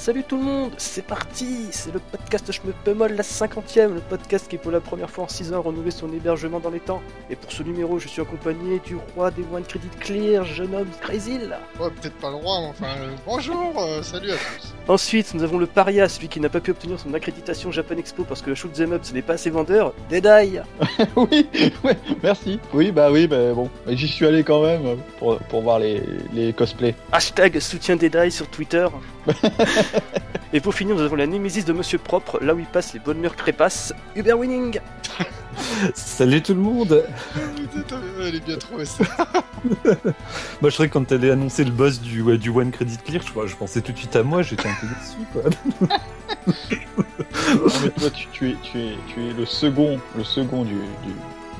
Salut tout le monde, c'est parti C'est le podcast Je me pémole, la cinquantième, le podcast qui pour la première fois en 6 ans renouvelé son hébergement dans les temps. Et pour ce numéro, je suis accompagné du roi des One Credit Clear, jeune homme Crazy. Ouais, peut-être pas le roi, mais enfin, euh, bonjour, euh, salut à tous. Ensuite, nous avons le paria, celui qui n'a pas pu obtenir son accréditation Japan Expo parce que Shoot Them Up ce n'est pas assez vendeur, Deadeye oui, ouais, merci. Oui, bah oui, bah bon, j'y suis allé quand même pour, pour voir les, les cosplays. Hashtag soutien Deadeye sur Twitter. Et pour finir, nous avons la némésis de Monsieur Propre, là où il passe les bonnes murs crépasses, Uber Winning Salut tout le monde Elle est bien trouvée ça. Moi je croyais que quand t'allais annoncer le boss du, ouais, du One Credit Clear, je, pensais tout de suite à moi, j'étais un peu déçu quoi. Non, mais toi, tu, tu es, tu, es, tu es le second, le second du, du,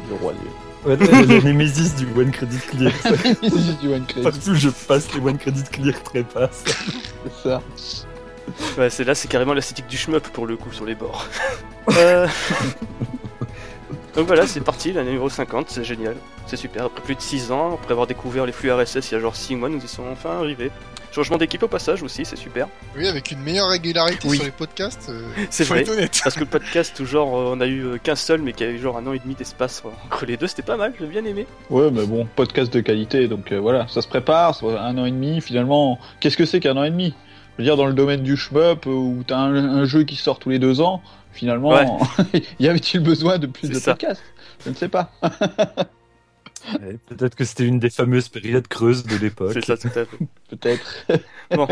du roi des... Ouais, la némésis du One Credit Clear. du One Credit, Partout je passe les One Credit Clear trépassent. c'est ça. Ouais, c'est là, c'est carrément l'esthétique du shmup pour le coup sur les bords. Euh, Donc voilà, c'est parti, la numéro 50, c'est génial, c'est super. Après plus de 6 ans, après avoir découvert les flux RSS il y a genre 6 mois, nous y sommes enfin arrivés. Changement d'équipe au passage aussi, c'est super. Oui, avec une meilleure régularité Oui. sur les podcasts. euh, C'est vrai. être honnête. Parce que le podcast, tout genre, euh, on a eu euh, qu'un seul, mais qui a eu genre un an et demi d'espace euh, entre les deux, c'était pas mal, j'ai bien aimé. Ouais, mais bon, podcast de qualité, donc euh, voilà, ça se prépare, ça un an et demi, finalement, qu'est-ce que c'est qu'un an et demi? Je veux dire, dans le domaine du shmup, où t'as un, un jeu qui sort tous les deux ans, finalement, y avait-il besoin de plus de ça. podcasts? Je ne sais pas. Ouais, Peut-être que c'était une des fameuses périodes creuses de l'époque. C'est ça, tout à fait. Peut-être. Bon,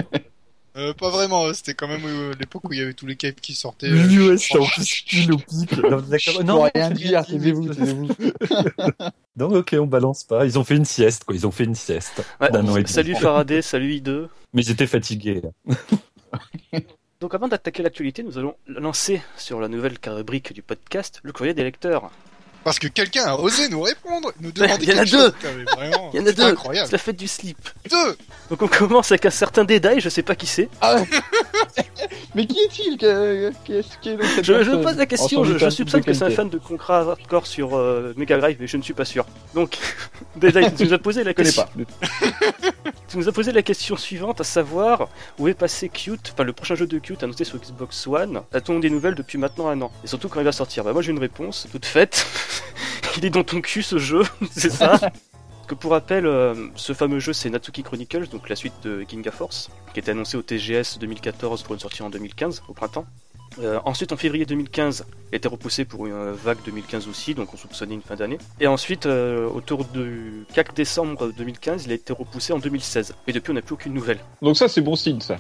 Euh, pas vraiment, euh, c'était quand même euh, l'époque où il y avait tous les capes qui sortaient. Oui, euh, ouais, c'était en plus au pic. Non. Faut Non, rien dire, taisez-vous, taisez-vous. Non, ok, on balance pas. Ils ont fait une sieste, quoi. Ils ont fait une sieste. ouais, salut Faraday, salut I2. Mais ils étaient fatigués. Donc avant d'attaquer l'actualité, nous allons lancer sur la nouvelle rubrique du podcast le courrier des lecteurs. Parce que quelqu'un a osé nous répondre, nous demander Il y en a deux. Il y en a deux, c'est la fête du slip. Deux Donc on commence avec un certain Deadeye, je sais pas qui c'est. Ah ouais. Mais qui est-il Qu'est-ce qui est cette Je, je pose la question, je, je soupçonne que c'est un fan de Concra Hardcore sur euh, Mega Drive, mais je ne suis pas sûr. Donc, Deadeye, tu nous as posé la Je connais question. pas. Tu nous as posé la question suivante, à savoir où est passé Cute, enfin le prochain jeu de Cute annoncé sur Xbox One? A-t-on des nouvelles depuis maintenant un an? Et surtout quand il va sortir? Bah moi j'ai une réponse toute faite. il est dans ton cul ce jeu, c'est ça que pour rappel, euh, ce fameux jeu c'est Natsuki Chronicles, donc la suite de Ginga Force, qui était annoncé au TGS 2014 pour une sortie en 2015, au printemps. Euh, ensuite, en février 2015, il a été repoussé pour une euh, vague 2015 aussi, donc on soupçonnait une fin d'année. Et ensuite, euh, autour du 4 décembre 2015, il a été repoussé en 2016. Et depuis, on n'a plus aucune nouvelle. Donc ça, c'est bon signe, ça.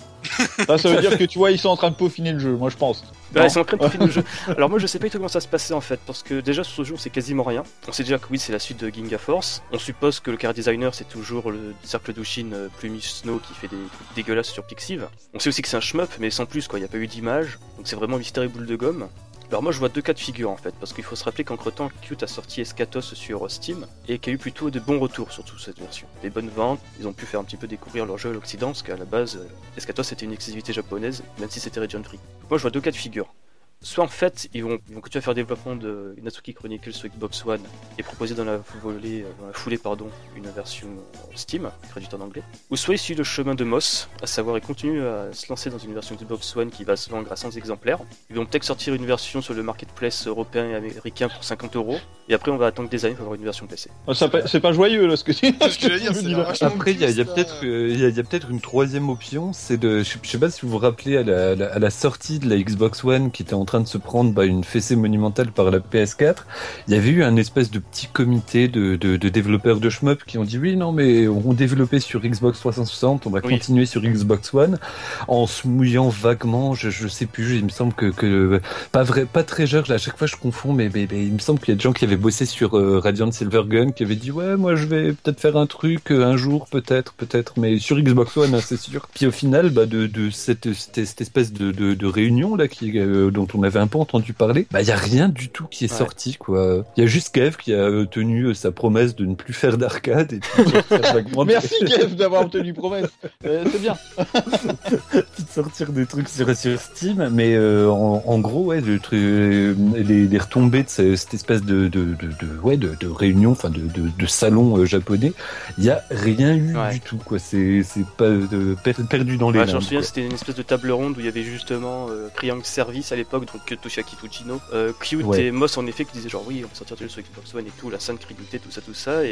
Ça, ça veut dire que tu vois, ils sont en train de peaufiner le jeu, moi je pense. Bah, ils sont en train de peaufiner le jeu. Alors moi, je sais pas du tout comment ça se passait en fait, parce que déjà sur ce jeu, on sait quasiment rien. On sait déjà que oui, c'est la suite de Ginga Force. On suppose que le car designer, c'est toujours le cercle d'Ushin euh, Snow qui fait des trucs dégueulasses sur Pixiv. On sait aussi que c'est un shmup, mais sans plus quoi. Il n'y a pas eu d'image, donc c'est vraiment mystère et boule de gomme. Alors moi je vois deux cas de figure en fait, parce qu'il faut se rappeler qu'entre temps Qt a sorti Escatos sur Steam et qu'il y a eu plutôt de bons retours sur toute cette version. Des bonnes ventes, ils ont pu faire un petit peu découvrir leur jeu à l'Occident, parce qu'à la base euh, Escatos était une exclusivité japonaise, même si c'était region free. Moi je vois deux cas de figure. Soit en fait ils vont, ils vont continuer à faire le développement de Natsuki Chronicles sur Xbox One et proposer dans la, volée, euh, dans la foulée pardon, une version euh, Steam, traduite en anglais. Ou soit ils suivent le chemin de Moss, à savoir ils continuent à se lancer dans une version Xbox One qui va se vendre à 100 exemplaires. Ils vont peut-être sortir une version sur le marketplace européen et américain pour 50 euros. Et après on va attendre des années pour avoir une version PC. Ah, C'est pas joyeux, là, ce que tu dis, Après, il y a, a peut-être euh, y a, y a une troisième option, c'est de, je, je sais pas si vous vous rappelez à la, la- à la sortie de la Xbox One qui était en train de se prendre bah, une fessée monumentale par la PS4, il y avait eu un espèce de petit comité de, de, de développeurs de shmup qui ont dit oui non mais on développait sur Xbox 360, on va Oui. continuer sur Xbox One en se mouillant vaguement, je, je sais plus, il me semble que, que pas vrai, pas Treasure, là, à chaque fois je confonds, mais, mais, mais il me semble qu'il y a des gens qui avaient bossé sur euh, Radiant Silvergun qui avaient dit ouais moi je vais peut-être faire un truc euh, un jour peut-être peut-être mais sur Xbox One hein, c'est sûr. Puis au final bah de, de cette, cette, cette espèce de, de, de réunion là qui euh, dont on avait un peu entendu parler, bah il y a rien du tout qui est Ouais. sorti quoi. Il y a juste Kev qui a tenu euh, sa promesse de ne plus faire d'arcade et puis de Merci Kev d'avoir obtenu promesse. Euh, c'est bien. de sortir des trucs sur, sur Steam, mais euh, en, en gros, ouais, le truc, euh, les, les retombées de ce- cette espèce de, de, de, de- ouais, de, de réunion, enfin de, de, de salon euh, japonais, il y a rien eu Ouais. du tout, quoi. C'est c'est pas de, per- perdu dans les Ouais, je me limbes, souviens, quoi. c'était une espèce de table ronde où il y avait justement euh, Triangle Service à l'époque, que Toshiaki Fujino, euh, Cute Ouais. et Moss en effet qui disaient genre oui, on va sortir des jeux sur Xbox One et tout, la sainte crédité, tout ça, tout ça, et,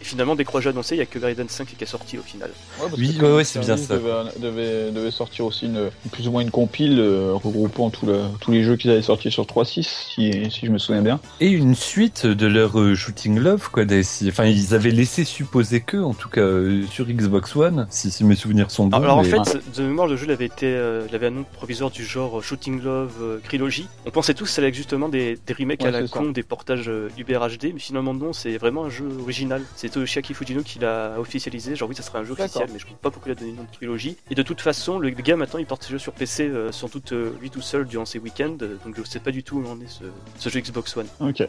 et finalement, dès que Roger a annoncé, il y a que Gaiden 5 qui est sorti au final. Ouais, parce Oui, ouais, c'est bien ça. Devait, devait, devait sortir aussi une, plus ou moins une compile euh, regroupant tout le- tous les jeux qu'ils avaient sortis sur 3.6, si, si je me souviens bien. Et une suite de leur euh, Shooting Love, quoi. Des, si- enfin, ils avaient laissé supposer que, en tout cas, euh, sur Xbox One, si, si mes souvenirs sont bons. Alors, en mais- fait, de mémoire, le jeu il avait, été, euh, il avait un nom provisoire du genre Shooting Love euh, Trilogy. On pensait tous que ça allait être justement des, des remakes Ouais, à la con, des portages euh, Uber HD, mais finalement non, c'est vraiment un jeu original. C'est Toshiaki Fujino qui l'a officialisé, genre oui, ça serait un jeu officiel, mais je comprends pas pourquoi il a donné le nom de trilogie. Et de toute façon, le gars maintenant il porte ses jeux sur PC, euh, sans doute euh, lui tout seul durant ses week-ends, euh, donc je sais pas du tout où en est ce, ce jeu Xbox One. Ok.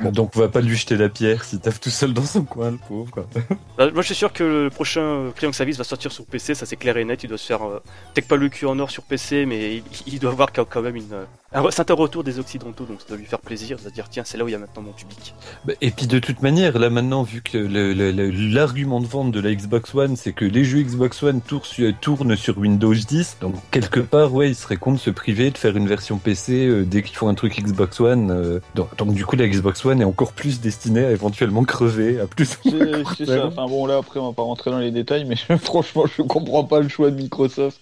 Bon, donc on va pas lui jeter la pierre s'il taffe tout seul dans son coin, le pauvre. quoi. Bah, moi je suis sûr que le prochain euh, Triangle Service va sortir sur PC, ça c'est clair et net, il doit se faire euh, peut-être pas le cul en or sur PC, mais il, il doit avoir quand même une, euh, un re- certain retour des occidentaux, donc ça doit lui faire plaisir, de se dire tiens c'est là où il y a maintenant mon public. Bah, Et puis de toute manière, là maintenant, vu que l'argument de vente de la Xbox One, c'est que les jeux Xbox One tournent sur, Windows 10, donc quelque part, ouais, il serait con de se priver de faire une version PC euh, dès qu'ils font un truc Xbox One. euh, donc, donc du coup, la Xbox One est encore plus destinée à éventuellement crever, à plus. C'est c'est ça. Enfin bon, là après, on va pas rentrer dans les détails, mais franchement, je comprends pas le choix de Microsoft.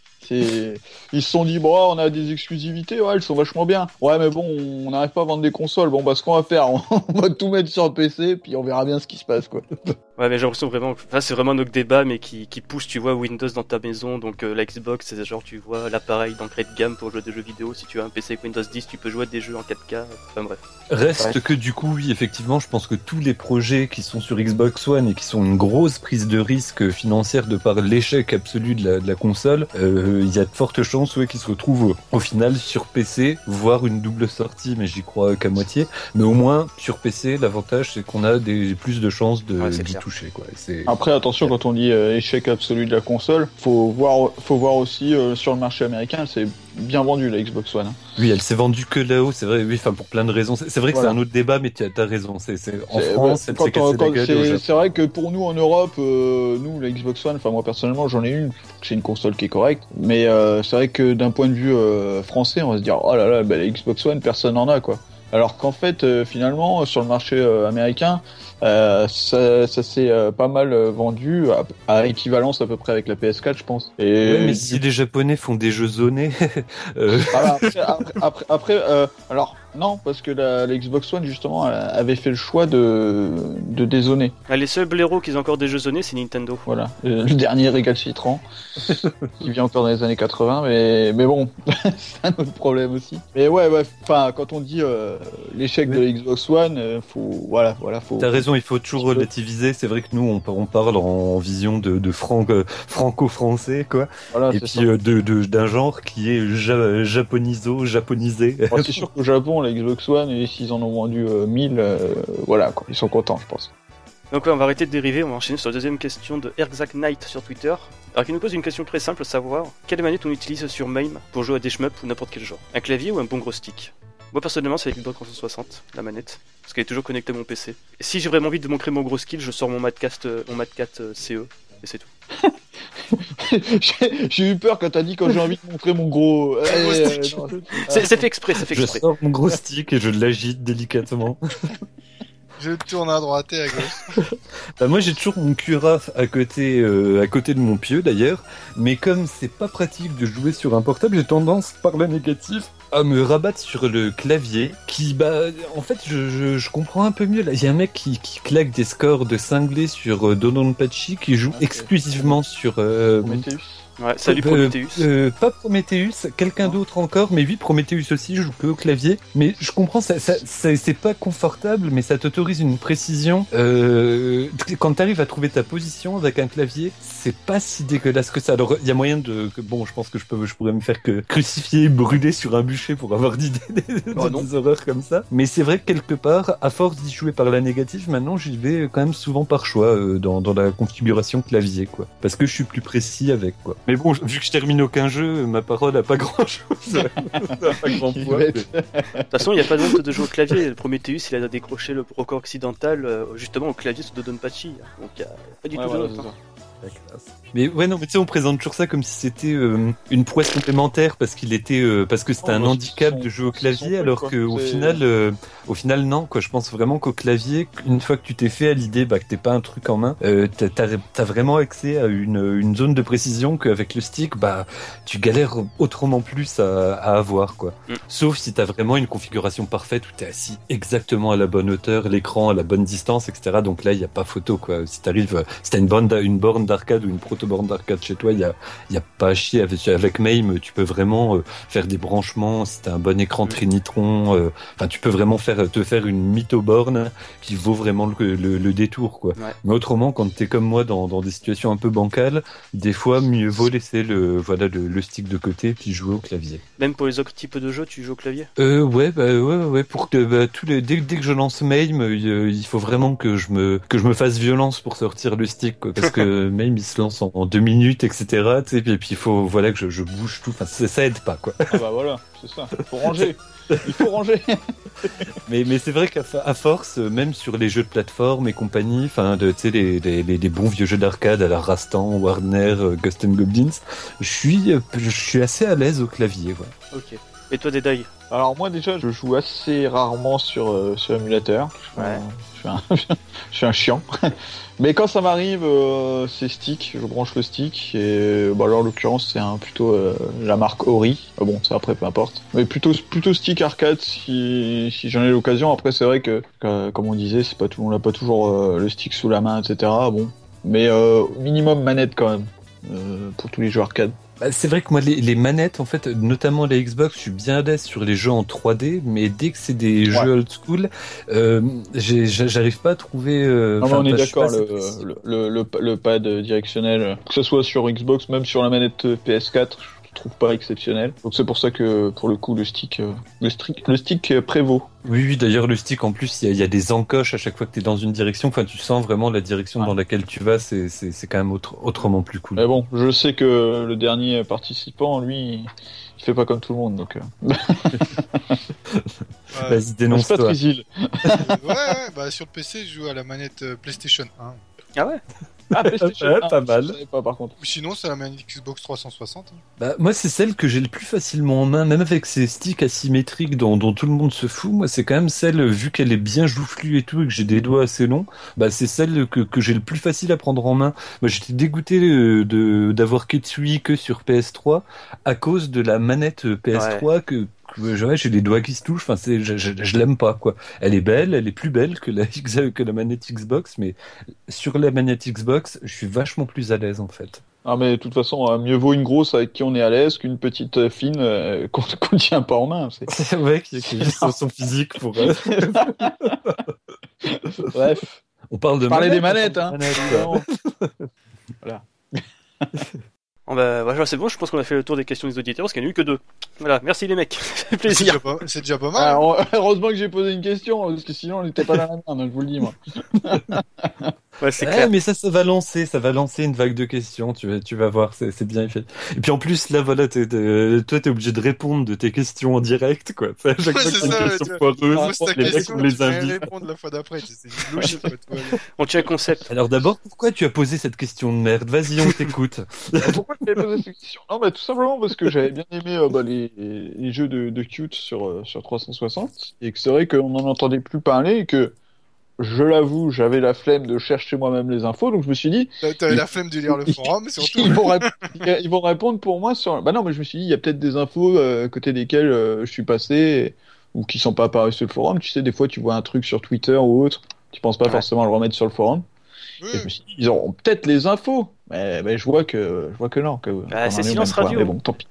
Ils se sont dit, bon, on a des exclusivités, ouais, elles sont vachement bien. Ouais, mais bon, on n'arrive pas à vendre des consoles. Bon, bah, ce qu'on va faire, on va tout mettre sur PC, puis on verra bien ce qui se passe, quoi. Ouais mais j'ai l'impression vraiment, enfin c'est vraiment notre débat mais qui, qui pousse tu vois Windows dans ta maison, donc euh, la Xbox c'est genre tu vois l'appareil d'entrée de gamme pour jouer des jeux vidéo, si tu as un PC avec Windows 10 tu peux jouer à des jeux en 4K, enfin bref. Reste Ouais. que du coup, oui, effectivement, je pense que tous les projets qui sont sur Xbox One et qui sont une grosse prise de risque financière de par l'échec absolu de la, de la console, euh, il y a de fortes chances ouais, qu'ils se retrouvent au final sur PC, voire une double sortie, mais j'y crois qu'à moitié. Mais au moins, sur PC, l'avantage, c'est qu'on a des, plus de chances de- Ouais, toucher. Quoi. Après, attention, quand on dit euh, échec absolu de la console, faut voir, faut voir aussi euh, sur le marché américain, c'est bien vendu la Xbox One. hein. Oui, elle s'est vendue que là-haut, c'est vrai, oui, enfin, pour plein de raisons. C'est vrai que Voilà. c'est un autre débat, mais tu as, t'as raison. C'est c'est- en France, ouais, elle s'est c'est vrai que pour nous en Europe, euh, nous la Xbox One, enfin moi personnellement j'en ai une, c'est une console qui est correcte, mais euh, c'est vrai que d'un point de vue euh, français, on va se dire oh là là, bah, la Xbox One personne n'en a quoi. Alors qu'en fait euh, finalement sur le marché euh, américain, euh, ça, ça s'est euh, pas mal euh, vendu à, à équivalence à peu près avec la PS4 je pense. Et Ouais, mais si les Japonais font des jeux zonés, euh, voilà, après, après, après, après, euh, alors non, parce que la, la Xbox One justement elle avait fait le choix de, de dézoner. Ah, les seuls blaireaux qui ont encore des jeux zonés c'est Nintendo. Voilà, Euh, le dernier récalcitrant qui vient encore dans les années 80, mais, mais bon, c'est un autre problème aussi. Mais ouais, ouais, enfin, quand on dit euh, l'échec de la Xbox One, euh, faut, voilà, voilà, faut. T'as raison, il faut toujours relativiser. C'est vrai que nous, on, par- on parle en vision de, de franc- franco-français, quoi. Voilà, Et c'est puis ça. euh, de de- d'un genre qui est ja- japoniso, japonisé. Bon, c'est sûr qu'au Japon, la Xbox One, et s'ils en ont vendu euh, 1000, euh, voilà, quoi, ils sont contents, je pense. Donc ouais, on va arrêter de dériver, on va enchaîner sur la deuxième question de Erzak Knight sur Twitter. Alors qui nous pose une question très simple, à savoir quelle manette on utilise sur MAME pour jouer à des ou n'importe quel genre? Un clavier ou un bon gros stick? Moi personnellement c'est avec Xbox 360, la manette, parce qu'elle est toujours connectée à mon PC. Et si j'ai vraiment envie de montrer mon gros skill, je sors mon Madcast, euh, mon Madcat euh, CE, et c'est tout. J'ai eu peur quand t'as dit quand j'ai envie de montrer mon gros. Euh, stick. non, C'est fait exprès, c'est fait Je exprès. sors mon gros stick et je l'agite délicatement. Je tourne à droite et à gauche. Bah, moi j'ai toujours mon curaf à côté, euh, à côté de mon pieu d'ailleurs, mais comme c'est pas pratique de jouer sur un portable, j'ai tendance par la négative à me rabattre sur le clavier, qui bah en fait je, je, je comprends un peu mieux. Là, il y a un mec qui, qui claque des scores de cinglés sur euh, Dononpachi qui joue exclusivement sur euh, Prometheus. Ouais, salut Euh, Prometheus. euh, pas Prometheus, quelqu'un d'autre encore, mais oui, Prometheus aussi, je joue que au clavier. Mais je comprends, ça, ça, ça- c'est pas confortable, mais ça t'autorise une précision. Euh, quand t'arrives à trouver ta position avec un clavier, c'est pas si dégueulasse que ça. Alors, il y a moyen de, que, bon, je pense que je peux, je pourrais me faire que crucifier, brûler sur un bûcher pour avoir d'idées des, Oh, des horreurs comme ça. Mais c'est vrai que quelque part, à force d'y jouer par la négative, maintenant j'y vais quand même souvent par choix euh, dans, dans la configuration clavier, quoi. Parce que je suis plus précis avec, quoi. Mais bon, vu que je termine aucun jeu, ma parole a pas grand chose. pas grand poids. De toute façon, il n'y a pas de honte de jouer au clavier. Le Prometheus, il a décroché le record occidental euh, justement au clavier sur Dodonpachi. Donc, il n'y a pas du Ouais, tout voilà, de honte. hein. Mais ouais, non, mais tu sais, on présente toujours ça comme si c'était euh, une prouesse complémentaire parce qu'il était, euh, parce que c'était Oh, un bah, handicap de jouer au clavier, alors quoi. que au C'est- final, euh, au final, non, quoi. Je pense vraiment qu'au clavier, une fois que tu t'es fait à l'idée, bah, que t'es pas un truc en main, euh, t'as, t'as, t'as vraiment accès à une, une zone de précision qu'avec le stick, bah, tu galères autrement plus à, à avoir, quoi. Mm. Sauf si t'as vraiment une configuration parfaite où t'es assis exactement à la bonne hauteur, l'écran à la bonne distance, etc. Donc là, il y a pas photo, quoi. Si t'arrives, si t'as une borne, une borne d'arcade ou une proto-borne d'arcade chez toi, il y a, y a pas à chier. Avec, avec MAME, tu peux vraiment euh, faire des branchements. Si t'as un bon écran Trinitron, euh, enfin, tu peux vraiment faire, te faire une mytho-borne qui vaut vraiment le, le, le détour, quoi. Ouais. Mais autrement, quand t'es comme moi dans, dans des situations un peu bancales, des fois, mieux vaut laisser le, voilà, le, le stick de côté puis jouer au clavier. Même pour les autres types de jeux, tu joues au clavier? Euh, ouais, bah, ouais, ouais, pour que bah, tous les dès, dès que je lance MAME, euh, il faut vraiment que je me que je me fasse violence pour sortir le stick, quoi, parce que MAME il se lance en, en deux minutes, etc. tu sais, puis, puis il faut voilà que je, je bouge tout, enfin ça, ça aide pas, quoi. Ah bah voilà, c'est ça. Faut ranger. Il faut ranger. Mais mais c'est vrai qu'à à force, euh, même sur les jeux de plateforme et compagnie, enfin de tu sais les, les, les, les bons vieux jeux d'arcade à la Rastan, Warner, euh, Ghost and Goblins, je suis euh, je suis assez à l'aise au clavier, ouais. Ok. Et toi, Dédaille Alors moi déjà, je joue assez rarement sur euh, sur émulateur. Un- Je un, je suis un chiant. Mais quand ça m'arrive, euh, c'est stick. Je branche le stick et bah alors en l'occurrence c'est un plutôt euh, la marque Ori. Ah bon, ça après peu importe. Mais plutôt plutôt stick arcade si j'en ai l'occasion. Après c'est vrai que, comme on disait, c'est pas tout, on n'a pas toujours euh, le stick sous la main, etc. Bon, mais minimum manette quand même pour tous les jeux arcade. Bah, c'est vrai que moi, les, les manettes, en fait, notamment la Xbox, je suis bien à l'aise sur les jeux en 3D, mais dès que c'est des Ouais. jeux old school, euh, j'arrive pas à trouver. euh, Non, on est bah, d'accord, le, le, le, le, pad directionnel, que ce soit sur Xbox, même sur la manette PS4, je trouve pas exceptionnel. Donc c'est pour ça que, pour le coup, le stick, euh, le stick, le stick euh, prévaut. Oui, oui, d'ailleurs, le stick, en plus, il y, a- il y a des encoches à chaque fois que tu es dans une direction. Enfin, tu sens vraiment la direction Ouais. dans laquelle tu vas, c'est c'est- c'est quand même autre, autrement plus cool. Mais bon, je sais que le dernier participant, lui, il fait pas comme tout le monde, donc. euh, Ouais, Vas-y, c'est dénonce-toi. pas ouais, ouais, bah sur le PC, je joue à la manette PlayStation 1. Ah ouais? Ah, PlayStation Ouais, 1, pas mal. pas par contre. Sinon, c'est la manette Xbox 360. hein. Bah, moi, c'est celle que j'ai le plus facilement en main, même avec ces sticks asymétriques dont, dont tout le monde se fout. Moi, c'est quand même celle, vu qu'elle est bien joufflue et tout, et que j'ai des doigts assez longs, bah, c'est celle que, que j'ai le plus facile à prendre en main. Moi, j'étais dégoûté euh, de, d'avoir Ketsui que sur PS3 à cause de la manette euh, PS3 que, que ouais, j'ai les doigts qui se touchent. Enfin, c'est, je, je, je l'aime pas, quoi. Elle est belle, elle est plus belle que la, que la manette Xbox, mais sur la manette Xbox, je suis vachement plus à l'aise, en fait. Ah, mais de toute façon, euh, mieux vaut une grosse avec qui on est à l'aise qu'une petite euh, fine euh, qu'on qu'on tient pas en main. c'est- vrai qu'il y a juste son physique pour. Bref. On parle de Parler des manettes, manettes, hein. parle de Bon, bah, voilà, c'est bon, je pense qu'on a fait le tour des questions des auditeurs parce qu'il n'y en a eu que deux. Voilà, merci les mecs, C'est plaisir. déjà pas, c'est déjà pas mal. Ah, heure- heureusement que j'ai posé une question, parce que sinon on n'était pas dans la merde, je vous le dis moi. Ouais, c'est Eh, clair. mais ça, ça va lancer, ça va lancer une vague de questions. Tu vas, tu vas voir, c'est c'est bien fait. Et puis en plus, là, voilà, t'es- t'es- toi, t'es obligé de répondre de tes questions en direct, quoi. À chaque Ouais, fois Ah, une question tu- foireuse, les mecs, on les invite. répondre la fois d'après. C'est tout va bien. On tient un concept. Alors d'abord, pourquoi tu as posé cette question de merde? Vas-y, on t'écoute. Non, bah, tout simplement parce que j'avais bien aimé euh, bah, les, les jeux de, de cute sur, euh, sur 360, et que c'est vrai qu'on n'en entendait plus parler, et que, je l'avoue, j'avais la flemme de chercher moi-même les infos, donc je me suis dit, T'avais la flemme de lire le forum, surtout. ils vont, ils vont répondre pour moi sur. Bah non, mais je me suis dit, il y a peut-être des infos euh, côté desquelles euh, je suis passé et- ou qui sont pas apparues sur le forum. Tu sais, des fois, tu vois un truc sur Twitter ou autre, tu penses pas Ouais. forcément le remettre sur le forum. Ouais. Et je me suis dit, ils auront peut-être les infos. Mais, mais je vois que je vois que non. Que, Ah, qu'on c'est silence radio. Mais bon, tant pis.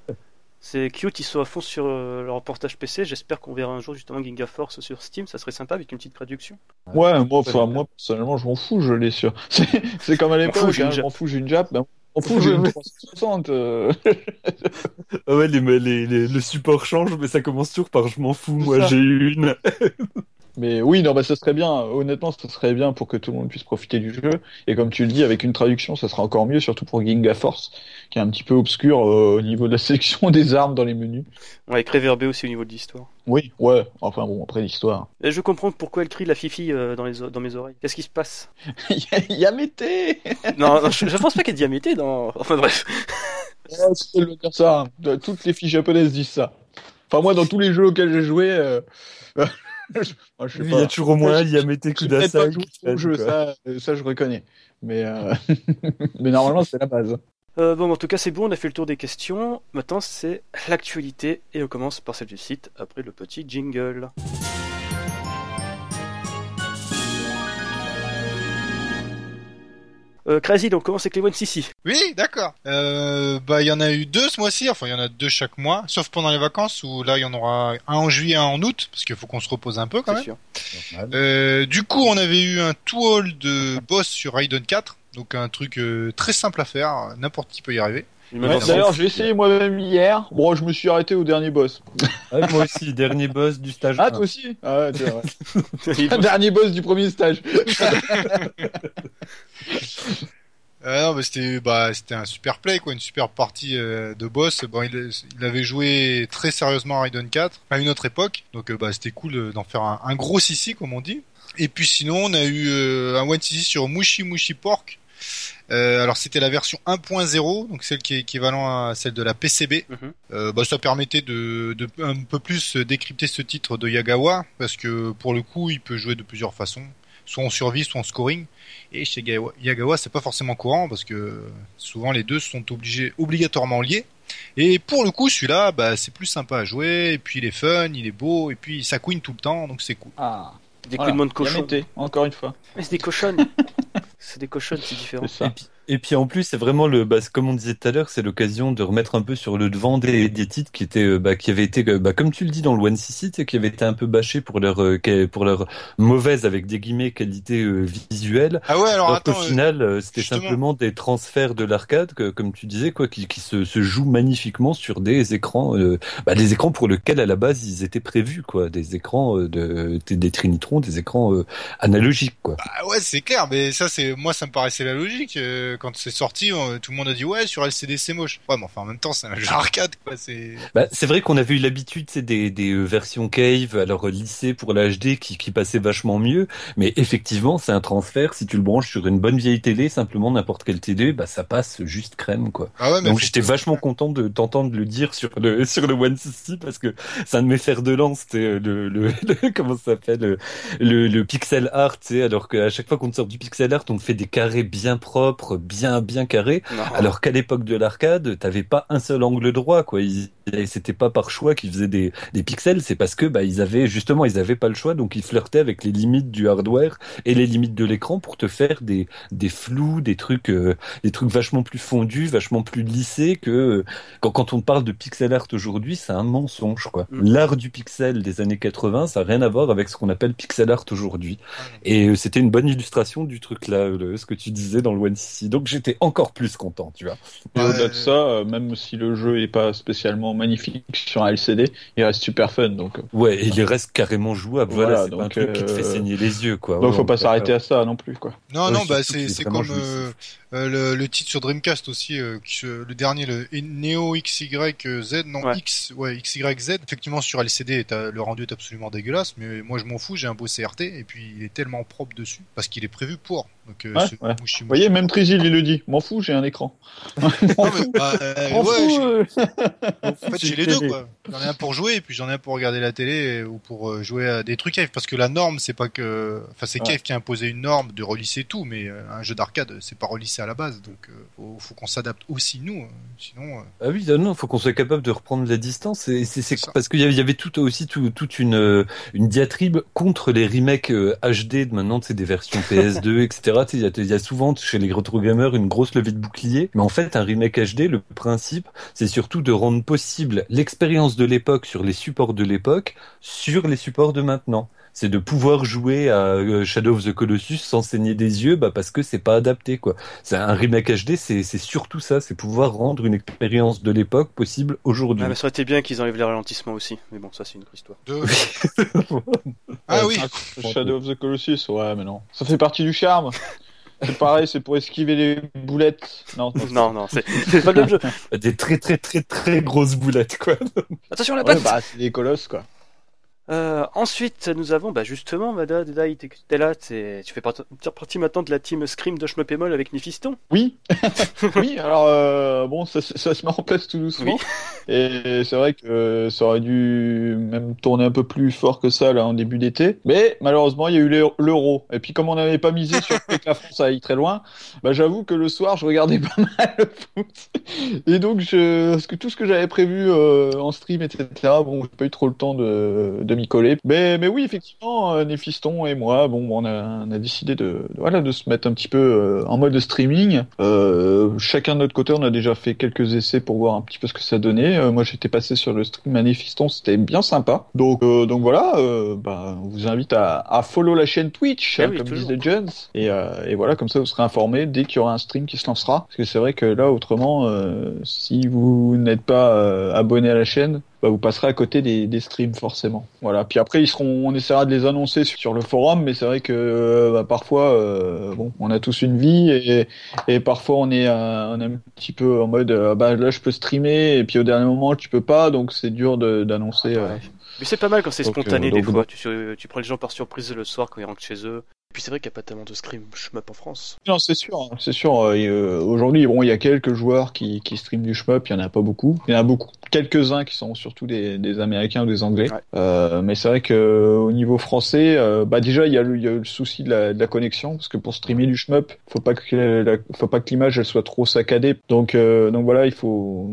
C'est cute, ils sont à fond sur euh, le reportage PC. J'espère qu'on verra un jour justement Ginga Force sur Steam. Ça serait sympa avec une petite traduction. Ouais, moi, enfin, personnellement, je m'en fous, je l'ai sur. C'est comme à l'époque, j'ai une hein, je Jap. m'en fous, j'ai une Jap. Ben, je m'en fous, j'ai une 360. euh. Ah ouais, les, les- les- le support change, mais ça commence toujours par je m'en fous, moi j'ai une. Mais oui, non, bah, ça serait bien. Honnêtement, ça serait bien pour que tout le monde puisse profiter du jeu. Et comme tu le dis, avec une traduction, ça sera encore mieux, surtout pour Ginga Force, qui est un petit peu obscur euh, au niveau de la sélection des armes dans les menus. Ouais, avec réverbé aussi au niveau de l'histoire. Oui, ouais. Enfin bon, après l'histoire. Je comprends pourquoi elle crie la fifi euh, dans, les dans mes oreilles. Qu'est-ce qui se passe? Il y a- il y a Mété Non, non, je, je pense pas qu'elle dit Amété dans. Enfin bref. Ouais, c'est le dire ça. hein. Toutes les filles japonaises disent ça. Enfin, moi, dans tous les jeux auxquels j'ai joué, euh, moi, je sais Il y a toujours au moins, il y a Mete J'ai peut-être pas Kudasai. jeu, ça, euh, ça je reconnais. Mais, euh, mais normalement, c'est la base. Euh, bon, en tout cas, c'est bon, on a fait le tour des questions. Maintenant, c'est l'actualité. Et on commence par celle du site, après le petit jingle. Euh, Crazy, donc comment c'est que les One CC Oui, d'accord. Euh, bah, il y en a eu deux ce mois-ci. Enfin, il y en a deux chaque mois, sauf pendant les vacances où là, il y en aura un en juillet, un en août, parce qu'il faut qu'on se repose un peu quand même. sûr. Euh, du coup, on avait eu un two-all de boss sur Raiden 4. Donc un truc euh, très simple à faire, n'importe qui peut y arriver. Ouais. D'ailleurs, j'ai essayé moi-même hier. Bon, je me suis arrêté au dernier boss. Ouais, moi aussi, dernier boss du stage. Ah, 1. toi aussi Ah, ouais, c'est vrai. Dernier boss du premier stage. Euh, non, mais c'était bah c'était un super play quoi, une super partie euh, de boss. Bon, il, il avait joué très sérieusement à Raiden 4 à une autre époque, donc euh, bah c'était cool d'en faire un, un gros sissi comme on dit. Et puis sinon, on a eu euh, un one sissi sur Mushi Mushi Pork. Euh, alors c'était la version 1.0, donc celle qui est équivalent à celle de la PCB. Mhm. Euh, bah, ça permettait de, de un peu plus décrypter ce titre de Yagawa parce que pour le coup, il peut jouer de plusieurs façons, soit en survie, soit en scoring. Et chez Gawa- Yagawa, c'est pas forcément courant parce que souvent les deux sont obligés, obligatoirement liés. Et pour le coup, celui-là, bah, c'est plus sympa à jouer. Et puis il est fun, il est beau, et puis ça couine tout le temps, donc c'est cool. Ah, Des voilà. coups de cochon. Yamete, encore une fois. Mais c'est des cochonnes. c'est des cochonnes, c'est différent. C'est Et ça. puis, et puis en plus, c'est vraiment le, bah, comme on disait tout à l'heure, c'est l'occasion de remettre un peu sur le devant des, des titres qui étaient, euh, bah, qui avaient été, bah, comme tu le dis dans le One sais, qui avaient été un peu bâchés pour leur, euh, pour leur mauvaise avec des guillemets qualité euh, visuelle. Ah ouais, alors Alors attends. euh, final, euh, c'était simplement des transferts de l'arcade, comme tu disais, quoi, qui, qui se, se jouent magnifiquement sur des écrans, euh, bah, des écrans pour lesquels à la base ils étaient prévus, quoi, des écrans de, des, des Trinitrons, des écrans analogiques, quoi. Ah ouais, c'est clair, mais ça, c'est moi, ça me paraissait la logique. euh, quand c'est sorti, on- tout le monde a dit ouais, sur LCD c'est moche. Ouais, mais enfin, en même temps, c'est un jeu arcade, quoi. C'est Bah, c'est vrai qu'on avait eu l'habitude, c'est des, des euh, versions cave, alors euh, lissées pour la HD qui, qui passaient vachement mieux, mais effectivement, c'est un transfert. Si tu le branches sur une bonne vieille télé, simplement n'importe quelle télé, bah ça passe juste crème, quoi. ah ouais, mais Donc j'étais vachement content de t'entendre le dire sur le sur le One CC parce que c'est un de mes fers de lance, c'était euh, le, le, le- comment ça s'appelle le, le le pixel art, alors qu'à chaque fois qu'on sort du pixel art, on te fait des carrés bien propres, bien bien carrés. Non. Alors qu'à l'époque de l'arcade, t'avais pas un seul angle droit, quoi. Ils- C'était pas par choix qu'ils faisaient des, des pixels, c'est parce que bah ils avaient justement ils avaient pas le choix, donc ils flirtaient avec les limites du hardware et les limites de l'écran pour te faire des des flous, des trucs euh, des trucs vachement plus fondus, vachement plus lissés que euh, quand quand on parle de pixel art aujourd'hui, c'est un mensonge, quoi. Mm. L'art du pixel des années 80, ça a rien à voir avec ce qu'on appelle pixel art aujourd'hui. Et euh, c'était une bonne illustration du truc là, le- ce que tu disais dans le One CC. Donc j'étais encore plus content, tu vois. Et au-delà de ça, euh, même si le jeu est pas spécialement magnifique sur un LCD, il reste super fun. Donc, euh, Ouais, il reste carrément jouable. Voilà, Voilà, c'est pas un donc, truc qui te fait euh, saigner les yeux, quoi. donc Ouais, faut pas s'arrêter à ça non plus, quoi. Non, Ouais, non, bah c'est est c'est comme euh, euh, le, le titre sur Dreamcast aussi, euh, le dernier, le Neo XYZ, non Ouais. X, ouais XYZ. Effectivement, sur LCD, euh, le rendu est absolument dégueulasse, mais moi je m'en fous, j'ai un beau CRT et puis il est tellement propre dessus parce qu'il est prévu pour. Donc, euh, Ouais, ce ouais. Mushi Vous voyez, même Trizil, il le dit. M'en fous, j'ai un écran. Mushi. Non, mais, bah, euh, M'en ouais, fous, je- euh. En fait, j'ai les deux, quoi. J'en ai un pour jouer, et puis j'en ai un pour regarder la télé, ou pour euh, jouer à des trucs Cave. Parce que la norme, c'est pas que, enfin, c'est Ouais. Cave qui a imposé une norme de relisser tout, mais euh, un jeu d'arcade, c'est pas relissé à la base. Donc, euh, faut, faut qu'on s'adapte aussi, nous. euh, Sinon, euh, Ah oui, non, faut qu'on soit capable de reprendre la distance. Et c'est c'est C'est ça. parce qu'il y avait, il y avait tout aussi tout, toute une euh, une diatribe contre les remakes euh, HD de maintenant, c'est des versions PS2, etc. Il y, y a souvent chez les retro gamers une grosse levée de bouclier. Mais en fait, un remake HD, le principe, c'est surtout de rendre possible l'expérience de l'époque sur les supports de l'époque sur les supports de maintenant. C'est de pouvoir jouer à euh, Shadow of the Colossus sans saigner des yeux, bah parce que c'est pas adapté quoi. C'est un remake HD, c'est c'est surtout ça, c'est pouvoir rendre une expérience de l'époque possible aujourd'hui. Ah, mais ça aurait été bien qu'ils enlèvent les ralentissements aussi. Mais bon, ça, c'est une autre histoire. de... ah oui. Shadow of the Colossus, ouais, mais non. Ça fait partie du charme. C'est pareil, c'est pour esquiver les boulettes. Non, Non, non, c'est pas le même jeu. Des très très très très grosses boulettes quoi. Attention à la Ouais, patte bah, c'est des colosses, quoi. Euh, ensuite, nous avons bah, justement, Mada, Deda, t'es là, tu fais partie maintenant de la team Scream de Schmuppemol avec Nifiston. Oui, oui. Alors euh, bon, ça, se- ça se met en place tout doucement. Et c'est vrai que ça aurait dû même tourner un peu plus fort que ça là en début d'été. Mais malheureusement, il y a eu l'euro-. Et puis comme on n'avait pas misé sur que la France aille très loin, bah j'avoue que le soir, je regardais pas mal le foot. Et donc, je, parce que tout ce que j'avais prévu euh, en stream, etc. Bon, j'ai pas eu trop le temps de, de coller. Mais, mais oui, effectivement, euh, Néphiston et moi, bon, on a, on a décidé de, de- voilà, de se mettre un petit peu euh, en mode streaming. Euh, chacun de notre côté, on a déjà fait quelques essais pour voir un petit peu ce que ça donnait. Euh, moi, j'étais passé sur le stream à Néphiston, c'était bien sympa. Donc, euh, donc voilà, euh, bah, on vous invite à, à follow la chaîne Twitch, Ah hein, oui, comme disait Jones. Et, euh, et voilà, comme ça, vous serez informé dès qu'il y aura un stream qui se lancera. Parce que c'est vrai que là, autrement, euh, si vous n'êtes pas euh, abonné à la chaîne, bah, vous passerez à côté des, des streams forcément. Voilà. Puis après, ils seront, on essaiera de les annoncer sur, le forum, mais c'est vrai que euh, bah, parfois, euh, bon, on a tous une vie et, et parfois on est, euh, on est un petit peu en mode, euh, bah là, je peux streamer et puis au dernier moment, tu peux pas, donc c'est dur de- d'annoncer. Ouais. Mais c'est pas mal quand c'est spontané des donc, fois. Tu, tu prends les gens par surprise le soir quand ils rentrent chez eux. Et puis c'est vrai qu'il n'y a pas tellement de Scream Shmup en France. Non, c'est sûr, hein, c'est sûr. euh, euh, Aujourd'hui, bon, il y a quelques joueurs qui, qui streament du shmup, il y en a pas beaucoup. Il y en a beaucoup, quelques-uns qui sont surtout des, des Américains ou des Anglais. Ouais. Euh, mais c'est vrai que euh, au niveau français, euh, bah déjà il y, a le, il y a le souci de la, de la connexion, parce que pour streamer du shmup, faut pas que la- faut pas que l'image elle soit trop saccadée. Donc euh, donc voilà, il faut.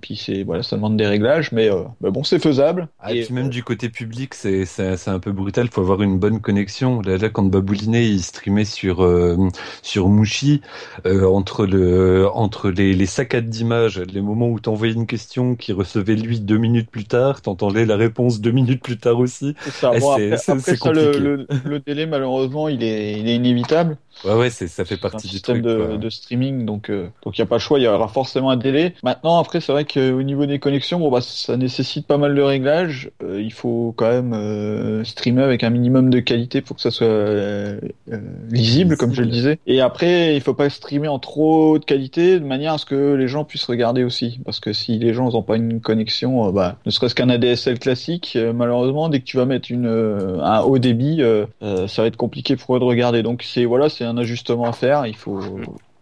Puis c'est voilà, ça demande des réglages, mais, euh, mais bon, c'est faisable. Ah, et Et, puis même du côté public, c'est c'est c'est un peu brutal. Faut avoir une bonne connexion. Là, là quand Il streamait sur euh, sur Mushi, euh, entre le entre les les saccades d'images, les moments où t'envoyais une question qui recevait lui deux minutes plus tard, t'entendais la réponse deux minutes plus tard aussi. c'est ça. Eh, Bon, après, ça, le, le, le délai malheureusement, il est, il est inévitable. Ouais ouais, c'est ça fait un partie du système truc. de, quoi. de streaming, donc euh, donc il y a pas le choix, il y aura forcément un délai. Maintenant, après, c'est vrai qu'au niveau des connexions, bon bah ça nécessite pas mal de réglages. Euh, il faut quand même euh, streamer avec un minimum de qualité pour que ça soit euh, euh, lisible, comme je le disais. Et après, il faut pas streamer en trop haute qualité, de manière à ce que les gens puissent regarder aussi, parce que si les gens n'ont pas une connexion, euh, bah ne serait-ce qu'un ADSL classique, euh, malheureusement, dès que tu vas mettre une euh, un haut débit, euh, euh, ça va être compliqué pour eux de regarder. Donc c'est voilà, c'est un ajustement à faire. Il faut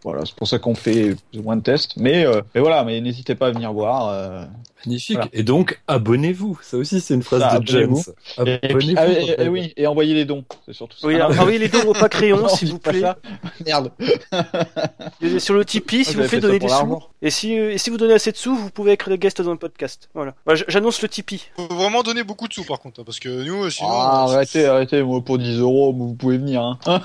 voilà, c'est pour ça qu'on fait plus ou moins de tests. Mais euh, mais voilà, mais n'hésitez pas à venir voir. euh. Magnifique. Voilà. Et donc abonnez-vous. Ça aussi c'est une phrase Ça, de James. abonnez-vous. Ah, et- et- rappelle. oui, et envoyez les dons. C'est surtout ça. Oui, Ah, alors, envoyez les dons au pas crayon, non, s'il vous plaît. Merde. Sur le Tipeee, si Ah, vous faites donner des sous. l'argent. Et si, euh, et si vous donnez assez de sous, vous pouvez être guest dans un podcast. Voilà. Voilà, j- J'annonce le Tipeee. Faut vraiment donner beaucoup de sous par contre, hein, parce que nous, sinon. Ah, euh, arrêtez, arrêtez. Moi, pour 10 euros, vous pouvez venir. Hein.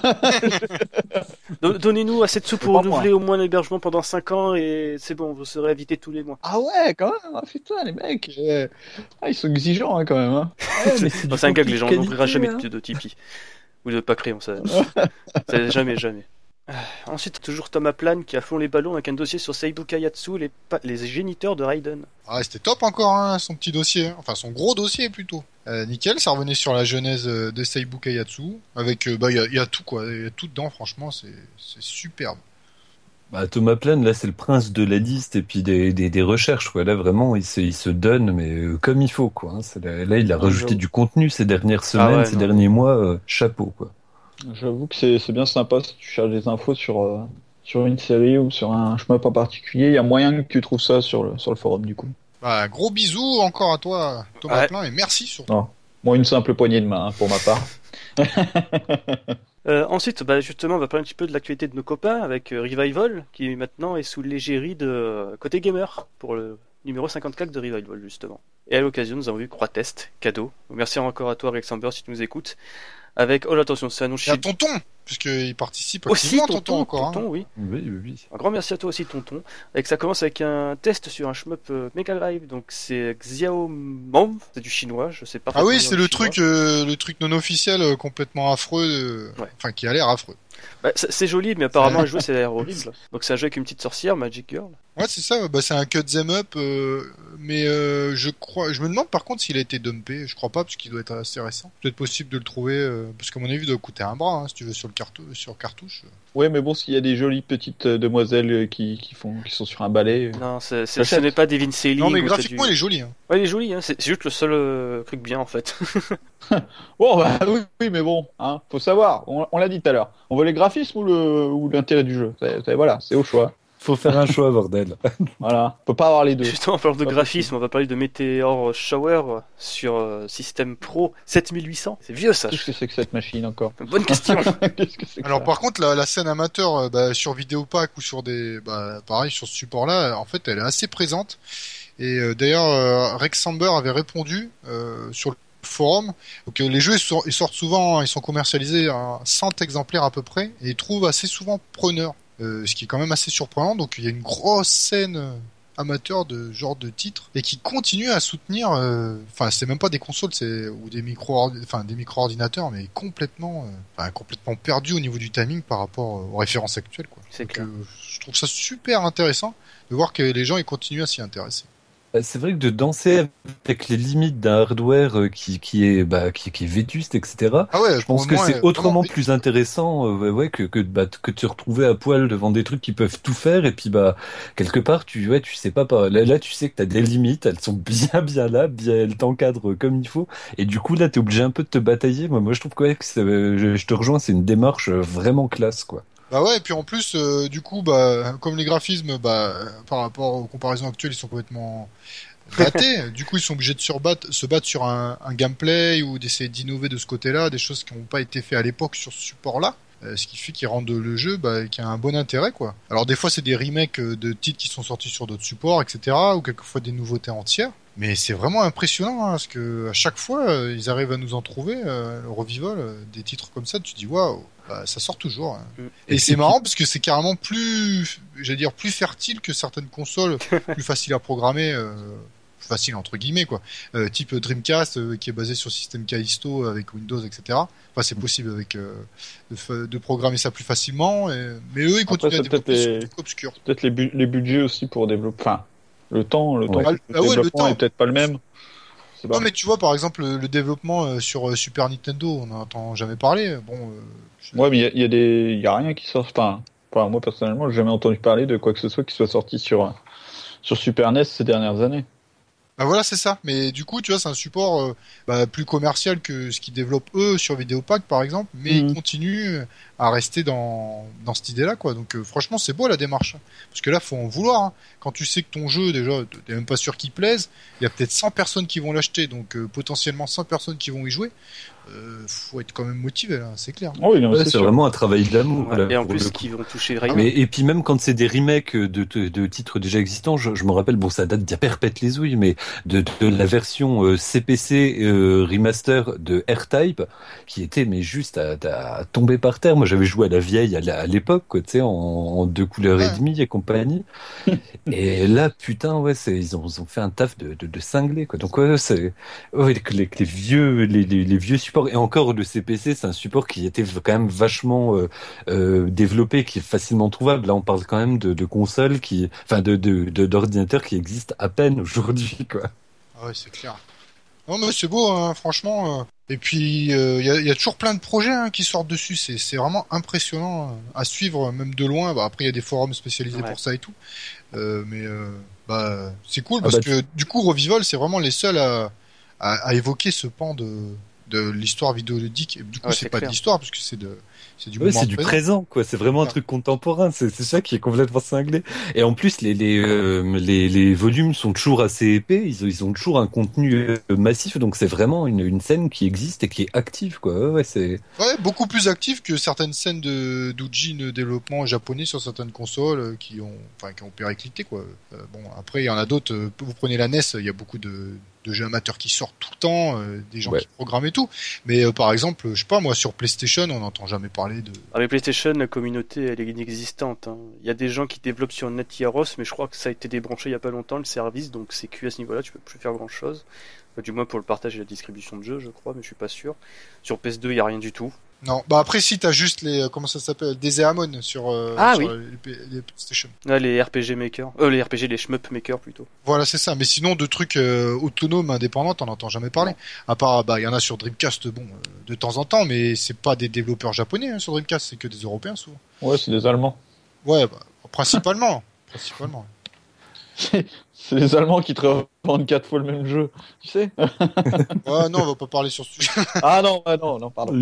Don- Donnez-nous assez de sous pour renouveler au moins l'hébergement pendant 5 ans et c'est bon, vous serez invité tous les mois. Ah ouais, quand même. Putain, les mecs. euh, Ah, ils sont exigeants hein, quand même. Hein. Ouais, c'est un gag, les contenu gens n'ouvrira jamais hein. de, Tipeee. Ou de pas crayon, ça. ça jamais, jamais. Ah, Ensuite, toujours Thomas Plan qui a fond les ballons avec un dossier sur Seibu Kayatsu, les, pa- les géniteurs de Raiden. Ah, c'était top encore, hein, son petit dossier. hein. Enfin, son gros dossier plutôt. Euh, nickel, ça revenait sur la genèse euh, de Seibu Kayatsu. Avec, euh, bah, il y a, il y a tout quoi. Il y a tout dedans, franchement, c'est c'est superbe. Bah, Thomas Plan, là, c'est le prince de la liste et puis des, des, des recherches. Quoi. Là, vraiment, il se, il se donne, mais euh, comme il faut. Quoi. hein. Là, là, il a Ah, rajouté du contenu ces dernières semaines, ouais, ces non. derniers mois. euh, chapeau. Quoi. J'avoue que c'est c'est bien sympa si tu cherches des infos sur, euh, sur une série ou sur un shmup en particulier. Il y a moyen que tu trouves ça sur le, sur le forum du coup. Bah, gros bisous encore à toi, Thomas Ouais. Plein, et merci surtout. Non. Moi, une simple poignée de main, hein, pour ma part. Euh, ensuite, bah, justement, on va parler un petit peu de l'actualité de nos copains avec euh, Revival, qui maintenant est sous l'égérie de euh, Côté Gamer pour le numéro 54 de Revival, justement. Et à l'occasion, nous avons vu Croix Test, cadeau. Merci encore à toi, Alexander, si tu nous écoutes. Avec, oh là, attention, c'est annoncé Et à Tonton, puisqu'il participe aussi, tonton, Tonton, encore. hein. tonton, oui. Oui, oui, oui. Un grand merci à toi aussi, tonton. Avec ça commence avec un test sur un shmup euh, Mega Drive. Donc c'est Xiao Mom, c'est du chinois, je sais pas. Ah oui, c'est le chinois. truc, euh, le truc non officiel euh, complètement affreux, euh, Ouais. enfin qui a l'air affreux. Bah, c'est joli, mais apparemment à jouer c'est l'air horrible. Donc c'est un jeu avec une petite sorcière, Magic Girl. Ouais, c'est ça. Bah, c'est un cut them up, euh, mais euh, je crois, je me demande par contre s'il a été dumpé. Je crois pas parce qu'il doit être assez récent. Peut-être possible de le trouver, euh, parce qu'à mon avis, il doit coûter un bras hein, si tu veux sur le cartou sur cartouche. Ouais, mais bon, s'il y a des jolies petites demoiselles qui, qui font, qui sont sur un balai. euh, Non, c'est- c'est- ce n'est pas Devin Sailing. Non, mais graphiquement, du- il est joli. Hein. Ouais, il est joli, hein. c'est juste le seul euh, truc bien en fait. Bon, bah oui, oui, mais bon, hein, faut savoir. On, on l'a dit tout à l'heure. On veut les graphismes ou le ou l'intérêt du jeu? C'est- voilà, c'est au choix. Faut faire un choix, bordel. Voilà, on peut pas avoir les deux. Justement, en parlant de graphisme, on va parler de Meteor Shower sur euh, système Pro 7800. C'est vieux ça. Qu'est-ce que c'est que cette machine encore Bonne question. Qu'est-ce que c'est que Alors ça par contre, la, la scène amateur euh, bah, sur Vidéopack ou sur des, bah, pareil sur ce support-là, en fait, elle est assez présente. Et euh, d'ailleurs, euh, Rex Samber avait répondu euh, sur le forum que les jeux ils, sont- ils sortent souvent, ils sont commercialisés à 100 exemplaires à peu près, et ils trouvent assez souvent preneurs, euh, ce qui est quand même assez surprenant. Donc il y a une grosse scène euh, amateur de genre de titre et qui continue à soutenir. euh, Enfin, c'est même pas des consoles, c'est ou des micro, enfin des micro ordinateurs, mais complètement, euh, perdu au niveau du timing par rapport euh, aux références actuelles. Quoi. C'est Donc, clair. je trouve ça super intéressant de voir que les gens ils continuent à s'y intéresser. Bah, C'est vrai que de danser avec les limites d'un hardware euh, qui, qui est bah, qui, qui est vétuste, etc. Ah ouais, Je pense que c'est autrement plus intéressant, euh, ouais, que que bah, que de se retrouver à poil devant des trucs qui peuvent tout faire et puis bah quelque part tu ouais tu sais pas pas là, là tu sais que t'as des limites, elles sont bien bien là, bien elles t'encadrent comme il faut et du coup là t'es obligé un peu de te batailler. Moi moi je trouve que, ouais, que euh, je, je te rejoins, c'est une démarche euh, vraiment classe quoi. Bah ouais, et puis en plus, euh, du coup, bah, comme les graphismes, bah, euh, par rapport aux comparaisons actuelles, ils sont complètement datés. du coup, ils sont obligés de se battre, se battre sur un, un gameplay ou d'essayer d'innover de ce côté-là, des choses qui n'ont pas été faites à l'époque sur ce support-là. Euh, ce qui fait qu'ils rendent le jeu bah, qui a un bon intérêt quoi. Alors des fois c'est des remakes de titres qui sont sortis sur d'autres supports etc ou quelquefois des nouveautés entières. Mais c'est vraiment impressionnant hein, parce que à chaque fois euh, ils arrivent à nous en trouver euh, le revival euh, des titres comme ça tu te dis waouh bah, ça sort toujours. hein. Mm. Et c'est marrant parce que c'est carrément plus j'allais dire plus fertile que certaines consoles plus faciles à programmer. euh, plus facile entre guillemets quoi euh, type Dreamcast euh, qui est basé sur système Callisto avec Windows etc enfin c'est possible avec euh, de, de programmer ça plus facilement et- mais eux ils Après, continuent à développer les- Peut-être les, bu- les budgets aussi pour développer. Enfin, le temps, le Ouais. temps Ah, de ah ouais, le développement temps. est peut-être pas le même. Non mais tu vois par exemple le, développement euh, sur euh, Super Nintendo on n'en entend jamais parler bon euh, je- Ouais, mais il y a- il y, a des, y a rien qui sort. Enfin, enfin, moi personnellement, j'ai jamais entendu parler de quoi que ce soit qui soit sorti sur sur Super NES ces dernières années. Bah voilà, c'est ça. Mais du coup, tu vois, c'est un support euh, bah, plus commercial que ce qu'ils développent eux sur Vidéopack, par exemple, mais Mhm. ils continuent à rester dans, dans cette idée-là, quoi. Donc, euh, franchement, c'est beau la démarche. Parce que là, faut en vouloir. hein. Quand tu sais que ton jeu, déjà, t'es même pas sûr qu'il plaise, il y a peut-être 100 personnes qui vont l'acheter, donc euh, potentiellement 100 personnes qui vont y jouer. Euh, faut être quand même motivé, là, c'est clair. Oh, oui, non, Ouais, c'est vraiment un travail d'amour. Ouais, là, et en plus, qui vont toucher Ah rien. Mais, et puis même quand c'est des remakes de, de, de titres déjà existants, je, je me rappelle, bon ça date d'il y a perpète les ouilles, mais de, de la version euh, CPC euh, remaster de R-Type, qui était mais juste à, à tomber par terre. Moi j'avais joué à la vieille à la- à l'époque, tu sais, en, en deux couleurs et demie et compagnie. et là, putain, ouais, c'est ils ont, ils ont fait un taf de, de, de cinglé, quoi. Donc ouais, c'est ouais, que les, que les vieux les, les, les vieux et encore le CPC, c'est un support qui était quand même vachement euh, euh, développé, qui est facilement trouvable. Là, on parle quand même de, de consoles qui, enfin, de de- de- d'ordinateurs qui existent à peine aujourd'hui, quoi. Ah ouais, c'est clair. Non, mais c'est beau, hein, franchement. euh. Et puis, il y, a, y a toujours plein de projets hein, qui sortent dessus. C'est c'est vraiment impressionnant à suivre, même de loin. Bah, après, il y a des forums spécialisés Ouais. pour ça et tout. Euh, mais euh, bah, c'est cool Ah parce bah, que du coup, Revival, c'est vraiment les seuls à, à, à évoquer ce pan de, de l'histoire vidéoludique. Et du coup, Ouais, c'est c'est pas clair. de l'histoire puisque c'est de c'est du Ouais, c'est du présent. quoi. C'est vraiment un truc contemporain. C'est c'est ça qui est complètement cinglé. Et en plus, les les, euh, les les volumes sont toujours assez épais. Ils, ils ont toujours un contenu euh, massif. Donc c'est vraiment une, une scène qui existe et qui est active, quoi. Ouais, c'est. Ouais, beaucoup plus actif que certaines scènes de d'Ujin développement japonais sur certaines consoles euh, qui ont, enfin, qui ont périclité quoi. Euh, bon, après il y en a d'autres. Vous prenez la NES, il y a beaucoup de, de jeux amateurs qui sortent tout le temps, euh, des gens Ouais. qui programment et tout. Mais euh, par exemple, je sais pas moi sur PlayStation, on n'entend jamais parler de. Avec PlayStation, la communauté elle est inexistante. hein. Il y a des gens qui développent sur NetYaros, mais je crois que ça a été débranché il y a pas longtemps le service, donc c'est cuit à ce niveau-là, tu peux plus faire grand chose. Du moins pour le partage et la distribution de jeux, je crois, mais je suis pas sûr. Sur PS2, il y a rien du tout. Non, bah après si t'as juste les euh, comment ça s'appelle des Eamon sur, euh, Ah sur oui. les, PlayStation. Là, les RPG Maker, euh, les RPG, les shmup Maker plutôt. Voilà, c'est ça. Mais sinon, de trucs euh, autonomes, indépendants, t'en entends jamais parler. À part, bah, il y en a sur Dreamcast, bon, euh, de temps en temps, mais c'est pas des développeurs japonais hein, sur Dreamcast, c'est que des Européens souvent. Ouais, c'est des Allemands. Ouais, bah, principalement, principalement. C'est les Allemands qui te revendent quatre fois le même jeu. Tu sais Ouais, non, on va pas parler sur ce sujet. Ah non, ah non, non, pardon.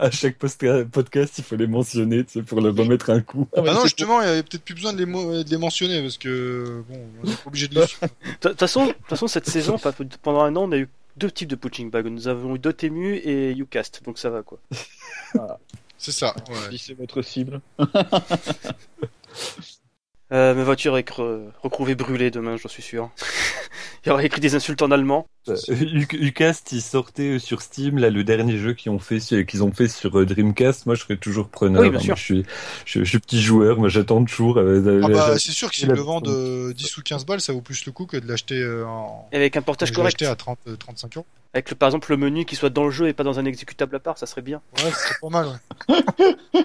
à chaque podcast, il faut les mentionner, tu sais, pour leur remettre un coup. Ah, mais Ah non, justement, il y avait peut-être plus besoin de les, mo- de les mentionner parce que bon, on est pas obligé de les suivre. De toute façon, de toute façon, cette saison, pendant un an, on a eu deux types de punching bag. Nous avons eu Dotemu et Ucast, donc ça va quoi. C'est ça. Ouais. Si c'est votre cible. Euh, ma voiture est cre- retrouvée brûlée demain, j'en suis sûr. Il y aura écrit des insultes en allemand. Euh, Ucast, ils sortaient sur Steam, là, le dernier jeu qu'ils ont fait, sur- qu'ils ont fait sur euh, Dreamcast. Moi, je serais toujours preneur. Oui, bien sûr. Moi, je suis, je, je suis petit joueur. Moi, j'attends toujours. euh, Ah euh, bah, euh, c'est sûr que s'ils le vendent euh, 10 ou 15 balles, ça vaut plus le coup que de l'acheter euh, en. Avec un portage correct. l'acheter à 30, euh, 35 euros. Avec le, par exemple le menu qui soit dans le jeu et pas dans un exécutable à part, ça serait bien. Ouais, c'est pas mal. Ouais.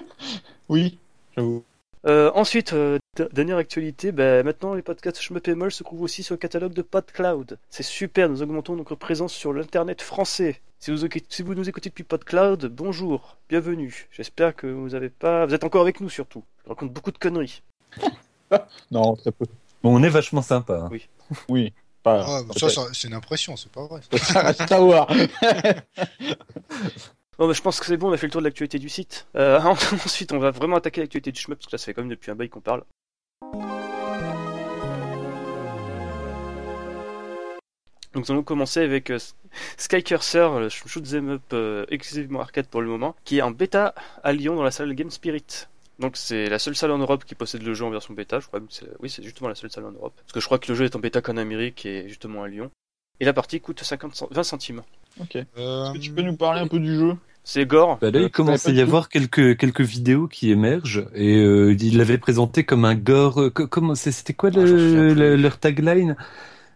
Oui, j'avoue. Euh, ensuite, euh, dernière actualité, bah, maintenant les podcasts Moll se trouvent aussi sur le catalogue de PodCloud. C'est super, nous augmentons notre présence sur l'internet français. Si vous, écoutez- si vous nous écoutez depuis PodCloud, bonjour, bienvenue. J'espère que vous avez pas, vous êtes encore avec nous surtout. Je raconte beaucoup de conneries. Non, très peu. Bon, on est vachement sympa. hein. Oui. Pas, Ah, pas ça, ça, c'est une impression, c'est pas vrai. Ça reste à voir. Bon, bah, je pense que c'est bon, on a fait le tour de l'actualité du site. Euh, ensuite, on va vraiment attaquer l'actualité du Shmup parce que là, ça fait quand même depuis un bail qu'on parle. Donc nous allons commencer avec euh, Sky Cursor, le shoot 'em up euh, exclusivement arcade pour le moment, qui est en bêta à Lyon dans la salle Game Spirit. Donc c'est la seule salle en Europe qui possède le jeu en version bêta, je crois. que Oui, c'est justement la seule salle en Europe. Parce que je crois que le jeu est en bêta qu'en Amérique et justement à Lyon. Et la partie coûte 50 cent- 20 centimes. Ok. Euh, Est-ce que tu peux nous parler un peu du jeu? C'est gore. Bah là, Euh, il commence t'avais à y avoir quelques quelques vidéos qui émergent et euh, il l'avait présenté comme un gore. euh, co- comment c'était quoi Ah, le, le- leur tagline?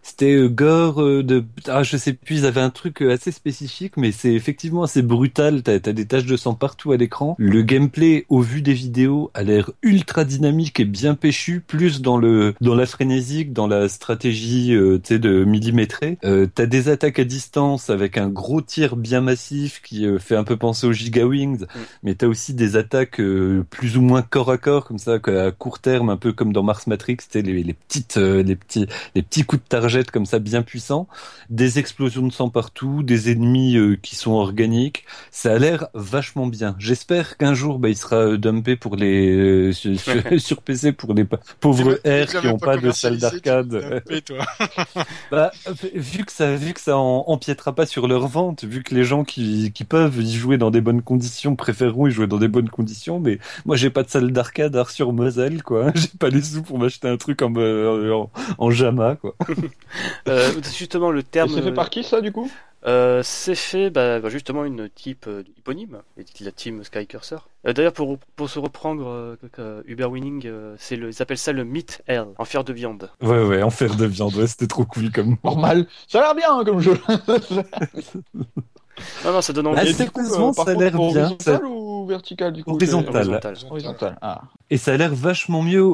C'était euh, gore euh, de ah je sais plus. Ils avaient un truc euh, assez spécifique, mais c'est effectivement assez brutal. T'as as des taches de sang partout à l'écran. Le gameplay, au vu des vidéos, a l'air ultra dynamique et bien péchu, plus dans le dans la frénésique, dans la stratégie euh, tu sais de millimétrer. Euh, T'as des attaques à distance avec un gros tir bien massif qui euh, fait un peu penser aux Giga Wings, mais t'as aussi des attaques euh, plus ou moins corps à corps comme ça à court terme, un peu comme dans Mars Matrix, c'était les, les petites euh, les petits les petits coups de target comme ça bien puissants, des explosions de sang partout, des ennemis euh, qui sont organiques. Ça a l'air vachement bien. J'espère qu'un jour bah, il sera euh, dumpé pour les euh, sur, PC pour les pa- pauvres R qui l'avais ont pas de salle d'arcade. Bah, vu que ça, vu que ça en- empiétera pas sur leur vente, vu que les gens qui, qui peuvent y jouer dans des bonnes conditions préféreront y jouer dans des bonnes conditions, mais moi j'ai pas de salle d'arcade sur Moselle, quoi. J'ai pas les sous pour m'acheter un truc en, euh, en, en Jama, quoi. Euh, justement, le Et terme. c'est fait par qui ça du coup? Euh, c'est fait bah, bah, justement une type euh, éponyme, et la team Sky Cursor. Euh, D'ailleurs, pour, pour se reprendre, euh, euh, Uber Winning, euh, c'est le, ils appellent ça le Meat Hell, en fer de viande. Ouais, ouais, en fer de viande, ouais, c'était trop cool comme. Normal. Ça a l'air bien hein, comme jeu. Non, non, ça donne Ah, envie. c'est- Sérieusement, par ça a contre, l'air bien, Horizontal ça- ou vertical du coup? Horizontal. Horizontal. Horizontal. Ah. Et ça a l'air vachement mieux.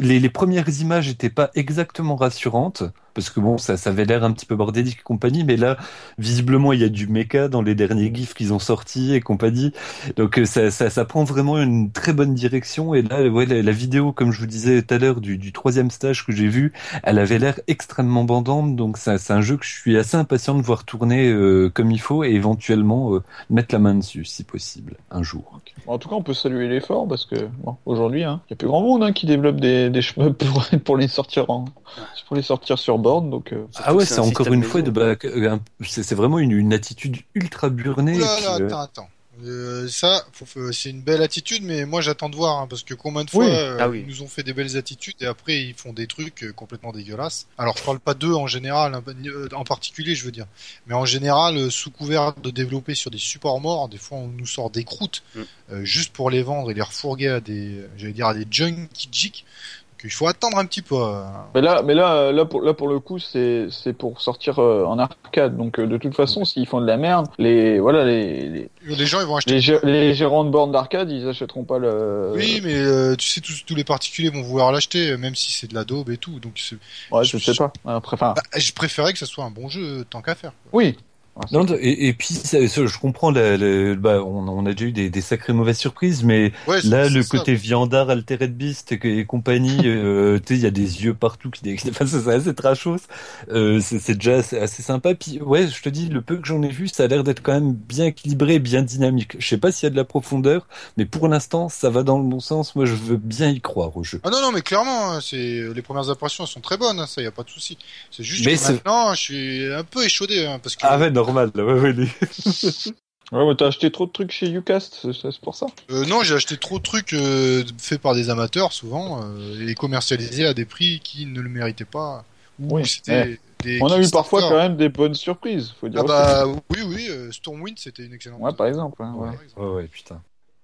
Les, premières images n'étaient pas exactement rassurantes parce que bon, ça, avait l'air un petit peu bordélique et compagnie, mais là, visiblement, il y a du méca dans les derniers gifs qu'ils ont sortis et compagnie. Donc euh, ça, prend vraiment une très bonne direction. Et là, la, vidéo, comme je vous disais tout à l'heure, du, troisième stage que j'ai vu, elle avait l'air extrêmement bandante. Donc c'est un jeu que je suis assez impatient de voir tourner euh, comme il faut et éventuellement euh, mettre la main dessus, si possible, un jour. En tout cas, on peut saluer l'effort parce que bon, hein, il y a plus grand monde hein, qui développe des, des chemins pour, pour les sortir en, pour les sortir sur board. Donc, euh, ah ouais, c'est encore une fois de bah, c'est vraiment une, une, attitude ultra burnée. Là, puis, attends, attends. Euh, ça, c'est une belle attitude, mais moi j'attends de voir, hein, parce que combien de fois oui. euh, ah oui. ils nous ont fait des belles attitudes et après ils font des trucs euh, complètement dégueulasses. Alors je parle pas d'eux en général, hein, en particulier je veux dire, mais en général euh, sous couvert de développer sur des supports morts, des fois on nous sort des croûtes Mm. euh, juste pour les vendre et les refourguer à des, j'allais dire à des junkie. Il faut attendre un petit peu. euh. Mais là, mais là, là pour là pour le coup, c'est c'est pour sortir euh, en arcade. Donc euh, de toute façon, s'ils font de la merde, les voilà les les, Les gens ils vont acheter. les, gé- les gérants de bornes d'arcade, ils achèteront pas le. Oui, mais euh, tu sais, tous, tous les particuliers vont vouloir l'acheter, euh, même si c'est de la daube et tout. Donc, Ouais, je sais pas. Après, bah, je préférais que ce soit un bon jeu tant qu'à faire. quoi. oui. Non, et, et puis ça, ça, je comprends, la, la- bah, on, on a déjà eu des, des sacrées mauvaises surprises, mais Ouais, là, le ça. côté viandard, Altered Beast et, et compagnie, euh, tu sais, il y a des yeux partout qui enfin, c'est assez trashos. Euh, c'est déjà assez, assez sympa. Puis ouais, je te dis, le peu que j'en ai vu, ça a l'air d'être quand même bien équilibré, bien dynamique. Je sais pas s'il y a de la profondeur, mais pour l'instant, ça va dans le bon sens. Moi, je veux bien y croire au jeu. Ah non, non, mais clairement, hein, c'est les premières impressions elles sont très bonnes, hein, ça y a pas de souci. C'est juste Mais que maintenant, je suis un peu échaudé hein, parce que Ah ouais, normal. là, Ouais, ouais, les- Ouais, mais t'as acheté trop de trucs chez Ucast, c'est pour ça. euh, non, j'ai acheté trop de trucs euh, faits par des amateurs souvent euh, et commercialisés à des prix qui ne le méritaient pas. Ou Oui, c'était des On a eu parfois quand même des bonnes surprises, faut dire. Ah bah oui, oui, euh, Stormwind c'était une excellente. Ouais, par exemple. hein, ouais. par exemple. ouais, ouais, putain.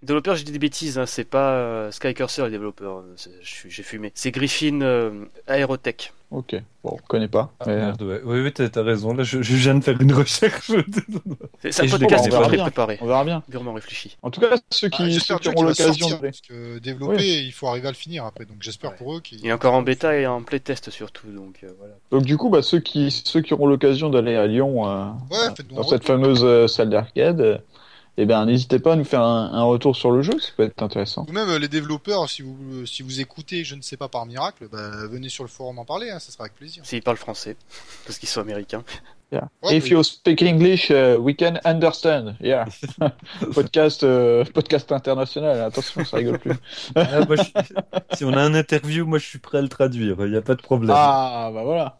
Développeur, j'ai dit des bêtises, hein, c'est pas euh, Sky Cursor le développeur, suis- j'ai fumé. C'est Griffin euh, Aerotech. Ok. Bon, je connais pas. Ah, mais, merde, ouais, ouais, ouais, t'as raison. Là, je, je viens de faire une recherche. C'est un podcast, c'est pas, préparé, On verra bien. durement réfléchi. En tout cas, ceux qui, Ah, ceux qui auront l'occasion parce que développer, il faut arriver à le finir après. Donc j'espère Ouais. pour eux qu'il Il est encore en bêta et en playtest surtout, donc euh, voilà. Donc du coup, bah, ceux qui ceux qui auront l'occasion d'aller à Lyon euh, Ouais, dans cette retour. fameuse euh, salle d'arcade, euh, eh ben n'hésitez pas à nous faire un, un retour sur le jeu, ça peut être intéressant. Ou même euh, les développeurs, si vous si vous écoutez, je ne sais pas par miracle, bah, venez sur le forum en parler, hein, ça sera avec plaisir. S'ils parlent français, parce qu'ils sont américains. Yeah. Ouais, If you speak English, uh, we can understand. Yeah. podcast euh, podcast international. Attention, ça rigole plus. Ah, moi, je- si on a un interview, moi je suis prêt à le traduire, il n'y a pas de problème. Ah bah voilà.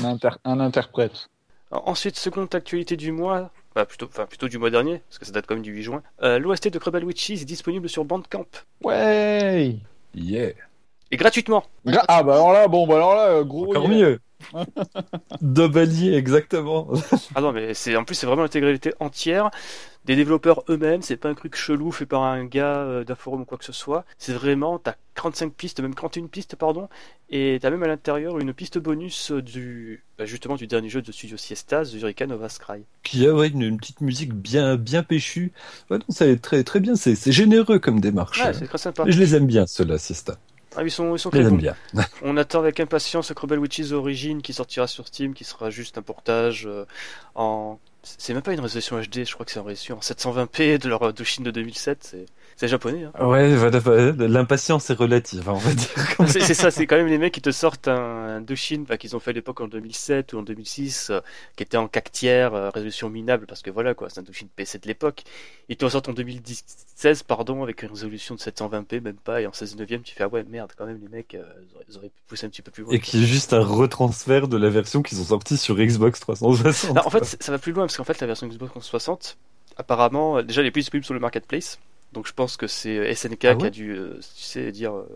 Un, inter- un interprète. Ensuite, seconde actualité du mois, bah, plutôt, enfin, plutôt du mois dernier, parce que ça date quand même du 8 juin. Euh, L'OST de Crubble Witches est disponible sur Bandcamp. Ouais. Yeah. Et gratuitement Gra- Ah bah alors là, bon bah alors là, gros. Encore yeah. mieux. Double exactement. Ah non, mais c'est en plus c'est vraiment l'intégralité entière des développeurs eux-mêmes. C'est pas un truc chelou fait par un gars euh, d'un forum ou quoi que ce soit. C'est vraiment t'as 45 pistes, même 41 pistes pardon, et t'as même à l'intérieur une piste bonus euh, du bah, justement du dernier jeu de Studio Siestas, The Hurricane of Ascry. Qui a ouais, une, une petite musique bien bien péchue. Ouais, non, ça est très très bien, c'est c'est généreux comme démarche. Ouais, c'est très sympa. je les aime bien ceux-là, Siesta. Ah, ils sont ils sont très bons. bien. On attend avec impatience Crubble Witches Origin qui sortira sur Steam, qui sera juste un portage euh, en. C'est même pas une résolution HD, je crois que c'est en résolution en 720p de leur Doshin de 2007. C'est japonais. Hein. Ouais, voilà, l'impatience est relative, hein, on va dire. c'est ça, c'est quand même les mecs qui te sortent un, un bah, qu'ils ont fait à l'époque en 2007 ou en 2006, euh, qui était en 4 tiers, euh, résolution minable, parce que voilà quoi, c'est un Doshin PC de l'époque. Ils te sortent en 2016, pardon, avec une résolution de 720p, même pas, et en 16 neuvième, tu fais ah ouais merde, quand même les mecs, euh, ils auraient- pu pousser un petit peu plus loin. Et qui est juste un retransfert de la version qu'ils ont sortie sur Xbox 360. Non, en fait, ça va plus loin parce qu'en fait, la version Xbox 360, apparemment, euh, déjà, elle est plus disponible sur le marketplace. Donc, je pense que c'est euh, SNK Ah qui a dû, euh, tu sais, dire euh,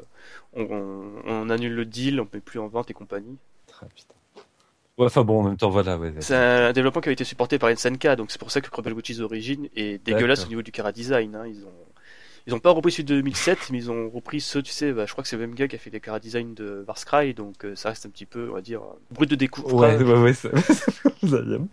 on, on- on annule le deal, on ne met plus en vente et compagnie. Ah, putain. Ouais, enfin bon, en même temps, voilà. Ouais, C'est un développement qui a été supporté par SNK, donc c'est pour ça que Crumble Witches Origin est dégueulasse au niveau du cara design. hein. Ils ont Ils ont pas repris celui de 2007, mais ils ont repris ceux, tu sais, bah, je crois que c'est le même gars qui a fait les cara design de Varscry, donc euh, ça reste un petit peu, on va dire, euh, brut de découverte. Ouais, ouais, ouais, ça-.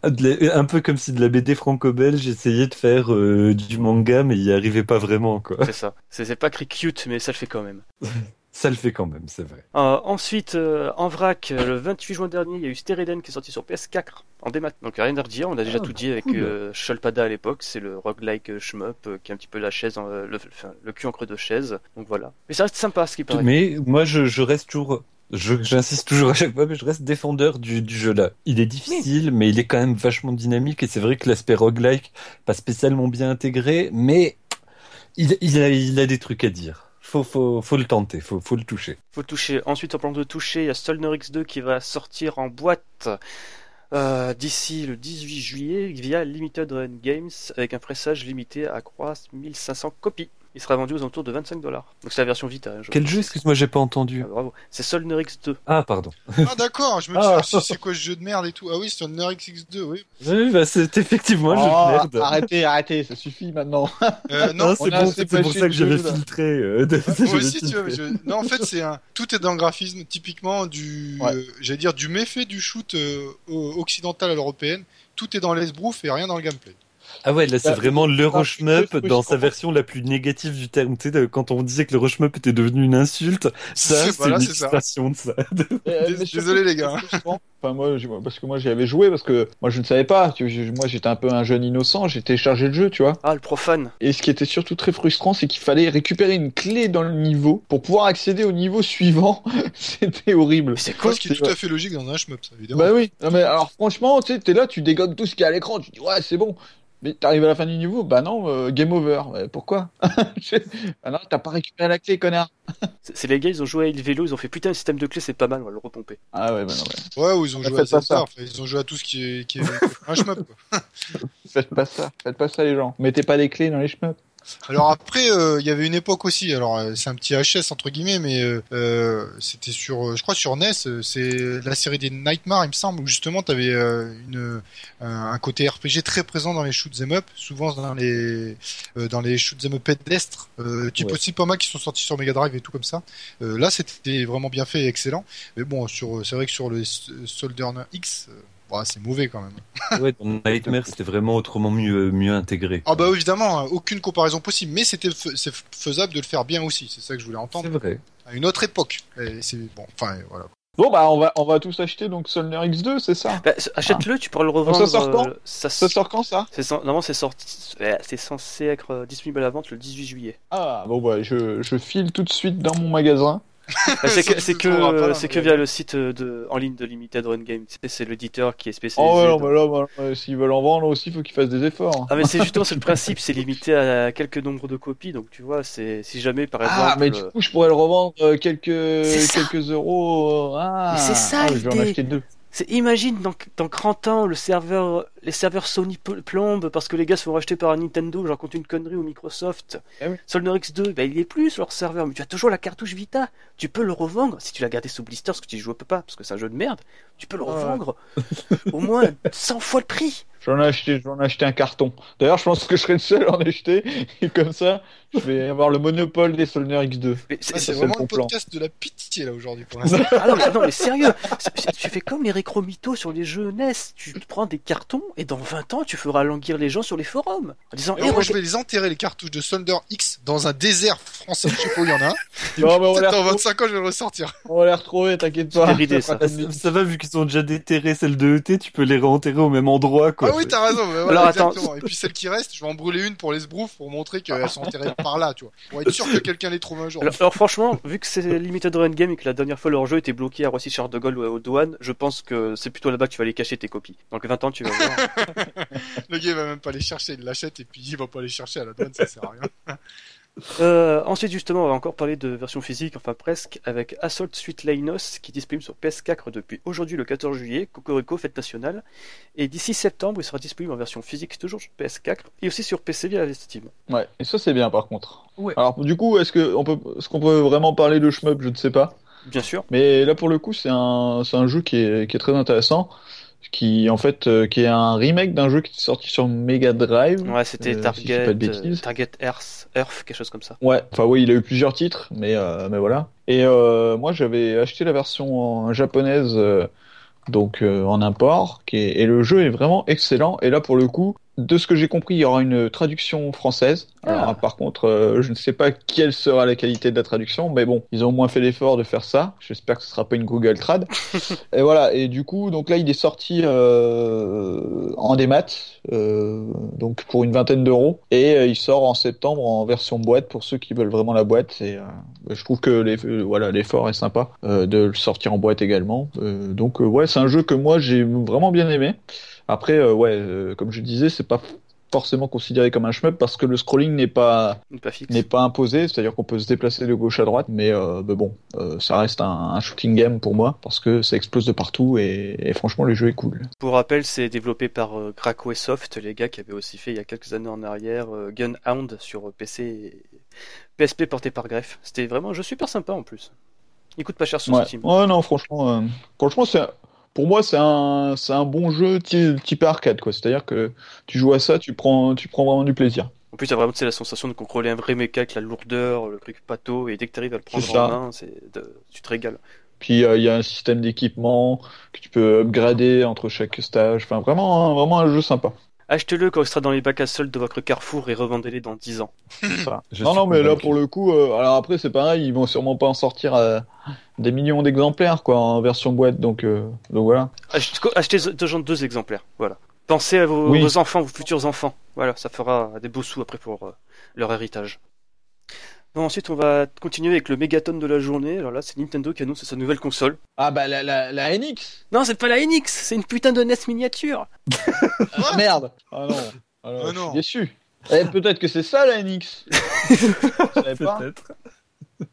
Ah, Un peu comme si de la BD franco-belge essayait de faire euh, du manga, mais il y arrivait pas vraiment, quoi. C'est ça. C'est pas écrit cute, mais ça le fait quand même. Ça le fait quand même, c'est vrai. Euh, ensuite, euh, en vrac, euh, le 28 juin dernier, il y a eu Stereden qui est sorti sur PS4 en démat. Donc rien à redire, on a déjà Ah, tout dit avec cool. euh, Sholpada à l'époque, c'est le roguelike euh, shmup euh, qui est un petit peu la chaise, en- euh, le, enfin, le cul en creux de chaise. Donc voilà. Mais ça reste sympa ce qui paraît. Mais moi, je, je reste toujours. je- J'insiste toujours à chaque fois, mais je reste défendeur du, du jeu là. Il est difficile, mais il est quand même vachement dynamique et c'est vrai que l'aspect roguelike, pas spécialement bien intégré, mais il, il, a, il a des trucs à dire. Faut, faut, le tenter, faut, le toucher. Faut toucher. Ensuite, en parlant de toucher, il y a Solner X2 qui va sortir en boîte euh, d'ici le 18 juillet via Limited Run Games avec un pressage limité à croix 1500 copies. Il sera vendu aux alentours de 25 dollars. Donc c'est la version Vita. hein, je- Quel jeu, excuse-moi, j'ai pas entendu. Ah, bravo. C'est Solner X2. Ah, pardon. Ah d'accord, je me dis Ah. ah, c'est- c'est quoi ce jeu de merde et tout. Ah oui, c'est un RXX2, oui. Oui, bah, c'est effectivement un jeu Oh, de merde. Arrêtez, arrêtez, ça suffit maintenant. Euh, non, Non, on c'est bon, c'est pour ça que j'avais jeu, filtré. euh, de- moi aussi, tu vois. je- Non, en fait, c'est un. Tout est dans le graphisme, typiquement du. Ouais. euh, J'allais dire du méfait du shoot euh, occidental à l'européenne. Tout est dans l'esbrouf et rien dans le gameplay. Ah ouais, là c'est Bah, vraiment un peu dans sa version la plus négative du terme. Tu sais, quand on disait que l'Euroshmup était devenu une insulte, ça c'est Voilà, une illustration de ça. Euh, désolé, les gars. Enfin moi, parce que moi j'y avais joué parce que moi je ne savais pas. Moi j'étais un peu un jeune innocent. J'ai téléchargé le jeu, tu vois. Ah, le profane. Et ce qui était surtout très frustrant, c'est qu'il fallait récupérer une clé dans le niveau pour pouvoir accéder au niveau suivant. C'était horrible. C'est quoi Ce qui est c'est tout à fait logique dans un shmup, ça, évidemment. Bah oui. Non mais alors franchement, tu sais, t'es là, tu dégodes tout ce qui est à l'écran. Tu dis ouais, c'est bon. Mais t'arrives à la fin du niveau, bah non, euh, game over. Ouais, pourquoi? Ah non, t'as pas récupéré la clé, connard. C'est les gars, ils ont joué à Il Vélo, ils ont fait putain, le système de clé c'est pas mal, on va le repomper. Ah ouais, bah non, mais Ouais, ou ils ont joué à faites pas Zelda, ça. enfin, ils ont joué à tout ce qui est, qui est un shmup. Quoi. faites pas ça, faites pas ça les gens. Mettez pas les clés dans les chemins. Alors après, euh, il y avait une époque aussi. Alors euh, c'est un petit HS entre guillemets, mais euh, c'était sur, je crois sur NES. C'est la série des Nightmares, il me semble, où justement t'avais une un, côté RPG très présent dans les shoots 'em up, souvent dans les dans les up pédestres, type Ouais. aussi pas mal qui sont sortis sur Mega Drive et tout comme ça. Là, c'était vraiment bien fait et excellent. Mais bon, sur c'est vrai que sur le Soldier X, bah, c'est mauvais quand même. Ouais, dans Nightmare c'était vraiment autrement mieux, mieux intégré. Ah bah évidemment, hein, aucune comparaison possible, mais c'était c'est faisable de le faire bien aussi. C'est ça que je voulais entendre. C'est vrai. à une autre époque. Et c'est bon, enfin voilà. Bon bah on va on va tous acheter donc Solner X2, c'est ça? Bah, achète-le, tu pourras le revendre. ça sort quand? euh, ça, Ça sort quand ça? C'est cen- Normalement, c'est sorti. C'est censé être euh, disponible à la vente le 18 juillet. Ah bon bah je, je file tout de suite dans mon magasin. Bah, c'est que, c'est que, c'est via le site euh, de, en ligne de Limited Run Game. Tu sais, C'est l'éditeur qui est spécialisé. Oh ouais, non, mais là, bah, s'ils veulent en vendre aussi, il faut qu'ils fassent des efforts. Ah mais c'est justement c'est le principe, c'est limité à quelques nombres de copies, donc tu vois, c'est si jamais par exemple. Ah mais du euh, coup je pourrais le revendre euh, quelques quelques euros. Ah, c'est ça, ah, je vais en acheter deux. C'est imagine dans, dans 30 ans le serveur les serveurs Sony pl- plombent parce que les gars se font racheter par Nintendo, j'en compte une connerie ou Microsoft. Oui. Solner X2, bah, il est plus sur leur serveur, mais tu as toujours la cartouche Vita. Tu peux le revendre si tu l'as gardé sous blister parce que tu y joues pas parce que c'est un jeu de merde. Tu peux le revendre au moins 100 fois le prix. J'en ai acheté, j'en ai acheté un carton. D'ailleurs, je pense que je serai le seul à en acheter. Et comme ça, je vais avoir le monopole des Solner X2. Mais c'est- vraiment plan. podcast de la pitié là aujourd'hui pour l'instant. Ah non, mais, non, mais sérieux, tu fais comme les récromito sur les jeux NES. Tu te prends des cartons et dans 20 ans, tu feras languir les gens sur les forums en disant Et Eh, moi, regarde- je vais les enterrer les cartouches de Thunder X dans un désert français. Je sais pas où il y en a. Et Non, mais on dans retrouver, 25 ans, je vais le ressortir. on va les retrouver, t'inquiète pas. Idée, ça. Ça, va, vu qu'ils ont déjà déterré celle de ET, tu peux les réenterrer au même endroit, quoi. Ah oui, t'as raison. mais voilà, Alors, attends. Et puis celles qui restent, je vais en brûler une pour les sbroufs pour montrer qu'elles sont enterrées par là, tu vois. Pour être sûr que quelqu'un les trouve un jour. Alors, alors franchement, vu que c'est Limited Run Game et que la dernière fois leur jeu était bloqué à Roissy Charles de Gaulle ou aux douanes, je pense que c'est plutôt là-bas que tu vas aller cacher tes copies. Donc 20 ans, tu vas voir. Le gars il va même pas les chercher, il l'achète et puis il va pas les chercher à la douane, ça sert à rien. Euh, ensuite, justement, on va encore parler de version physique, enfin presque, avec Assault Suite Lainos qui est disponible sur PS4 depuis aujourd'hui le 14 juillet, Cocorico, fête nationale. Et d'ici septembre, il sera disponible en version physique toujours sur PS4 et aussi sur PC via Steam. Ouais, et ça c'est bien par contre. Ouais. Alors du coup, est-ce que on peut, est-ce qu'on peut vraiment parler de shmup? Je ne sais pas. Bien sûr. Mais là pour le coup, c'est un, c'est un jeu qui est, qui est très intéressant. Qui en fait euh, qui est un remake d'un jeu qui est sorti sur Mega Drive. Ouais, c'était Euh, Target, euh, Target Earth, Earth, quelque chose comme ça. Ouais, enfin oui, il a eu plusieurs titres, mais euh, mais voilà. Et euh, moi j'avais acheté la version en japonaise, euh, donc euh, en import, qui est, et le jeu est vraiment excellent. Et là pour le coup, de ce que j'ai compris, il y aura une traduction française. Alors Ah. par contre, euh, je ne sais pas quelle sera la qualité de la traduction, mais bon, ils ont au moins fait l'effort de faire ça. J'espère que ce sera pas une Google Trad. et voilà. Et du coup, donc là, il est sorti euh, en démat, euh, donc pour une vingtaine d'euros, et euh, il sort en septembre en version boîte pour ceux qui veulent vraiment la boîte. Et euh, je trouve que les, voilà, l'effort est sympa de le sortir en boîte également. Donc ouais, c'est un jeu que moi j'ai vraiment bien aimé. Après, euh, ouais, euh, comme je disais, c'est pas forcément considéré comme un shmup parce que le scrolling n'est pas n'est pas imposé, c'est-à-dire qu'on peut se déplacer de gauche à droite, mais, euh, mais bon, euh, ça reste un, un shooting game pour moi parce que ça explose de partout et, et franchement le jeu est cool. Pour rappel, c'est développé par euh, Graco et Soft, les gars qui avaient aussi fait il y a quelques années en arrière Gunhound sur PC et PSP porté par Greff. C'était vraiment un jeu super sympa en plus. Il coûte pas cher sur Ouais. Steam. ouais, non, franchement, franchement c'est pour moi c'est un c'est un bon jeu type, arcade quoi, c'est-à-dire que tu joues à ça, tu prends tu prends vraiment du plaisir. En plus, t'as vraiment tu sais, la sensation de contrôler un vrai mecha avec la lourdeur, le truc pato, et dès que t'arrives à le prendre en main, c'est de- tu te régales. Puis euh, il y a un système d'équipement que tu peux upgrader entre chaque stage, enfin vraiment vraiment un jeu sympa. Achetez-le quand il sera dans les bacs à soldes de votre Carrefour et revendez-les dans 10 ans. Non, non, mais là, pour le coup, euh, alors après, c'est pareil, ils vont sûrement pas en sortir euh, des millions d'exemplaires, quoi, en version boîte, donc, euh, donc voilà. Achetez, deux, exemplaires, voilà. Pensez à vos, Oui. vos enfants, vos futurs enfants. Voilà, ça fera des beaux sous après pour euh, leur héritage. Bon, ensuite, on va continuer avec le mégaton de la journée. Alors là, c'est Nintendo qui annonce sa nouvelle console. Ah, bah, la, la, la NX Non, c'est pas la NX, c'est une putain de NES miniature. Ah, Merde Ah non, alors, Ah je suis non. déçu. Eh, peut-être que c'est ça, la NX. Peut-être.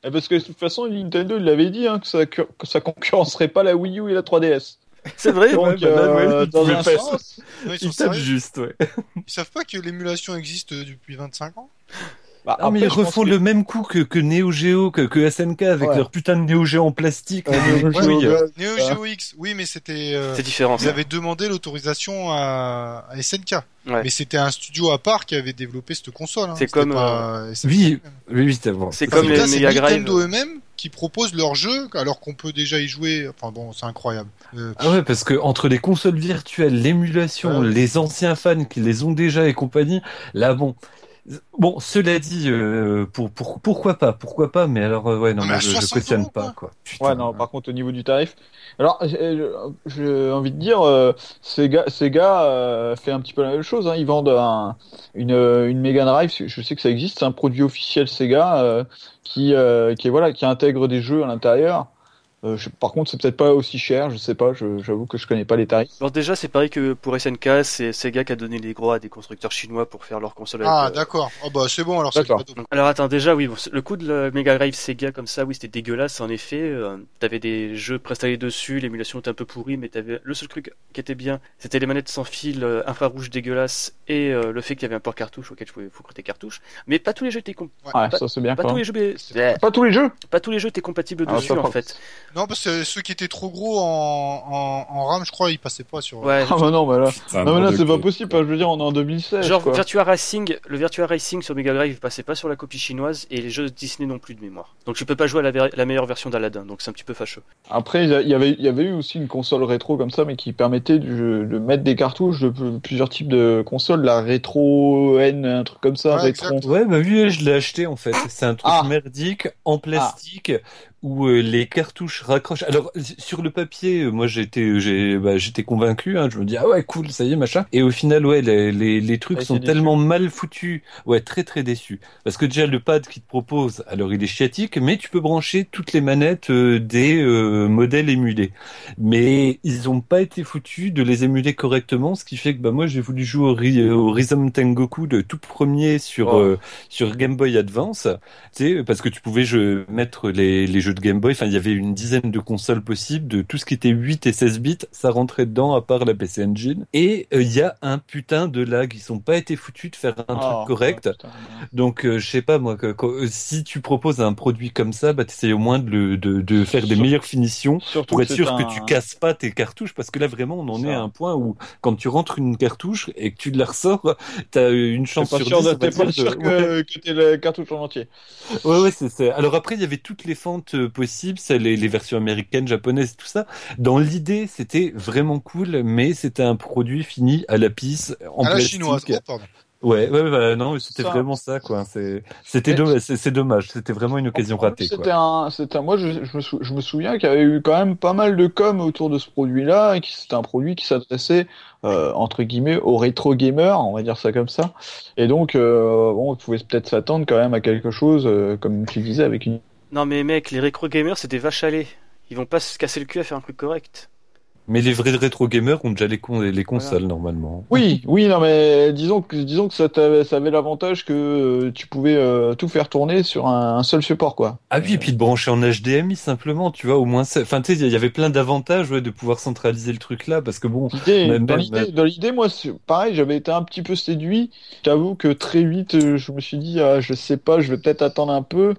Eh, parce que de toute façon, Nintendo, il l'avait dit, hein, que ça, que ça concurrencerait pas la Wii U et la 3DS. C'est vrai Donc, ouais, bah ouais, euh, dans un sens... Non, ils sont Il tape sérieux juste, ouais. Ils savent pas que l'émulation existe depuis 25 ans? Bah, Ah, mais après, ils refont que- le même coup que, que Neo Geo, que, que SNK avec Ouais. leur putain de Neo Geo en plastique. Neo. Geo, Neo. Geo X, oui, mais c'était. euh, C'est différent. Ils ça. avaient demandé l'autorisation à, à SNK. Ouais. Mais c'était un studio à part qui avait développé cette console. hein. C'est comme, pas SNK. Oui, oui, oui, c'est bon. C'est Parce comme les Mega. Nintendo eux-mêmes qui proposent leur jeu alors qu'on peut déjà y jouer. Enfin bon, c'est incroyable. Euh, Ah ouais, parce que entre les consoles virtuelles, l'émulation, Ouais. les anciens fans qui les ont déjà et compagnie, là bon. Bon, cela dit, euh, pour, pour, pourquoi pas, pourquoi pas, mais alors, euh, ouais, non, mais je, je 60 cautionne euros, pas, quoi. Putain. Ouais, non, par contre, au niveau du tarif. Alors, euh, j'ai envie de dire, euh, Sega, Sega euh, fait un petit peu la même chose. Hein. Ils vendent un, une, euh, une Mega Drive. Je sais que ça existe. C'est un produit officiel Sega euh, qui, euh, qui, est, voilà, qui intègre des jeux à l'intérieur. Euh, je- par contre, c'est peut-être pas aussi cher. Je sais pas. je- J'avoue que je connais pas les tarifs. Alors déjà, c'est pareil que pour SNK, c'est Sega qui a donné les droits à des constructeurs chinois pour faire leur console. avec, Ah, euh, d'accord. Oh bah c'est bon alors. Alors attends, déjà oui, bon, le coup de la Mega Drive Sega comme ça, oui, c'était dégueulasse en effet. Euh, t'avais des jeux préinstallés dessus, l'émulation était un peu pourrie, mais t'avais le seul truc qui était bien, c'était les manettes sans fil euh, infrarouge dégueulasses et euh, le fait qu'il y avait un port cartouche auquel tu pouvais foutre tes cartouches. Mais pas tous les jeux étaient com- Ouais. Pas- ça c'est bien. pas Quoi. tous les jeux, mais- Pas tous les jeux? pas tous les jeux étaient compatibles Ah, dessus en fait. Non parce que ceux qui étaient trop gros en, en, en RAM, je crois, ils passaient pas sur. Ouais. Ah bah non, bah là. Non mais là c'est pas possible. Je veux dire, on est en 2016. Genre quoi. Virtua Racing, le Virtua Racing sur Mega Drive passait pas sur la copie chinoise et les jeux Disney non plus de mémoire. Donc tu peux pas jouer à la, ver- la meilleure version d'Aladdin, donc c'est un petit peu fâcheux. Après, il y avait, il y avait eu aussi une console rétro comme ça, mais qui permettait de, de mettre des cartouches de plusieurs types de consoles, la rétro N, un truc comme ça, Ouais, rétro. Ouais, bah oui, je l'ai acheté en fait. C'est un truc Ah. merdique en plastique où euh, les cartouches raccrochent. Alors sur le papier, euh, moi j'étais, j'ai, bah, j'étais convaincu. Hein, je me dis ah ouais cool, ça y est machin. Et au final, ouais, les, les, les trucs Ouais, sont déçu. tellement mal foutus. Ouais, très très déçu. Parce que déjà le pad qui te propose, alors il est chiatique, mais tu peux brancher toutes les manettes euh, des euh, modèles émulés. Mais ils ont pas été foutus de les émuler correctement, ce qui fait que bah moi j'ai voulu jouer au, Rhythm Tengoku le tout premier sur Oh. euh, sur Game Boy Advance, tu sais, parce que tu pouvais je, mettre les, les jeux de Game Boy. Enfin, il y avait une dizaine de consoles possibles, de tout ce qui était 8 et 16 bits, ça rentrait dedans à part la PC Engine. Et euh, il y a un putain de lag. Ils sont pas été foutus de faire un Oh, truc correct. ouais, putain, ouais. Donc, euh, je sais pas moi, que, que- euh, si tu proposes un produit comme ça, bah t'essayes au moins de, le, de, de faire des Sur- meilleures finitions Surtout pour être sûr un- que tu casses pas tes cartouches, parce que là vraiment on en Ça. est à un point où quand tu rentres une cartouche et que tu la ressors, t'as une T'es chance pas sur sûr, 10, de- on va t'es pas sûr de- que, que t'aies le cartouche en entier. Ouais, ouais, c'est, c'est. Alors après, il y avait toutes les fentes euh, possibles, c'est les, les versions américaines, japonaises, tout ça. Dans l'idée, c'était vraiment cool, mais c'était un produit fini à la pisse, en À la plastique. chinoise. Oh, pardon. Ouais, ouais, ouais, non, mais c'était vraiment ça, quoi. C'est, c'était Mais- dommage, c'est, c'est dommage. C'était vraiment une occasion plus, ratée, C'était quoi. un, c'était un, moi je, je, me sou- je me souviens qu'il y avait eu quand même pas mal de com autour de ce produit-là et que c'était un produit qui s'adressait euh, entre guillemets aux rétro gamers, on va dire ça comme ça. Et donc euh, bon, on pouvait peut-être s'attendre quand même à quelque chose euh, comme tu disais avec une. Non mais mec, les rétro gamers c'est des vaches à lait. Ils vont pas se casser le cul à faire un truc correct. Mais les vrais rétro gamers ont déjà les, con- les consoles, normalement. Oui, oui, non mais disons que disons que ça, t'avait- ça avait l'avantage que euh, tu pouvais euh, tout faire tourner sur un, un seul support quoi. Ah oui, et puis de brancher en HDMI, simplement, tu vois, au moins, enfin, tu sais, il y avait plein d'avantages, ouais, de pouvoir centraliser le truc là, parce que bon, L'idée, Même- dans l'idée, dans l'idée, moi, pareil, j'avais été un petit peu séduit. J'avoue que très vite, euh, je me suis dit, ah, je sais pas, je vais peut-être attendre un peu.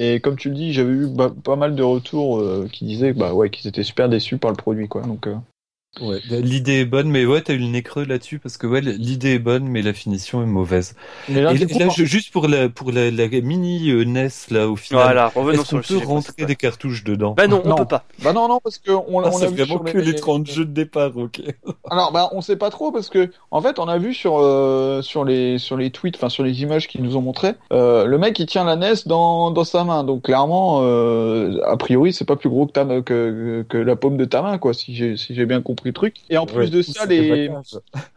Et comme tu le dis, j'avais eu bah, pas mal de retours euh, qui disaient, bah ouais, qu'ils étaient super déçus par le produit, quoi. Donc, euh, Ouais, l'idée est bonne, mais ouais, t'as eu le nez creux là-dessus parce que ouais, l'idée est bonne, mais la finition est mauvaise. mais là, et coup, là, je- juste pour la pour la, la mini euh, NES là, au final, Voilà, revenons est-ce qu'on peut sujet. rentrer des cartouches dedans? Bah non, on Non. peut pas. bah non, non, parce que on, Ah, on a vu vraiment sur que les 30 jeux de départ, ok. Alors, bah, on sait pas trop parce que, en fait, on a vu sur euh, sur les sur les tweets, enfin sur les images qu'ils nous ont montré, euh, le mec il tient la NES dans dans sa main. Donc clairement, euh, a priori, c'est pas plus gros que ta que que, que la paume de ta main, quoi, si j'ai si j'ai bien compris le truc. Et en plus Ouais, de ça, les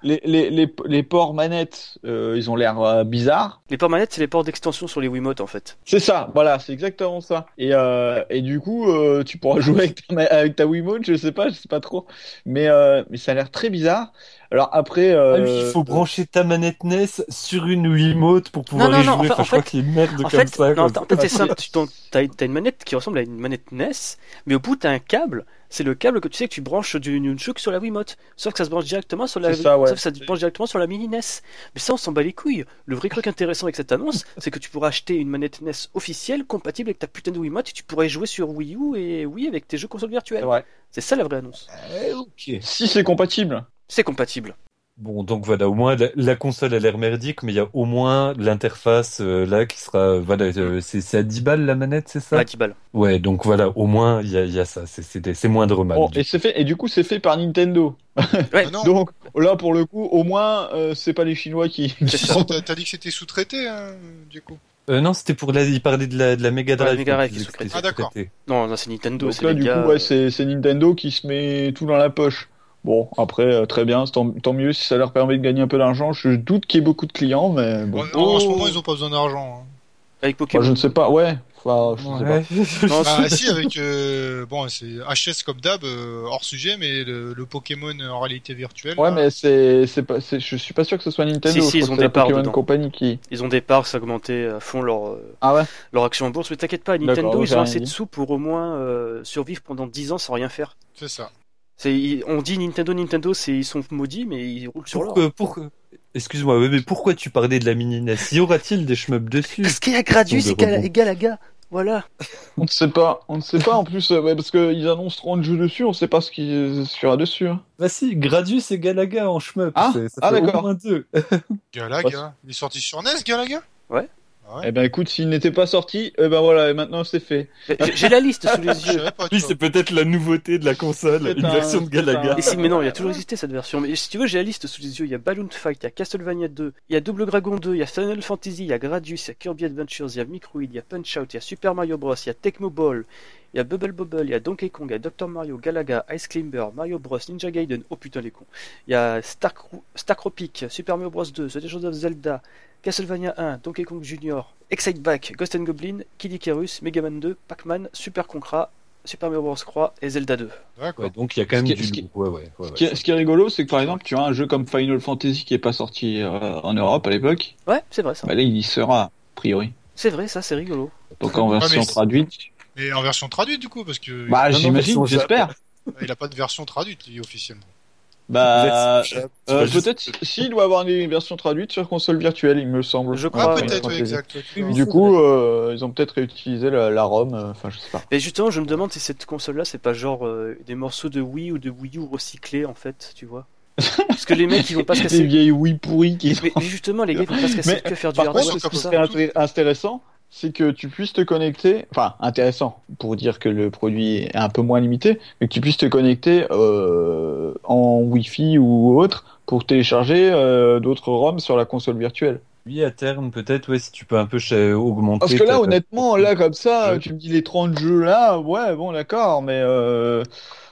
les les les, les ports manettes, euh, ils ont l'air euh, bizarres. Les ports manettes, c'est les ports d'extension sur les Wiimotes en fait. C'est ça, voilà, c'est exactement ça. Et, euh, et du coup, euh, tu pourras jouer avec ta, avec ta Wiimote, je sais pas, je sais pas trop. Mais, euh, mais ça a l'air très bizarre. Alors après... Ah Euh, oui, il faut brancher ta manette NES sur une Wiimote pour pouvoir non, y non, jouer. en fait- Enfin, en je crois fait- qu'il y a une merde En comme fait, ça. non, en fait c'est simple. Tu t'as t'as une manette qui ressemble à une manette NES, mais au bout t'as un câble. C'est le câble que tu sais que tu branches du Nunchuk sur la Wiimote. Sauf que ça se branche directement sur la. C'est ça, ouais. Sauf que ça se branche directement sur la mini NES. Mais ça, on s'en bat les couilles. Le vrai truc intéressant avec cette annonce, c'est que tu pourras acheter une manette NES officielle compatible avec ta putain de Wiimote et tu pourrais jouer sur Wii U et Wii avec tes jeux consoles virtuelles. C'est ça la vraie annonce. Eh, ok. Si c'est compatible. C'est compatible. Bon, donc voilà, au moins la, la console a l'air merdique, mais il y a au moins l'interface euh, là qui sera. Voilà, euh, c'est c'est à 10 balles la manette, c'est ça? À 10 balles. Ouais, donc voilà, au moins il y a, il y a ça, c'est- c'est des- c'est moindre mal. Bon, et c'est fait et du coup c'est fait par Nintendo. Ouais. Ah Donc là pour le coup au moins euh, c'est pas les Chinois qui. T'as t'as dit que c'était sous-traité, hein, Diego. Euh, non, c'était pour la, il parlait de la, de la Mega Drive. Ouais, Mega Drive donc qui il disait que sous-traité. c'était Ah, d'accord. Non, non, c'est Nintendo. Donc C'est là du coup ouais euh, c'est c'est Nintendo qui se met tout dans la poche. Bon après euh, très bien, c'est tant, tant mieux si ça leur permet de gagner un peu d'argent. Je doute qu'il y ait beaucoup de clients mais bon. En, en ce Oh. moment, ils ont pas besoin d'argent. hein. avec Moi, Pokémon. je ne sais pas ouais. Enfin je sais pas. Ouais. Non, Bah si, avec euh, bon, c'est HS comme d'hab, euh, hors sujet, mais le, le Pokémon en réalité virtuelle. Ouais, là, mais c'est, c'est pas, c'est, je suis pas sûr que ce soit Nintendo. Si, ils ont des parts qui. Ils ont des parts augmenter à fond leur, euh, Ah ouais? leur action en bourse, mais t'inquiète pas, Nintendo, ils ont assez de sous pour au moins euh, survivre pendant 10 ans sans rien faire. C'est ça. C'est, on dit Nintendo, Nintendo, c'est ils sont maudits, mais ils roulent sur l'or. Excuse-moi, mais pourquoi tu parlais de la mini NES Y aura-t-il des shmups dessus? Parce qu'il y a Gradius à gars. Voilà. On ne sait pas. On ne sait pas en plus, euh, ouais, parce qu'ils annoncent 30 jeux dessus, on sait pas ce qu'il y aura dessus. hein. Bah si, Gradius et Galaga en shmup. Ah, c'est- ça ah, fait au d'accord. moins deux. Galaga. Il est sorti sur NES, Galaga? Ouais. Ah ouais. Eh ben écoute, s'il n'était pas sorti, eh ben voilà, et maintenant c'est fait. J'ai la liste sous les yeux. Oui, c'est peut-être la nouveauté de la console, une un- version de Galaga. Et si, mais non, il y a toujours existé cette version. Mais si tu veux, j'ai la liste sous les yeux. Il y a Balloon Fight, il y a Castlevania 2, il y a Double Dragon 2, il y a Final Fantasy, il y a Gradius, il y a Kirby Adventures, il y a Microid, il y a Punch Out, il y a Super Mario Bros, il y a Tecmo Ball, il y a Bubble Bobble, il y a Donkey Kong, il y a Dr Mario, Galaga, Ice Climber, Mario Bros, Ninja Gaiden, oh putain les cons. Il y a Star, Super Mario Bros 2, The Legend of Zelda, Castlevania 1, Donkey Kong Jr., Excite Back, Ghost and Goblin, Kid Icarus, Mega Man 2, Pac-Man, Super Concra, Super Mario Bros Croix et Zelda 2. D'accord. Ouais, donc il y a quand même Ce qui- du ce qui-. Ouais, ouais, Ce qui, est, ce qui est rigolo, c'est que par exemple, tu as un jeu comme Final Fantasy qui est pas sorti euh, en Europe à l'époque. Ouais, c'est vrai ça. Bah là, il y sera, a priori. C'est vrai, ça, c'est rigolo. Donc en version traduite. Mais en version traduite du coup, parce que Bah, j'imagine, version j'espère. il a pas de version traduite lui, officiellement. Bah, euh, juste- peut-être s'il doit avoir des versions traduites sur console virtuelle, il me semble. Je Ah, crois, peut-être, oui, exact. Du coup, euh, ils ont peut-être réutilisé la, la ROM, euh, enfin, je sais pas. Mais justement, je me demande si cette console-là, c'est pas genre euh, des morceaux de Wii ou de Wii U recyclés en fait, tu vois. Parce que les mecs, ils vont pas se Des casser. vieilles Wii pourries qui Mais mais justement, les gars, ils vont pas se casser Mais, à faire du Par hardware contre, ouais, ce qui serait inté- intéressant, c'est que tu puisses te connecter, enfin intéressant pour dire que le produit est un peu moins limité, mais que tu puisses te connecter euh, en Wi-Fi ou autre pour télécharger euh, d'autres ROM sur la console virtuelle. Oui, à terme, peut-être, ouais, si tu peux un peu augmenter. Parce que là, ta- honnêtement, là comme ça, tu me dis les 30 jeux là, ouais, bon d'accord, mais euh,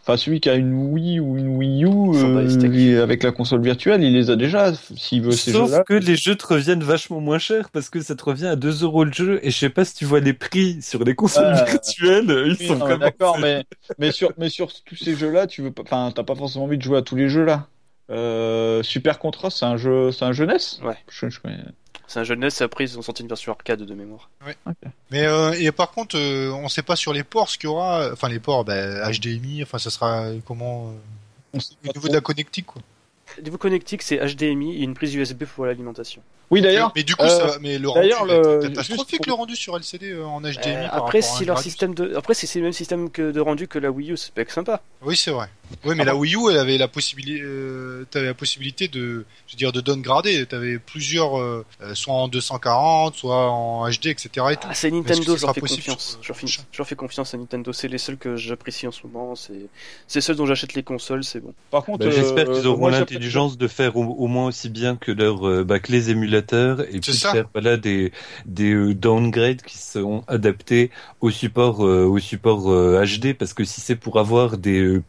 enfin celui qui a une Wii ou une Wii U euh, avec la console virtuelle, il les a déjà. S'il veut ces Sauf jeux-là. que les jeux te reviennent vachement moins cher parce que ça te revient à 2 euros le jeu et je sais pas si tu vois les prix sur les consoles Ouais. virtuelles, ils Oui, sont vraiment... D'accord, mais, mais, sur, mais sur tous ces jeux-là, tu veux pas, enfin, t'as pas forcément envie de jouer à tous les jeux là. Euh, Super Contrast, c'est un jeu, c'est un jeu NES Ouais. Je- je connais- C'est un jeunesse et après, ils ont sorti une version arcade de mémoire. Mais euh, et par contre, euh, on sait pas sur les ports ce qu'il y aura. Enfin, les ports, bah, HDMI. Enfin, ça sera comment euh, On sait au niveau de la connectique, quoi. Niveau connectique, c'est HDMI et une prise USB pour l'alimentation. Oui, d'ailleurs. Mais du coup, euh, ça, mais le rendu, le- catastrophique pour- le rendu sur LCD euh, en HDMI. Euh, par après, si leur système de, après, c'est le même système que de rendu que la Wii U, c'est pas sympa. Oui, c'est vrai. Oui, mais Ah la bon Wii U, elle avait la possibilité, euh, t'avais la possibilité de, je veux dire, de downgrader. T'avais plusieurs, euh, euh, soit en 240, soit en HD, etc. Et. Ah, c'est Nintendo, ce je sera leur fais confiance. sur- Je leur fais, sur- je leur fais confiance à Nintendo. C'est les seuls que j'apprécie en ce moment. C'est, c'est ceux dont j'achète les consoles, c'est bon. Par contre, Bah, J'espère euh, qu'ils auront l'intelligence de faire au, au moins aussi bien que leurs bah, que les émulateurs et puis faire voilà, des, des euh, downgrades qui seront adaptés au support euh, au support euh, HD parce que si c'est pour avoir des euh,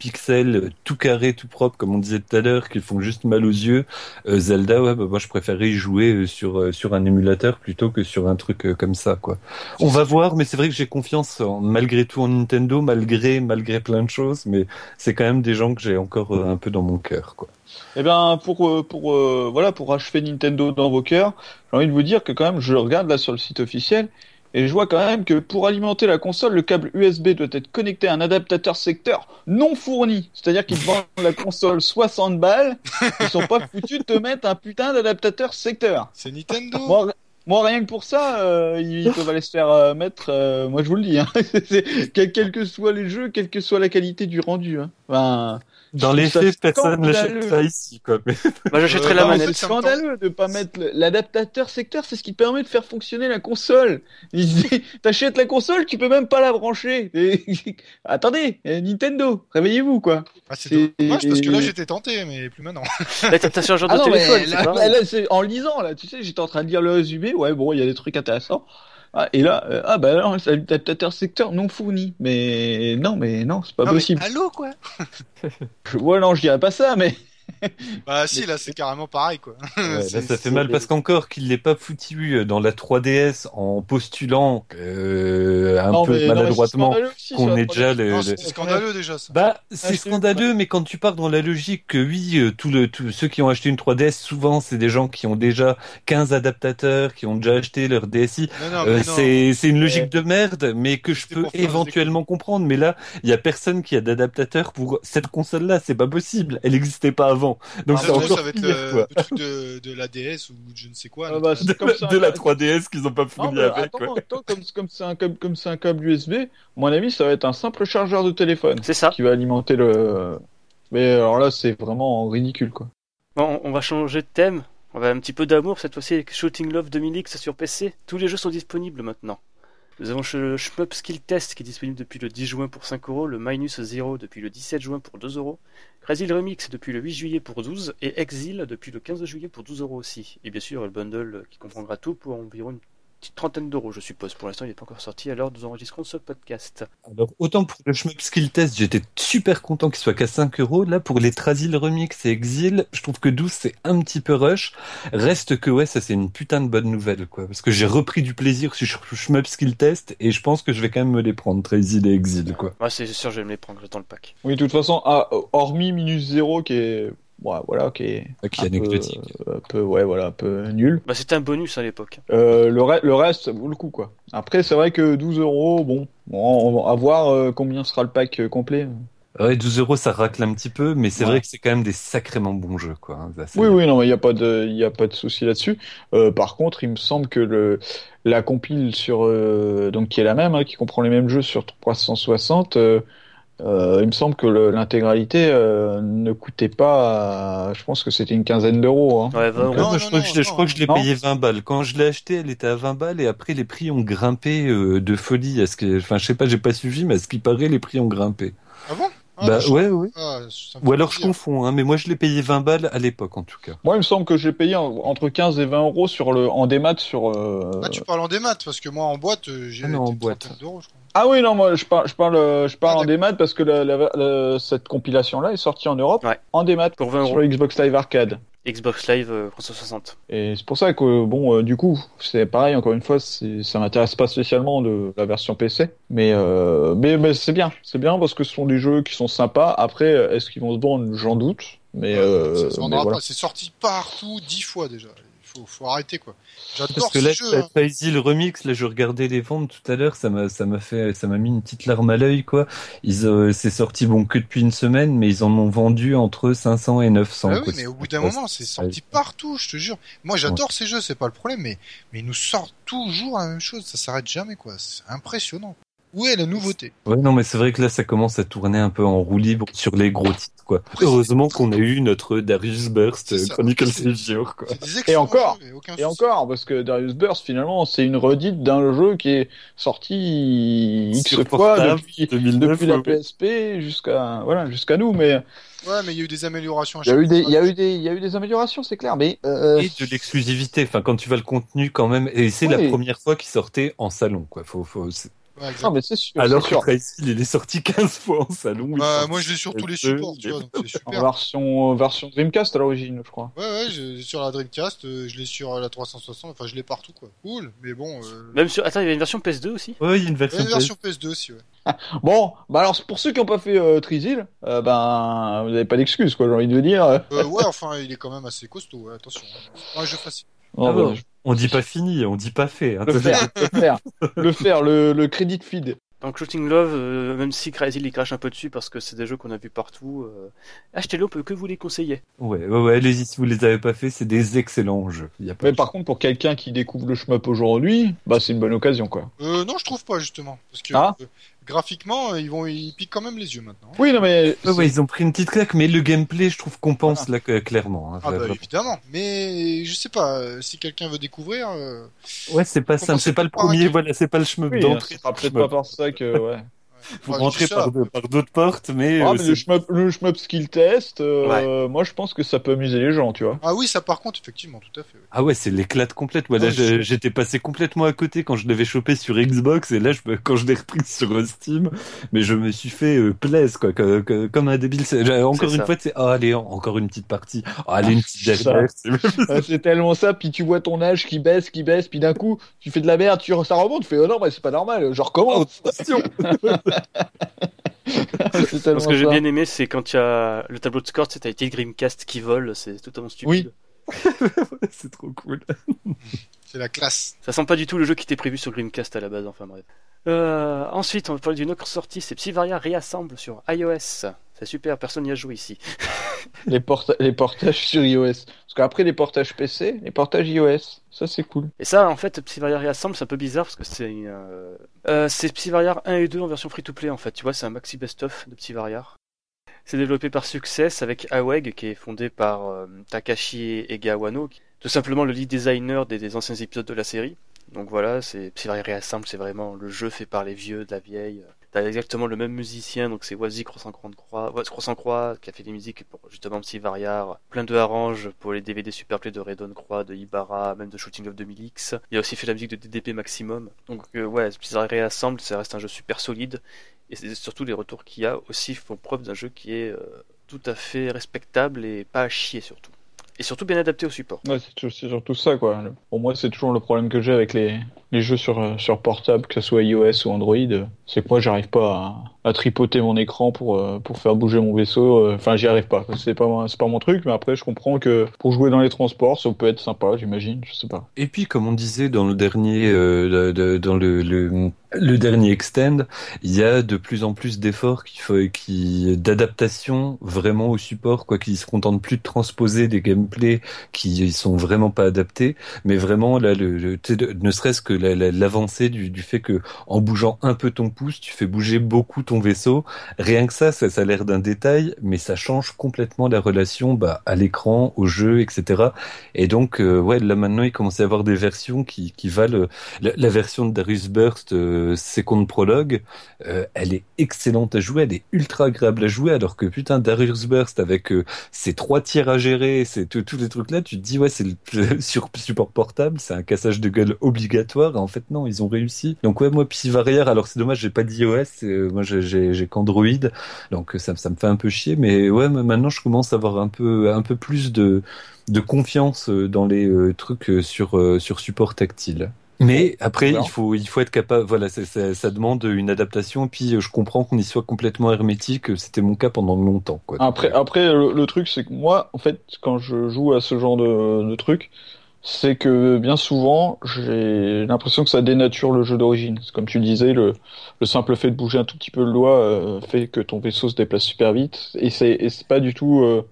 pixels tout carrés tout propres comme on disait tout à l'heure qui font juste mal aux yeux. Euh, Zelda ouais bah, moi je préférerais y jouer euh, sur euh, sur un émulateur plutôt que sur un truc euh, comme ça quoi. On va voir mais c'est vrai que j'ai confiance malgré tout en Nintendo malgré malgré plein de choses mais c'est quand même des gens que j'ai encore euh, un peu dans mon cœur quoi. Eh bien, pour euh, pour euh, voilà, pour achever Nintendo dans vos cœurs, j'ai envie de vous dire que quand même, je regarde là sur le site officiel et je vois quand même que pour alimenter la console, le câble USB doit être connecté à un adaptateur secteur non fourni. C'est-à-dire qu'ils vendent la console 60 balles, ils sont pas foutus de te mettre un putain d'adaptateur secteur. C'est Nintendo. Moi, moi, rien que pour ça, euh, ils peuvent aller se faire euh, mettre. euh, moi, je vous le dis, hein, quels que soient les jeux, quelle que soit la qualité du rendu. Hein. Enfin, Dans les faits, personne n'achète ça ici, quoi. Mais Moi, j'achèterai Euh, la manette. c'est scandaleux de pas mettre l'adaptateur secteur, c'est ce qui permet de faire fonctionner la console. T'achètes la console, tu peux même pas la brancher. Et- Attendez, euh, Nintendo, réveillez-vous quoi. Ah, c'est dommage parce que là j'étais tenté, mais plus maintenant. Là, t'as, sur un genre Ah de non, mais téléphone, là, en lisant là, tu sais, j'étais en train de lire le résumé, ouais bon, il y a des trucs intéressants. Ah, et là, euh, ah bah non, c'est l'adaptateur secteur non fourni. Mais non, mais non, c'est pas Non, mais possible. allô quoi Ouais, non, je dirais pas ça, mais Bah si, là c'est carrément pareil quoi. ouais, là, C'est- ça fait c'est- mal parce qu'encore qu'il l'ait pas foutu euh, dans la 3DS en postulant euh, un non, peu c'est maladroitement qu'on ait déjà 3DS. le, c'est scandaleux déjà ça. Bah, c'est Acheter- scandaleux, mais quand tu pars dans la logique que oui, euh, tout le, tout, ceux qui ont acheté une 3DS, souvent, c'est des gens qui ont déjà 15 adaptateurs, qui ont déjà acheté leur DSI. Euh, c'est c'est une logique de merde, mais que je C'est peux éventuellement comprendre. Mais là, il y a personne qui a d'adaptateur pour cette console-là. C'est pas possible. Elle n'existait pas avant. Donc Ah, c'est non, encore ça va être pire, le, truc de, de la DS ou de je ne sais quoi. Ah bah, c'est comme ça, de la là. 3DS qu'ils ont pas fourni avec. attends, comme comme c'est un câble comme c'est un câble USB, à mon avis, ça va être un simple chargeur de téléphone C'est ça. qui va alimenter le. Mais alors là, c'est vraiment ridicule quoi. Bon, on va changer de thème. On va un petit peu d'amour cette fois-ci avec Shooting Love 2000X sur PC. Tous les jeux sont disponibles maintenant. Nous avons le Shmup Skill Test qui est disponible depuis le 10 juin pour 5 euros, le Minus Zero depuis le 17 juin pour 2 euros, Crazy Remix depuis le 8 juillet pour 12 et Exil depuis le 15 juillet pour 12 euros aussi. Et bien sûr, le bundle qui comprendra tout pour environ une petite trentaine d'euros, je suppose. Pour l'instant, il n'est pas encore sorti à l'heure nous enregistrons ce podcast. Alors, autant pour le Shmup Skill Test, j'étais super content qu'il soit qu'à 5 euros. Là, pour les Trasil Remix et Exil, je trouve que 12 c'est un petit peu rush. Reste que, ouais, ça c'est une putain de bonne nouvelle, quoi. Parce que j'ai repris du plaisir sur Shmup Skill Test et je pense que je vais quand même me les prendre, Trasil et Exil, quoi. Ouais, c'est sûr, je vais me les prendre, j'attends le pack. Oui, de toute façon, ah, hormis minus zéro qui est ouais, voilà, qui est qui est un peu, anecdotique. euh, un peu, ouais, voilà, un peu nul. Bah, c'était un bonus à l'époque. Euh, le, re- le reste, ça vaut le coup, quoi. Après, c'est vrai que 12 euros, bon, bon, on va voir euh, combien sera le pack euh, complet. Ouais, 12 euros, ça racle un petit peu, mais c'est Ouais. vrai que c'est quand même des sacrément bons jeux, quoi. hein, Oui, oui, non, il n'y a pas de, il y a pas de souci là-dessus. Euh, par contre, il me semble que le, la compile sur, euh, donc qui est la même, hein, qui comprend les mêmes jeux sur 360, euh, euh, il me semble que l'intégralité euh, ne coûtait pas, euh, je pense que c'était une quinzaine d'euros. Hein. Ouais, 20 Donc, euros. Non, Ouais, je, crois non, que je, je non. crois que je l'ai payé 20 balles. Quand je l'ai acheté, elle était à 20 balles et après les prix ont grimpé euh, de folie. Est-ce que, enfin, je sais pas, j'ai pas suivi, mais à ce qui paraît, les prix ont grimpé. Ah bon? Ah, bah je- ouais, ouais. ah, Ou alors je confonds, hein, mais moi je l'ai payé 20 balles à l'époque en tout cas. Moi, il me semble que j'ai payé en- entre 15 et 20 euros sur le, en démat sur. euh, Ah, tu parles en démat parce que moi en boîte, euh, j'ai Ah non, en une boîte. trentaine d'euros, je crois. Ah oui, non, moi je parle, je parle, je parle Ah, en démat parce que la, la- la- cette compilation-là est sortie en Europe Ouais. en démat Pour 20 sur euros. le Xbox Live Arcade. Xbox Live euh, 360. Et c'est pour ça que, bon, euh, du coup, c'est pareil, encore une fois, ça m'intéresse pas spécialement de la version PC. Mais, euh, mais, mais c'est bien, c'est bien parce que ce sont des jeux qui sont sympas. Après, est-ce qu'ils vont se vendre? J'en doute. Mais, euh, voilà. pas. C'est sorti partout dix fois déjà. Faut, faut arrêter quoi. J'adore Parce que ce là, jeu. hein. Le remix, là, je regardais les ventes tout à l'heure, ça m'a, ça m'a fait, ça m'a mis une petite larme à l'œil, quoi. Ils, euh, c'est sorti bon que depuis une semaine, mais ils en ont vendu entre 500 et 900. Ah oui, quoi. mais au bout d'un moment, c'est c'est- sorti partout, je te jure. Moi, j'adore ces jeux, c'est pas le problème, mais, mais ils nous sortent toujours la même chose, ça s'arrête jamais, quoi. C'est impressionnant. Où est la nouveauté? Ouais, non, mais c'est vrai que là, ça commence à tourner un peu en roue libre sur les gros titres, quoi. Oui, Heureusement qu'on a eu notre Darius Burst C'est- Savior, quoi. Excellents encore, et Et encore, parce que Darius Burst, finalement, c'est une redite d'un jeu qui est sorti X Sur fois depuis, 2009, depuis la. PSP jusqu'à, voilà, jusqu'à nous. Mais Ouais, mais il y a eu des améliorations il y a eu des, il y a eu des, il y a eu des améliorations, c'est clair. Mais, euh, Et de l'exclusivité, enfin, quand tu vas le contenu quand même, et c'est Oui. la première fois qu'il sortait en salon, quoi. Faut, faut, c'est- Ouais, non, mais c'est sûr. Alors que sûr. Tracy, il est sorti 15 fois en salon. Bah, moi, je l'ai sur tous les supports, tu vois, donc c'est En super. version, version Dreamcast à l'origine, je crois. Ouais, ouais, je l'ai sur la Dreamcast, euh, je l'ai sur la 360, enfin, je l'ai partout, quoi. Cool, mais bon, euh... Même sur. Attends, il y avait une version PS2 aussi? Ouais, il y a une ouais, version. une version PS2 aussi, ouais. Bon, bah alors pour ceux qui n'ont pas fait euh, Trisil, euh, ben vous n'avez pas d'excuse quoi, j'ai envie de dire. Euh, ouais, enfin, il est quand même assez costaud, ouais, attention. Ouais, je facile. Ah bah, bon. On dit pas fini, on dit pas fait. hein. le faire, le faire, le faire, le, le credit feed. Donc Shooting Love, euh, même si Crazy il crache un peu dessus parce que c'est des jeux qu'on a vus partout, euh, achetez-le, on peut que vous les conseiller. Ouais, ouais, ouais, allez-y, si vous les avez pas fait, c'est des excellents jeux. Il y a pas Mais de- par contre, pour quelqu'un qui découvre le shmup aujourd'hui, bah c'est une bonne occasion quoi. Euh, non, je trouve pas, justement. Parce que, Ah. Graphiquement, euh, ils vont, ils piquent quand même les yeux maintenant. Oui, non mais Ouais, ouais, ils ont pris une petite claque, mais le gameplay, je trouve qu'on pense là clairement. hein, Ah, bah, vraiment. évidemment. Mais, je sais pas, euh, si quelqu'un veut découvrir, euh, Ouais, c'est pas simple, c'est pas le premier, voilà, c'est pas le shmup oui, d'entrée. ce sera peut-être pas par ça que ouais. Vous je rentrez par, d'autres portes, mais, Ah, euh, mais le shmup, le shmup skill test, euh, moi je pense que ça peut amuser les gens, tu vois. Ah oui, ça par contre, effectivement, tout à fait. Ah ouais, c'est l'éclate complète. Ouais, je- je- j'étais passé complètement à côté quand je l'avais chopé sur Xbox et là, je, me- quand je l'ai repris sur Steam, mais je me suis fait euh, plaise quoi, que- que- comme un débile. Encore C'est une ça. fois, c'est ah allez, en- encore une petite partie. Ah, allez, une petite dernière. c'est- Ah, c'est tellement ça, puis tu vois ton âge qui baisse, qui baisse, puis d'un coup tu fais de la merde, tu, ça remonte, tu fais oh non, mais c'est pas normal, je Oh, recommence. Ce que j'ai bien aimé, c'est quand il y a le tableau de score, c'est le Dreamcast qui vole, c'est totalement stupide. c'est trop cool. C'est la classe. Ça sent pas du tout le jeu qui était prévu sur Dreamcast à la base, enfin bref. Euh, ensuite, on va parler d'une autre sortie, c'est Psyvaria Reassemble sur iOS. C'est super, personne n'y a joué ici. les, porta- les portages sur iOS. Parce qu'après les portages PC, les portages iOS, ça c'est cool. Et ça, en fait, Psyvaria Reassemble, c'est un peu bizarre parce que c'est une, euh, euh, c'est Psyvaria 1 et 2 en version free-to-play en fait. Tu vois, c'est un maxi best-of de Psyvaria. C'est développé par Success avec Aweg qui est fondé par euh, Takashi Egawano, qui- tout simplement le lead designer des, anciens épisodes de la série. Donc voilà, c'est Psyvaria Reassemble, c'est vraiment le jeu fait par les vieux de la vieille. T'as exactement le même musicien, donc c'est Wazi Croissant Croix, ouais, Croissant Croix qui a fait des musiques pour justement Psyvaria, plein de arranges pour les DVD Superplay de Redon Croix, de Ibarra, même de Shooting Love 2000X. Il a aussi fait la musique de DDP Maximum. Donc euh, ouais, Psyvaria Reassemble, ça reste un jeu super solide. Et surtout les retours qu'il y a aussi font preuve d'un jeu qui est euh, tout à fait respectable et pas à chier surtout. Et surtout bien adapté au support. Ouais, c'est surtout ça quoi. Pour moi, c'est toujours le problème que j'ai avec les les jeux sur, euh, sur portable, que ce soit iOS ou Android, euh, c'est que moi j'arrive pas à, tripoter mon écran pour, euh, pour faire bouger mon vaisseau. Enfin, j'y arrive pas. C'est pas, pas mon truc, mais après je comprends que pour jouer dans les transports, ça peut être sympa, j'imagine, je sais pas. Et puis, comme on disait dans le dernier, euh, dans le, le dernier extend, il y a de plus en plus d'efforts qui, qui d'adaptation vraiment au support, quoi, qui se contentent plus de transposer des gameplays qui sont vraiment pas adaptés, mais vraiment là, le, le ne serait-ce que l'avancée du, fait que en bougeant un peu ton pouce, tu fais bouger beaucoup ton vaisseau. Rien que ça, ça, a l'air d'un détail, mais ça change complètement la relation bah, à l'écran, au jeu, etc. Et donc, euh, ouais, là maintenant, il commence à y avoir des versions qui, valent la, la version de Darius Burst. Euh, Second Prologue, euh, elle est excellente à jouer, elle est ultra agréable à jouer, alors que putain, Darius Burst avec euh, ses trois tirs à gérer, tous les trucs là, tu te dis ouais, c'est sur support portable, c'est un cassage de gueule obligatoire. En fait, non, ils ont réussi. Donc ouais, moi, Psy Barrière, alors c'est dommage, j'ai pas d'iOS, euh, moi j'ai qu'Android, donc ça, ça me fait un peu chier, mais ouais, maintenant je commence à avoir un peu un peu plus de de confiance dans les trucs sur sur support tactile. Mais après, il faut, il faut être capable. Voilà, ça demande une adaptation. Et puis, je comprends qu'on y soit complètement hermétique. C'était mon cas pendant longtemps. Quoi. Après, après, le, truc, c'est que moi, en fait, quand je joue à ce genre de, de truc, c'est que bien souvent, j'ai l'impression que ça dénature le jeu d'origine. Comme tu disais, le, le simple fait de bouger un tout petit peu le doigt euh, fait que ton vaisseau se déplace super vite. Et c'est pas du tout euh,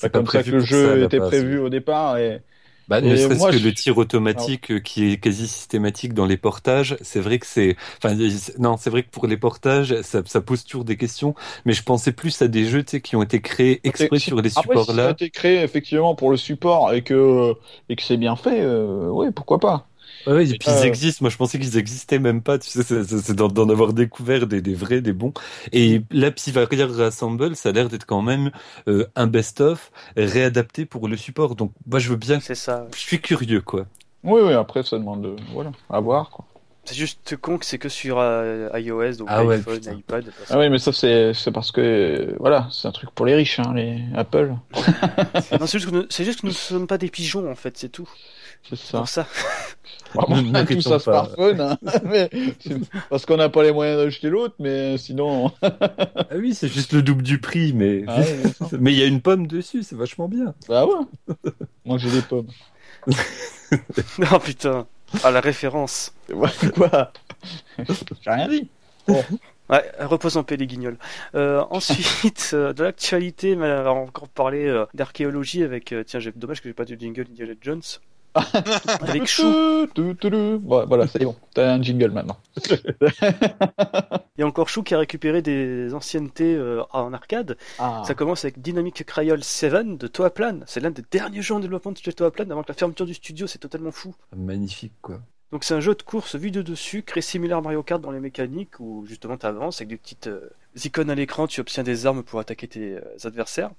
pas comme ça que le jeu était prévu au départ. Et, bah, ne serait-ce que le tir automatique euh, qui est quasi systématique dans les portages, c'est vrai que c'est, enfin, non, c'est vrai que pour les portages, ça, ça, pose toujours des questions, mais je pensais plus à des jeux, tu sais, qui ont été créés exprès sur les supports-là. Si ça a été créé effectivement pour le support et que et que c'est bien fait, euh, oui, pourquoi pas. Ouais, et puis ils euh, existent. Moi, je pensais qu'ils existaient même pas. Tu sais, c'est d'en avoir découvert des, des, vrais, des bons. Et la Psyvaria Rassemble, ça a l'air d'être quand même euh, un best-of réadapté pour le support. Donc, moi, je veux bien. C'est ça. Je suis curieux, quoi. Oui, oui. Après, ça demande, de... voilà, à voir, quoi. C'est juste con que c'est que sur euh, iOS, donc ah iPhone, iPad. Ah oui, mais ça c'est parce que voilà, c'est un truc pour les riches, hein, les Apple. c'est juste, que nous, juste que nous ne sommes pas des pigeons en fait, c'est tout. C'est ça. Pour ça. on a tous un smartphone, hein, mais parce qu'on n'a pas les moyens d'acheter l'autre, mais sinon. ah oui, c'est juste le double du prix, mais ah mais il y a une pomme dessus, c'est vachement bien. Bah ouais. Moi j'ai des pommes. non putain. Ah la référence. Quoi J'ai rien dit. Bon. Ouais, repose en paix les guignols. Euh, ensuite, euh, de l'actualité, on va encore parler euh, d'archéologie avec. tiens, dommage que j'ai pas du jingle Indiana Jones. Avec Chou. voilà, c'est bon. T'as un jingle maintenant. Il y a encore Chou qui a récupéré des anciennetés euh, en arcade. Ah. Ça commence avec Dynamic Crayon 7 de Toaplan. C'est l'un des derniers jeux en développement de Toaplan avant que la fermeture du studio. C'est totalement fou. Magnifique, quoi. Donc c'est un jeu de course vu de dessus, très similaire à Mario Kart dans les mécaniques où justement tu avances avec des petites euh, icônes à l'écran, tu obtiens des armes pour attaquer tes euh, adversaires.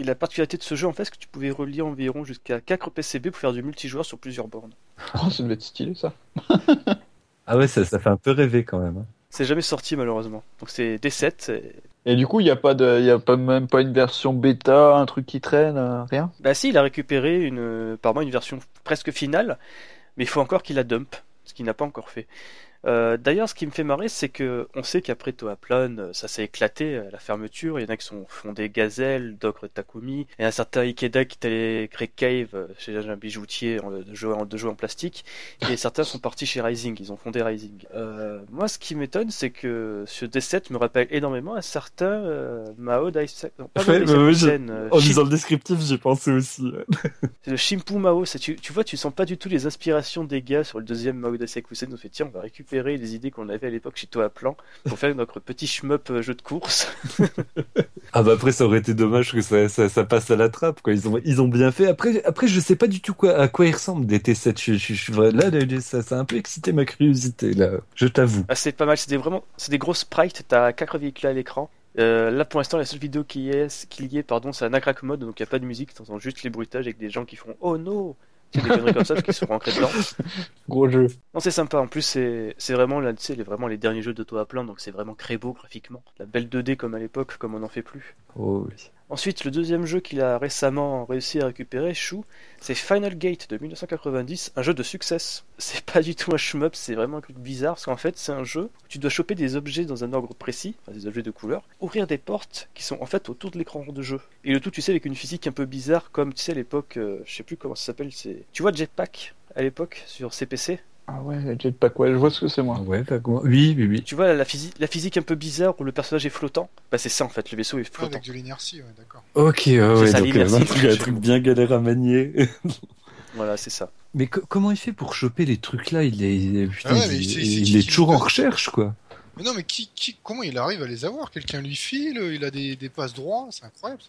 Et la particularité de ce jeu, en fait, c'est que tu pouvais relier environ jusqu'à 4 PCB pour faire du multijoueur sur plusieurs bornes. Oh, ça devait être stylé, ça. ah ouais, ça, fait un peu rêver quand même. Hein. C'est jamais sorti, malheureusement. Donc c'est D7. Et... du coup, il n'y a, pas de, y a pas, même pas une version bêta, un truc qui traîne, euh, rien? Bah si, il a récupéré une, par une version presque finale, mais il faut encore qu'il la dump, ce qu'il n'a pas encore fait. Euh, d'ailleurs, ce qui me fait marrer, c'est que on sait qu'après Toaplan, euh, ça s'est éclaté à la fermeture. Il y en a qui sont fondés Gazelle, Dogre Takumi, et un certain Ikeda qui allé créer Cave euh, chez un bijoutier de jeux en, de en plastique. Et certains sont partis chez Rising, ils ont fondé Rising. Euh, moi, ce qui m'étonne, c'est que ce D7 me rappelle énormément un certain Mao Daisen. en lisant le descriptif, j'ai pensé aussi. c'est le Shimpu Mao. Tu, tu vois, tu sens pas du tout les inspirations des gars sur le deuxième Mao Daisen. On fait tiens, on va récupérer les idées qu'on avait à l'époque chez Toi à Plan pour faire notre petit shmup euh, jeu de course. ah bah après ça aurait été dommage que ça, ça, passe à la trappe quoi. Ils ont ils ont bien fait. Après après je sais pas du tout quoi à quoi ils ressemblent des T7. Je, suis là ça, ça a un peu excité ma curiosité là. Je t'avoue. Ah, c'est pas mal. C'est vraiment c'est des gros sprites. T'as quatre véhicules à l'écran. Euh, là pour l'instant la seule vidéo qui est qu'il y ait pardon c'est un Nacrack mode donc il n'y a pas de musique t'entends juste les bruitages avec des gens qui font oh no c'est des conneries comme ça qui sont rentrés dedans. Gros jeu. Non, c'est sympa. En plus, c'est, c'est vraiment, là, tu sais, les, vraiment les derniers jeux de toi à plein, donc c'est vraiment très beau graphiquement. La belle 2D comme à l'époque, comme on n'en fait plus. Oh oui. Ensuite, le deuxième jeu qu'il a récemment réussi à récupérer, Chou, c'est Final Gate de 1990, un jeu de succès. C'est pas du tout un shmup, c'est vraiment un truc bizarre, parce qu'en fait, c'est un jeu où tu dois choper des objets dans un ordre précis, enfin, des objets de couleur, ouvrir des portes qui sont en fait autour de l'écran de jeu. Et le tout, tu sais, avec une physique un peu bizarre, comme tu sais, à l'époque, euh, je sais plus comment ça s'appelle, c'est. Tu vois Jetpack à l'époque sur CPC Ah ouais, Jetpack, ouais, je vois ce que c'est moi. Ouais. Oui, oui, oui. Tu vois la, physique, la physique un peu bizarre où le personnage est flottant? Bah c'est ça en fait, le vaisseau est Ah, flottant. avec de l'inertie, ouais, d'accord. Ok, ouais, ouais, ça, donc euh, l'immersive. un truc, un truc bien galère à manier. Voilà, c'est ça. Mais co- comment il fait pour choper les trucs là Il est, il putain, Ah ouais, il, il toujours en recherche, quoi. Non, mais qui, comment il arrive à les avoir? Quelqu'un lui file, il a des, passes droits, c'est incroyable.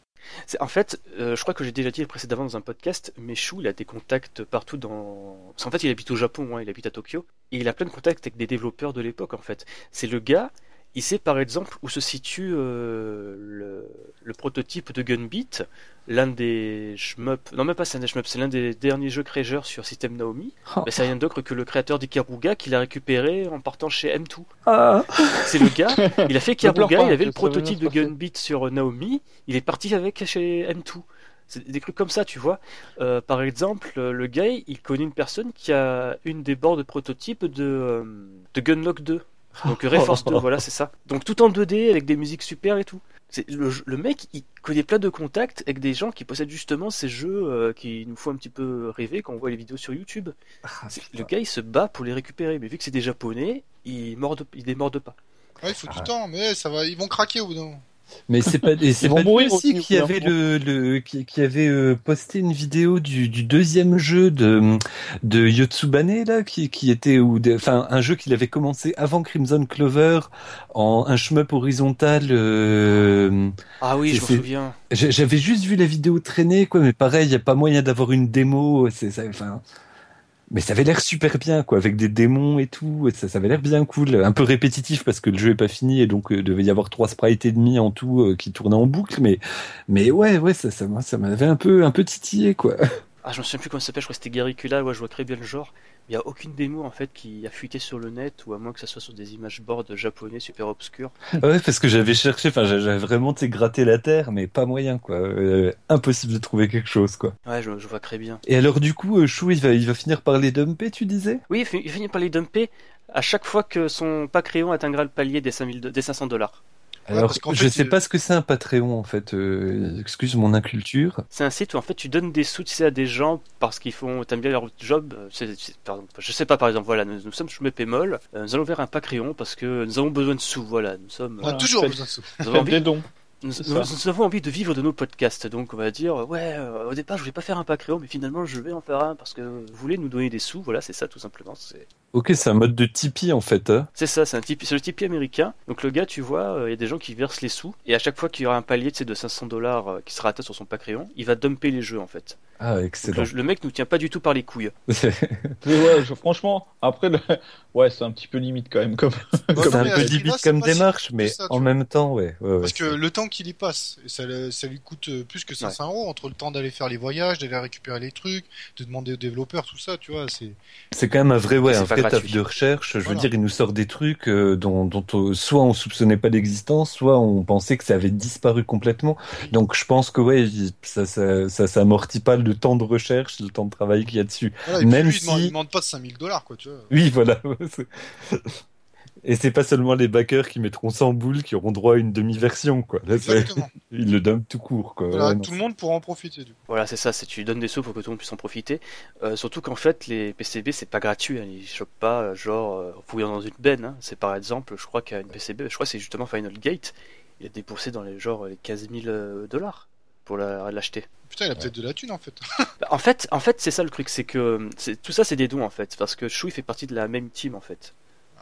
En fait, euh, je crois que j'ai déjà dit précédemment dans un podcast, mais Chou, il a des contacts partout dans. Qu'en fait, il habite au Japon, hein, il habite à Tokyo, et il a plein de contacts avec des développeurs de l'époque, en fait. C'est le gars, il sait par exemple où se situe euh, le, le prototype de Gunbeat, l'un des shmup. Non, même pas c'est un des shmup, c'est l'un des derniers jeux créateurs sur System Naomi. Oh. Mais c'est rien d'autre que le créateur d'Ikaruga qui l'a récupéré en partant chez M2. Ah, C'est le gars, il a fait pleure Karuga, pas, il avait le prototype de. Gunbeat sur Naomi, il est parti avec chez M2. C'est des trucs comme ça, tu vois. Euh, par exemple, euh, le gars, il connaît une personne qui a une des bords de prototype de, euh, de Gunlock 2. Donc Ray Force 2, voilà, c'est ça. Donc tout en 2D avec des musiques super et tout. C'est le, le mec, il connaît plein de contacts avec des gens qui possèdent justement ces jeux euh, qui nous font un petit peu rêver quand on voit les vidéos sur YouTube. Ah, C'est- Le gars, il se bat pour les récupérer, mais vu que c'est des japonais, il morde, il démorde pas. Ouais, il faut Ah. du temps, mais ça va, ils vont craquer au bout d'un moment. Mais c'est pas, et c'est pas lui aussi qui avait le, le qui, qui avait euh, posté une vidéo du, du deuxième jeu de de Yotsubane là qui qui était ou enfin un jeu qu'il avait commencé avant Crimson Clover en un shmup horizontal. euh, Ah oui, je me souviens. J'avais juste vu la vidéo traîner quoi, mais pareil, il y a pas moyen d'avoir une démo. C'est ça, enfin. Mais ça avait l'air super bien, quoi, avec des démons et tout. Ça, ça avait l'air bien cool. Un peu répétitif parce que le jeu est pas fini et donc euh, devait y avoir trois sprites et demi en tout euh, qui tournaient en boucle. Mais, mais ouais, ouais, ça, ça, ça m'avait un peu, un peu titillé, quoi. Ah, je me souviens plus comment ça s'appelle, je crois que c'était Garicula, ouais, je vois très bien le genre. Il n'y a aucune démo en fait qui a fuité sur le net, ou à moins que ça soit sur des images boards japonais super obscurs. Ouais, parce que j'avais cherché, enfin, j'avais vraiment gratté la terre, mais pas moyen, quoi. Euh, impossible de trouver quelque chose, quoi. Ouais, je, je vois très bien. Et alors, du coup, euh, Chou, il va, il va finir par les dumper, tu disais? Oui, il fi- il finit par les dumper à chaque fois que son Patreon atteindra le palier des, 5000 de- des 500 dollars. Ouais, Alors, je fait, sais pas ce que c'est un Patreon, en fait. euh, excuse mon inculture. C'est un site où en fait tu donnes des sous tu sais, à des gens parce qu'ils font, t'aimes bien leur job. euh, exemple, je sais pas, par exemple, voilà, nous, nous sommes chez Pémol, euh, nous allons vers un Patreon parce que nous avons besoin de sous, voilà, nous sommes. On a Voilà, toujours besoin de sous. nous avons envie des dons. Nous, C'est nous- ça. nous avons envie de vivre de nos podcasts, donc on va dire ouais. euh, au départ, je voulais pas faire un Patreon, mais finalement, je vais en faire un parce que vous voulez nous donner des sous. Voilà, c'est ça tout simplement. C'est Ok, c'est un mode de Tipeee, en fait. hein. c'est ça, c'est un Tipeee- c'est le Tipeee américain. Donc le gars, tu vois, euh, il y a des gens qui versent les sous et à chaque fois qu'il y aura un palier de 500 dollars euh, qui sera atteint sur son Patreon, il va dumper les jeux en fait. Ah, Donc, excellent. le, le mec nous tient pas du tout par les couilles. Mais ouais, je- franchement, après, le- ouais, c'est un petit peu limite quand même. Comme... Ouais, c'est un peu limite comme si démarche, mais ça, en vois. même temps, ouais. ouais, ouais, Parce que le temps qu'il y passe, ça, ça lui coûte euh, plus que 500 euros entre le temps d'aller faire les voyages, d'aller récupérer les trucs, de demander aux développeurs, tout ça, tu vois. C'est C'est quand même un vrai, ouais, un pas taf gratuit. de recherche. Je veux Voilà. dire, il nous sort des trucs euh, dont, dont euh, soit on soupçonnait pas l'existence, soit on pensait que ça avait disparu complètement. Donc je pense que ouais, ça, ça, ça, ça amortit pas le temps de recherche, le temps de travail qu'il y a dessus. voilà, et Même puis lui, il demande- si- il demande pas de 5000 dollars, quoi, tu vois. Oui, voilà. Et c'est pas seulement les backers qui mettront 100 boules qui auront droit à une demi-version, quoi. Là, c'est- Exactement. ils le donnent tout court, quoi. Voilà, Ouais, non, tout le monde pourra en profiter, du coup. Voilà, c'est ça, c'est tu donnes des sous pour que tout le monde puisse en profiter. Euh, surtout qu'en fait, les PCB, c'est pas gratuit, hein, ils chopent pas, euh, genre, euh, en fouillant dans une benne. hein. C'est par exemple, je crois qu'il y a une PCB, je crois que c'est justement Final Gate, il a dépensé dans les genre les 15 000 euh, dollars pour la- l'acheter. Putain, il a peut-être de la thune, en fait. Bah, en fait, en fait, c'est ça le truc, c'est que tout ça, c'est des dons en fait, parce que Chou il fait partie de la même team en fait.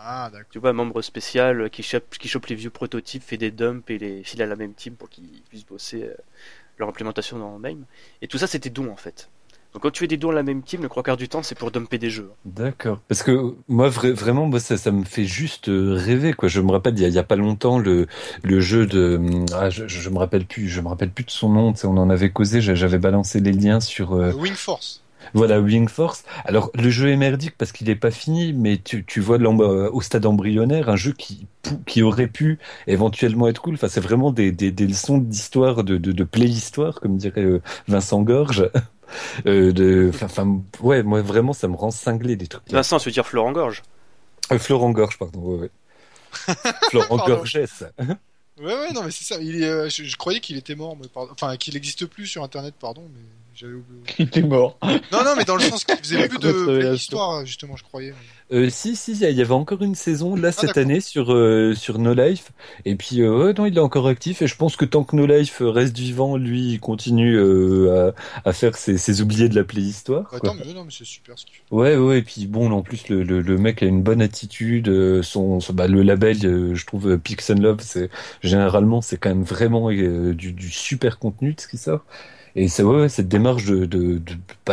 Ah, d'accord. Tu vois, un membre spécial qui chope, qui chope les vieux prototypes, fait des dumps et les file à la même team pour qu'ils puissent bosser euh, leur implémentation dans MAME. Et tout ça, c'est des dons en fait. Donc quand tu fais des dons à la même team, le trois quarts du temps, c'est pour dumper des jeux. D'accord. Parce que moi, vra- vraiment, moi, ça, ça me fait juste euh, rêver, quoi. Je me rappelle, il y a, pas longtemps, le, le jeu de, ah, je, je me rappelle plus, je me rappelle plus de son nom. Tu sais, on en avait causé, j'a- j'avais balancé les liens sur. euh, Euh, Wing Force. Voilà, Wing Force. Alors, le jeu est merdique parce qu'il n'est pas fini, mais tu, tu vois euh, au stade embryonnaire un jeu qui, qui aurait pu éventuellement être cool. Enfin, c'est vraiment des, des, des leçons d'histoire, de, de, de play-histoire, comme dirait euh, Vincent Gorge. euh, de, enfin, ouais, moi vraiment, ça me rend cinglé des trucs. Vincent, tu veux dire Florent Gorge? Euh, Florent Gorge, pardon. Ouais, ouais. Florent Gorgès. Ouais, ouais, non, mais c'est ça. Il est, je, je, croyais qu'il était mort, mais pardon. enfin qu'il n'existe plus sur Internet, pardon, mais j'avais oublié. Il était mort. Non, non, mais dans le sens qu'il faisait plus de l'histoire, justement, je croyais. Euh, si, si, il y avait encore une saison là ah, cette année sur euh, sur No Life. Et puis, euh, ouais, non, il est encore actif. Et je pense que tant que No Life reste vivant, lui, il continue euh, à, à faire ses, ses oubliés de la playhistoire. Attends, mais non, mais c'est super ce. Ouais, ouais. Et puis bon, en plus, le, le, le mec a une bonne attitude. Son, son bah, le label, je trouve, Pix and Love, c'est généralement, c'est quand même vraiment du, du super contenu de ce qui sort. Et c'est ouais, cette démarche de de,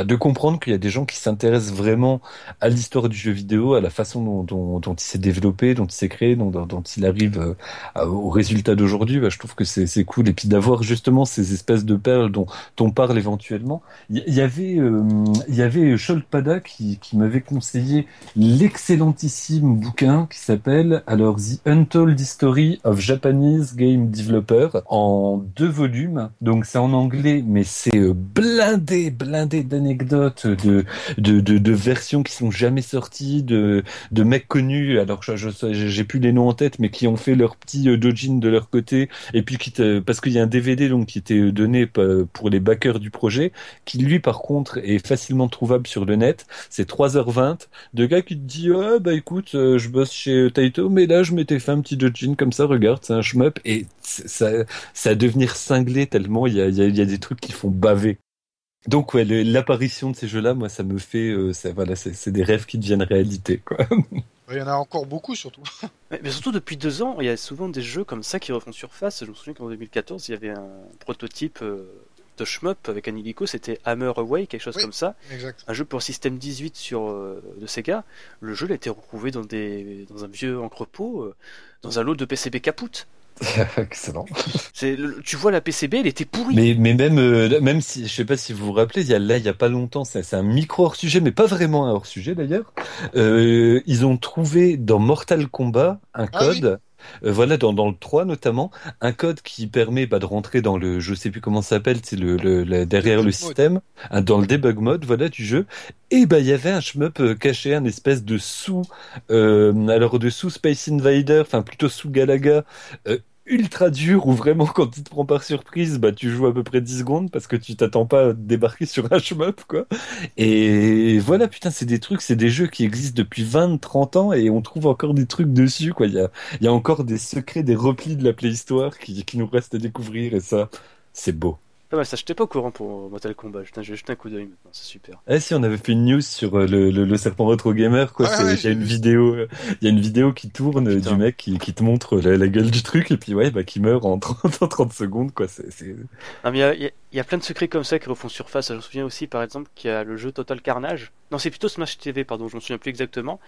de, comprendre qu'il y a des gens qui s'intéressent vraiment à l'histoire du jeu vidéo, à la façon dont, il s'est développé, dont il s'est créé, dont, il arrive euh, au résultat d'aujourd'hui. Bah, je trouve que c'est cool. Et puis d'avoir justement ces espèces de perles dont, on parle éventuellement. Il y, avait euh, il y avait qui, qui m'avait conseillé l'excellentissime bouquin qui s'appelle alors The Untold History of Japanese Game Developer en deux volumes. Donc c'est en anglais, mais c'est euh, blindé, blindé d'anecdotes, de, de, de, de, versions qui sont jamais sorties, de, de mecs connus, alors je, je, j'ai plus les noms en tête, mais qui ont fait leur petit euh, dojin de leur côté, et puis qui parce qu'il y a un DVD donc qui était donné pour les backers du projet, qui lui par contre est facilement trouvable sur le net. C'est 3h20 de gars qui te dit ah bah écoute, euh, je bosse chez Taito, mais là je m'étais fait un petit dojin comme ça, regarde, c'est un shmup, et ça, ça va devenir cinglé tellement il y a, il y a, il y a des trucs qui font baver. Donc ouais, l'apparition de ces jeux-là, moi, ça me fait, euh, ça, voilà, c'est des rêves qui deviennent réalité, quoi. Il y en a encore beaucoup, surtout. Mais, mais, surtout depuis deux ans, il y a souvent des jeux comme ça qui refont surface. Je me souviens qu'en 2014, il y avait un prototype euh, de shmup avec un illico, c'était Hammer Away, quelque chose oui, comme ça. Exact. Un jeu pour système 18 sur euh, de Sega. Le jeu a été retrouvé dans des, dans un vieux entrepôt, euh, dans un lot de PCB capoute. Excellent. C'est, tu vois la PCB, elle était pourrie. Mais, mais même, euh, même si, je sais pas si vous vous rappelez, il y a là, il y a pas longtemps, c'est, c'est un micro hors sujet, mais pas vraiment un hors sujet d'ailleurs. Euh, ils ont trouvé dans Mortal Kombat un code. Ah oui. Euh, voilà, dans, dans le 3 notamment, un code qui permet bah, de rentrer dans le, je sais plus comment ça s'appelle, c'est le, le, le, derrière le système, hein, dans le debug mode, voilà, du jeu. Et bah il y avait un shmup euh, caché, un espèce de sous, euh, alors de sous Space Invader, enfin plutôt sous Galaga. Ultra dur où vraiment quand tu te prends par surprise bah tu joues à peu près 10 secondes parce que tu t'attends pas à débarquer sur un shmup quoi. Et voilà putain c'est des trucs c'est des jeux qui existent depuis 20 30 ans et on trouve encore des trucs dessus quoi. Il y a il y a encore des secrets des replis de la playhistoire qui qui nous restent à découvrir et ça c'est beau pas mal ça, j'étais pas au courant pour Mortal Kombat. Je vais jeter un coup d'œil maintenant, c'est super. Eh si, on avait fait une news sur euh, le, le, le serpent retro gamer, quoi. Ah, ouais, il y a une vidéo, il y a une vidéo qui tourne Oh, du mec qui, qui te montre la, la, gueule du truc et puis ouais, bah qui meurt en 30, en 30 secondes, quoi. C'est. Non, mais il y a, y, a, y a, plein de secrets comme ça qui refont surface. Je me souviens aussi, par exemple, qu'il y a le jeu Total Carnage. Non, c'est plutôt Smash TV, pardon, je me souviens plus exactement.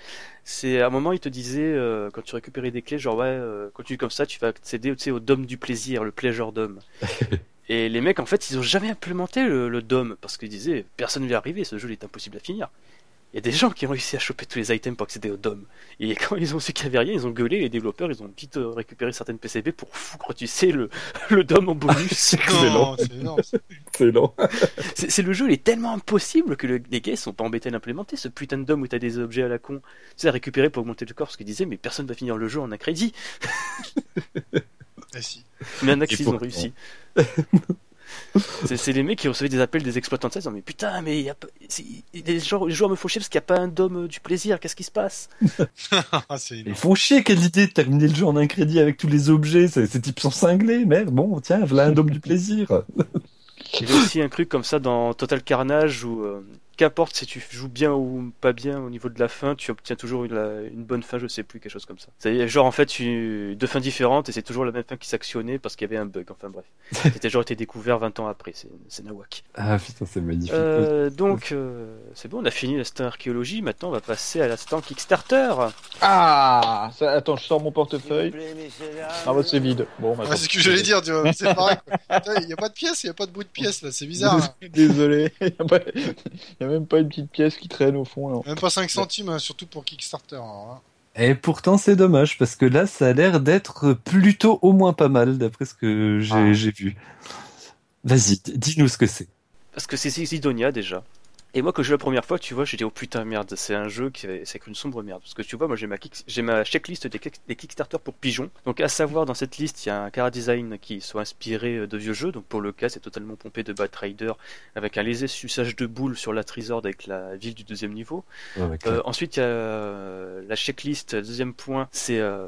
C'est à un moment, il te disait, euh, quand tu récupérais des clés, genre ouais, euh, continue comme ça, tu vas accéder, tu sais, au dôme du plaisir, le pleasure dome. Et les mecs, en fait, ils ont jamais implémenté le, le DOM parce qu'ils disaient personne ne va y arriver, ce jeu est impossible à finir. Il y a des gens qui ont réussi à choper tous les items pour accéder au DOM. Et quand ils ont su qu'il n'y avait rien, ils ont gueulé, les développeurs, ils ont vite récupéré certaines PCB pour foutre, tu sais, le, le DOM en bonus. c'est lent. C'est lent. C'est lent. c'est le jeu, il est tellement impossible que le, les gars, ils sont pas embêtés à l'implémenter. Ce putain de DOM où t'as des objets à la con, tu sais, à récupérer pour augmenter le corps, ce qu'ils disaient, mais personne va finir le jeu en un crédit. Eh si. Mais un ils ont réussi. c'est les mecs qui recevaient des appels des exploitants de ça, ils disant mais putain mais y a pas, les, joueurs, les joueurs me font chier parce qu'il n'y a pas un dôme du plaisir, qu'est-ce qui se passe? Ils font chier, quelle idée de terminer le jeu en un crédit avec tous les objets, ces, ces types sont cinglés, merde, bon tiens, voilà un dôme du plaisir. Il y avait aussi un truc comme ça dans Total Carnage où euh, qu'importe si tu joues bien ou pas bien au niveau de la fin, tu obtiens toujours une, une bonne fin, je sais plus, quelque chose comme ça. C'est genre en fait tu, deux fins différentes et c'est toujours la même fin qui s'actionnait parce qu'il y avait un bug, enfin bref. C'était genre été découvert 20 ans après, c'est nawak. Ah putain, c'est magnifique. Euh, donc euh, c'est bon, on a fini l'instant archéologie, maintenant on va passer à l'instant Kickstarter. Ah ça, Attends, je sors mon portefeuille. Ah bah c'est vide. Bon, ah, c'est ce que j'allais dire, tu vois, c'est pareil. Il n'y a pas de pièces, il n'y a pas de bout de pièces là, c'est bizarre. Désolé, il n'y a, même pas une petite pièce qui traîne au fond. Là. Même pas 5 centimes, hein, surtout pour Kickstarter. alors, hein. Et pourtant, c'est dommage parce que là, ça a l'air d'être plutôt au moins pas mal d'après ce que j'ai Ah. vu. Vas-y, dis-nous ce que c'est. Parce que c'est Sidonia déjà. Et moi, quand j'ai eu la première fois, tu vois, j'ai dit oh putain merde, c'est un jeu qui c'est qu'une sombre merde. Parce que tu vois, moi j'ai ma kick- j'ai ma checklist des, kick- des Kickstarter pour pigeons. Donc à savoir dans cette liste, il y a un cara design qui soit inspiré de vieux jeux. Donc pour le cas, c'est totalement pompé de Bat Rider avec un léger suçage de boules sur la Trisord avec la ville du deuxième niveau. Euh, ensuite, il y a euh, la checklist. Deuxième point, c'est euh,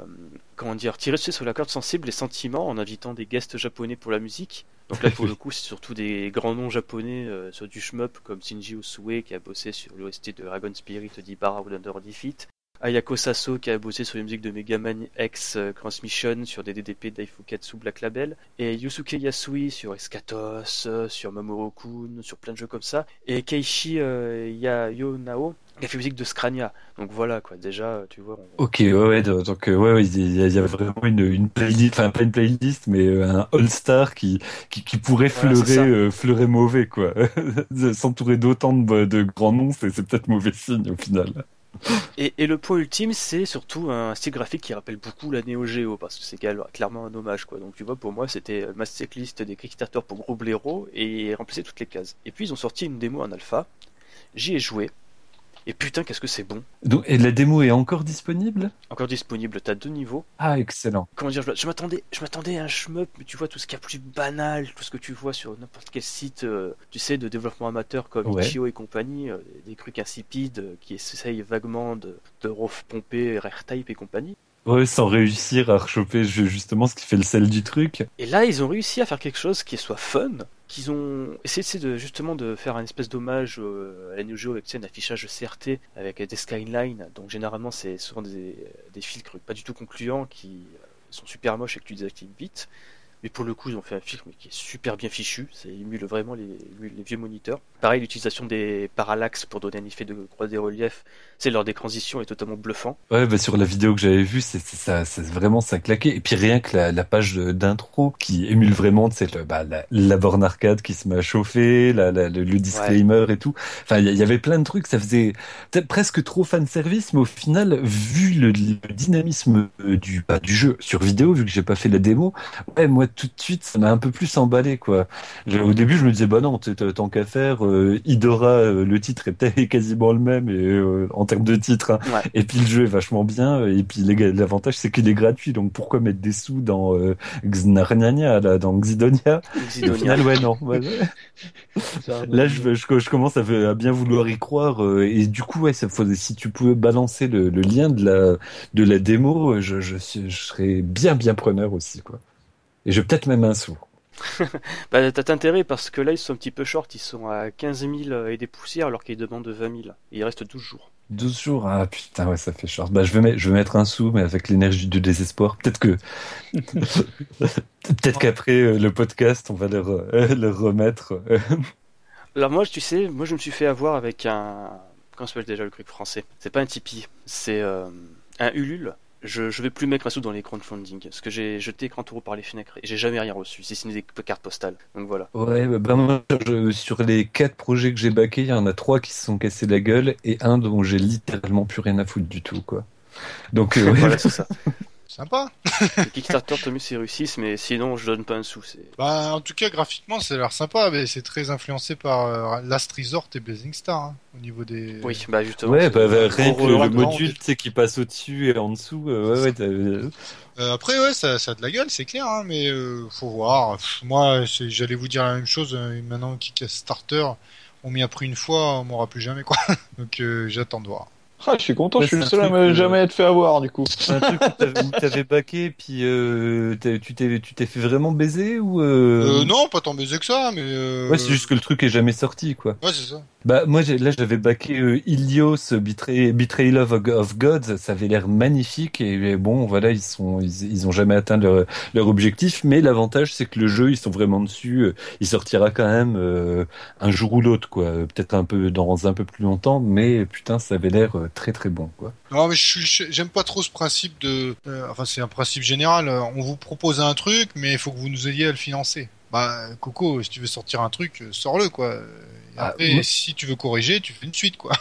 comment dire tirer sur la corde sensible les sentiments en invitant des guests japonais pour la musique. Donc là, pour le coup, c'est surtout des grands noms japonais euh, sur du shmup comme Shinji Usue qui a bossé sur l'OST de Dragon Spirit d'Ibarra ou d'Under Defeat. Ayako Sasso qui a bossé sur les musiques de Mega Man X euh, Transmission sur des DDP d'Aifukatsu Black Label et Yusuke Yasui sur Escatos, euh, sur Mamoru-kun, sur plein de jeux comme ça et Keiichi euh, Yayonao qui a fait musique de Scrania. Donc voilà quoi, déjà tu vois. on- Ok, ouais, ouais, donc ouais, ouais, il y, a- il y a vraiment une, une playlist, enfin pas une playlist, mais un all-star qui, qui, qui pourrait fleurer, euh, fleurer mauvais, quoi. S'entourer d'autant de, de grands noms, c'est peut-être mauvais signe au final. Et, le point ultime, c'est surtout un style graphique qui rappelle beaucoup la Neo Geo, parce que c'est clairement un hommage, quoi. Donc tu vois, pour moi, c'était ma checklist des Kickstarter pour gros blaireaux et remplacer toutes les cases. Et puis ils ont sorti une démo en alpha, j'y ai joué, et putain, qu'est-ce que c'est bon. Donc, et la démo est encore disponible? Encore disponible, t'as deux niveaux. Ah, excellent. Comment dire, je m'attendais, je m'attendais à un shmup, mais tu vois tout ce qu'il y a plus banal, tout ce que tu vois sur n'importe quel site, euh, tu sais, de développement amateur comme Ouais. Itch.io et compagnie, euh, des trucs insipides euh, qui essayent vaguement de, de repomper Rare Type et compagnie. Ouais, sans réussir à rechoper ju- justement ce qui fait le sel du truc. Et là, ils ont réussi à faire quelque chose qui soit fun, qu'ils ont essayé de justement de faire un espèce d'hommage à la Neo Geo avec un affichage CRT avec des skylines. Donc généralement, c'est souvent des, des filtres pas du tout concluants qui sont super moches et que tu désactives vite. Mais pour le coup, ils ont fait un filtre mais qui est super bien fichu. Ça émule vraiment les, les vieux moniteurs. Pareil, l'utilisation des parallaxes pour donner un effet de croix des reliefs, c'est lors des transitions est totalement bluffant. Ouais, bah sur la vidéo que j'avais vue, c'est ça, c'est vraiment ça claquait. Et puis rien que la, la page d'intro qui émule vraiment, c'est le bah, la, la borne arcade qui se met à chauffer, la, le, le disclaimer et tout. Enfin, il y, y avait plein de trucs. Ça faisait peut-être presque trop fan service, mais au final, vu le, le dynamisme euh, du bah, du jeu sur vidéo, vu que j'ai pas fait la démo, ouais, moi tout de suite, ça m'a un peu plus emballé quoi. Je- au début, je me disais bah non, tant qu'à faire, euh, Idora, euh, le titre est peut-être quasiment le même et euh, en termes de titre. hein, Ouais. et puis le jeu est vachement bien. Et puis l'avantage c'est qu'il est gratuit. Donc pourquoi mettre des sous dans Xnarniania, là, dans Xidonia au final, ouais, non. ouais. Là, je, je, je commence à, à bien vouloir y croire. et du coup, ouais, ça si tu pouvais balancer le, le lien de la, de la démo, je, je serais bien, bien preneur aussi, quoi. Et je peut-être même un sou. Bah, t'as intérêt parce que là, ils sont un petit peu short. Ils sont à 15 000 et des poussières alors qu'ils demandent 20 000. Et il reste 12 jours. 12 jours, ah putain, ouais, ça fait short. Bah, je vais, mettre, je vais mettre un sou, mais avec l'énergie du désespoir. Peut-être que, peut-être qu'après euh, le podcast, on va leur, euh, leur remettre. euh, Alors moi, tu sais, moi je me suis fait avoir avec un... Comment s'appelle déjà le truc français? C'est pas un Tipeee, c'est euh, un Ulule. Je, je vais plus mettre un sou dans les crowdfunding, parce que j'ai jeté 30 euros par les fenêtres et j'ai jamais rien reçu, si ce n'est des cartes postales. Donc voilà. Ouais, bah, bah, moi, je- sur les quatre projets que j'ai baqués, il y en a trois qui se sont cassés la gueule et un dont j'ai littéralement plus rien à foutre du tout, quoi. Donc, euh, ouais, voilà, c'est ça. Sympa. Le Kickstarter, tant mieux s'ils réussissent, mais sinon je donne pas un sou. C'est... Bah, en tout cas, graphiquement, ça a l'air sympa, mais c'est très influencé par euh, Last Resort et Blazing Star, hein, au niveau des... Oui, bah justement. ouais, c'est- bah, bah, rien que le, module, tu sais, qui passe au-dessus et en dessous, euh, ouais, euh, après, ouais, ça, ça a de la gueule, c'est clair, hein, mais euh, faut voir. Pff, moi, c'est- j'allais vous dire la même chose, euh, maintenant Kickstarter, on m'y a pris une fois, on m'aura plus jamais, quoi. Donc, euh, j'attends de voir. Ah, je suis content, Ouais, je suis le seul à me euh, jamais être fait avoir du coup. c'est un truc où t'avais- baqué, puis euh, tu t'es tu t'es fait vraiment baiser ou euh... Euh, non, pas tant baisé que ça, mais... Euh... Ouais, c'est juste que le truc est jamais sorti, quoi. Ouais, c'est ça. Bah moi j'ai- là j'avais baqué euh, Ilios Betray, Betrayal of, of Gods, ça avait l'air magnifique et bon voilà ils sont ils, ils ont jamais atteint leur, leur objectif mais l'avantage c'est que le jeu ils sont vraiment dessus, euh, il sortira quand même euh, un jour ou l'autre quoi, Euh, peut-être un peu dans un peu plus longtemps mais putain ça avait l'air euh, très très bon quoi. Non, mais j'aime pas trop ce principe de... euh, enfin, c'est un principe général, euh, on vous propose un truc, mais il faut que vous nous aidiez à le financer. Bah, Coco, si tu veux sortir un truc, euh, sors-le, quoi. Ah, Après, moi- si tu veux corriger, tu fais une suite, quoi.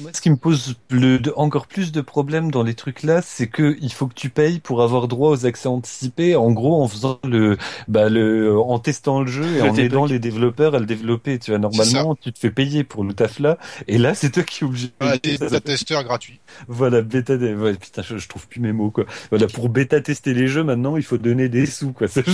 Moi, ce qui me pose le- de- encore plus de problèmes dans les trucs là, c'est que il faut que tu payes pour avoir droit aux accès anticipés. En gros, en faisant le, bah le, en testant le jeu et Le en aidant les développeurs à le développer. Tu vois, normalement, tu te fais payer pour le taf là, et là, c'est toi qui es obligé. Voilà, des Ça testeurs gratuits. Voilà, bêta, des- ouais, putain, je, je trouve plus mes mots, quoi. Voilà, pour bêta tester les jeux, maintenant, il faut donner des sous, quoi. C'est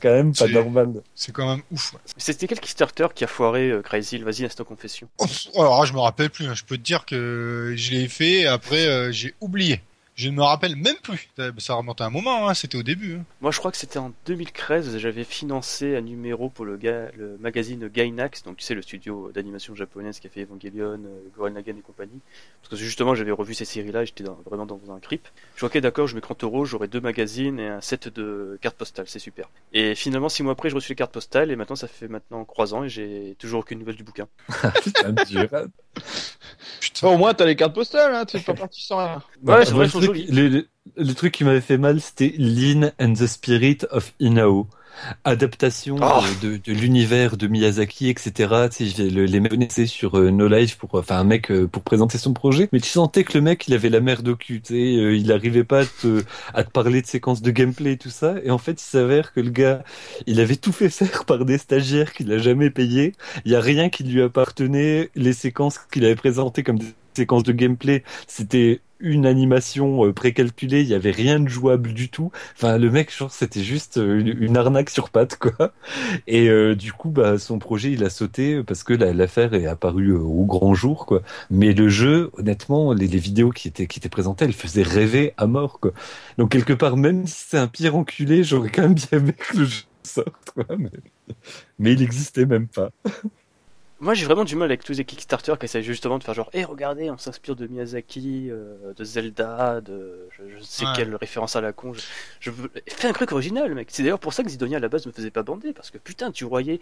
quand même pas normal. C'est quand même ouf. ouais. C'était quel Kickstarter qui a foiré euh, Crazy Hill Vas-y, instant confession. Oh, pff, alors je me rappelle plus. hein. Je peux te dire que je l'ai fait. et Après, euh, j'ai oublié. Je ne me rappelle même plus. Ça- remonte à un moment. Hein. C'était au début. hein. Moi, je crois que c'était en 2013. J'avais financé un numéro pour le, ga- le magazine Gainax, donc tu sais, le studio d'animation japonaise qui a fait Evangelion, euh, Gurren Lagann et compagnie. Parce que justement, j'avais revu ces séries-là et j'étais dans- vraiment dans un creep. Je suis ok, d'accord, je mets 30 euros, j'aurai deux magazines et un set de cartes postales, c'est super. Et finalement, six mois après, je reçu les cartes postales et maintenant, ça fait maintenant trois ans et j'ai toujours aucune nouvelle du bouquin. Putain, dur. Putain. Au moins, t'as les cartes postales, hein, t'es pas parti sans rien. Ouais, c'est vrai, truc-. Le, le- le truc qui m'avait fait mal, c'était Lin and the Spirit of Inao. Adaptation Oh. euh, de, de l'univers de Miyazaki, etc. Tu sais, je- le- les mecs venaient sur euh, No Life pour, enfin, un mec euh, pour présenter son projet, mais tu sentais que le mec, il avait la merde au cul, tu sais, euh, il arrivait pas à te, à te parler de séquences de gameplay et tout ça, et en fait, il s'avère que le gars, il avait tout fait faire par des stagiaires qu'il a jamais payé, il y a rien qui lui appartenait, les séquences qu'il avait présentées comme des séquences de gameplay, c'était une animation euh, précalculée, il y avait rien de jouable du tout. Enfin, le mec, genre, c'était juste euh, une, arnaque sur pattes, quoi. Et euh, du coup, bah, son projet, il a sauté parce que la- l'affaire est apparue au grand jour, quoi. Mais le jeu, honnêtement, les, les vidéos qui étaient qui étaient présentées, elles faisaient rêver à mort, quoi. Donc quelque part, même si c'est un pire enculé, j'aurais quand même bien aimé que le jeu sorte, quoi. Mais, mais il existait même pas. Moi, j'ai vraiment du mal avec tous les Kickstarter qui essaient justement de faire genre, hé, regardez, on s'inspire de Miyazaki, euh, de Zelda, de je, je sais Ouais. quelle référence à la con. Je, je veux... Fais un truc original, mec. C'est d'ailleurs pour ça que Zidonia à la base me faisait pas bander, parce que putain, tu voyais,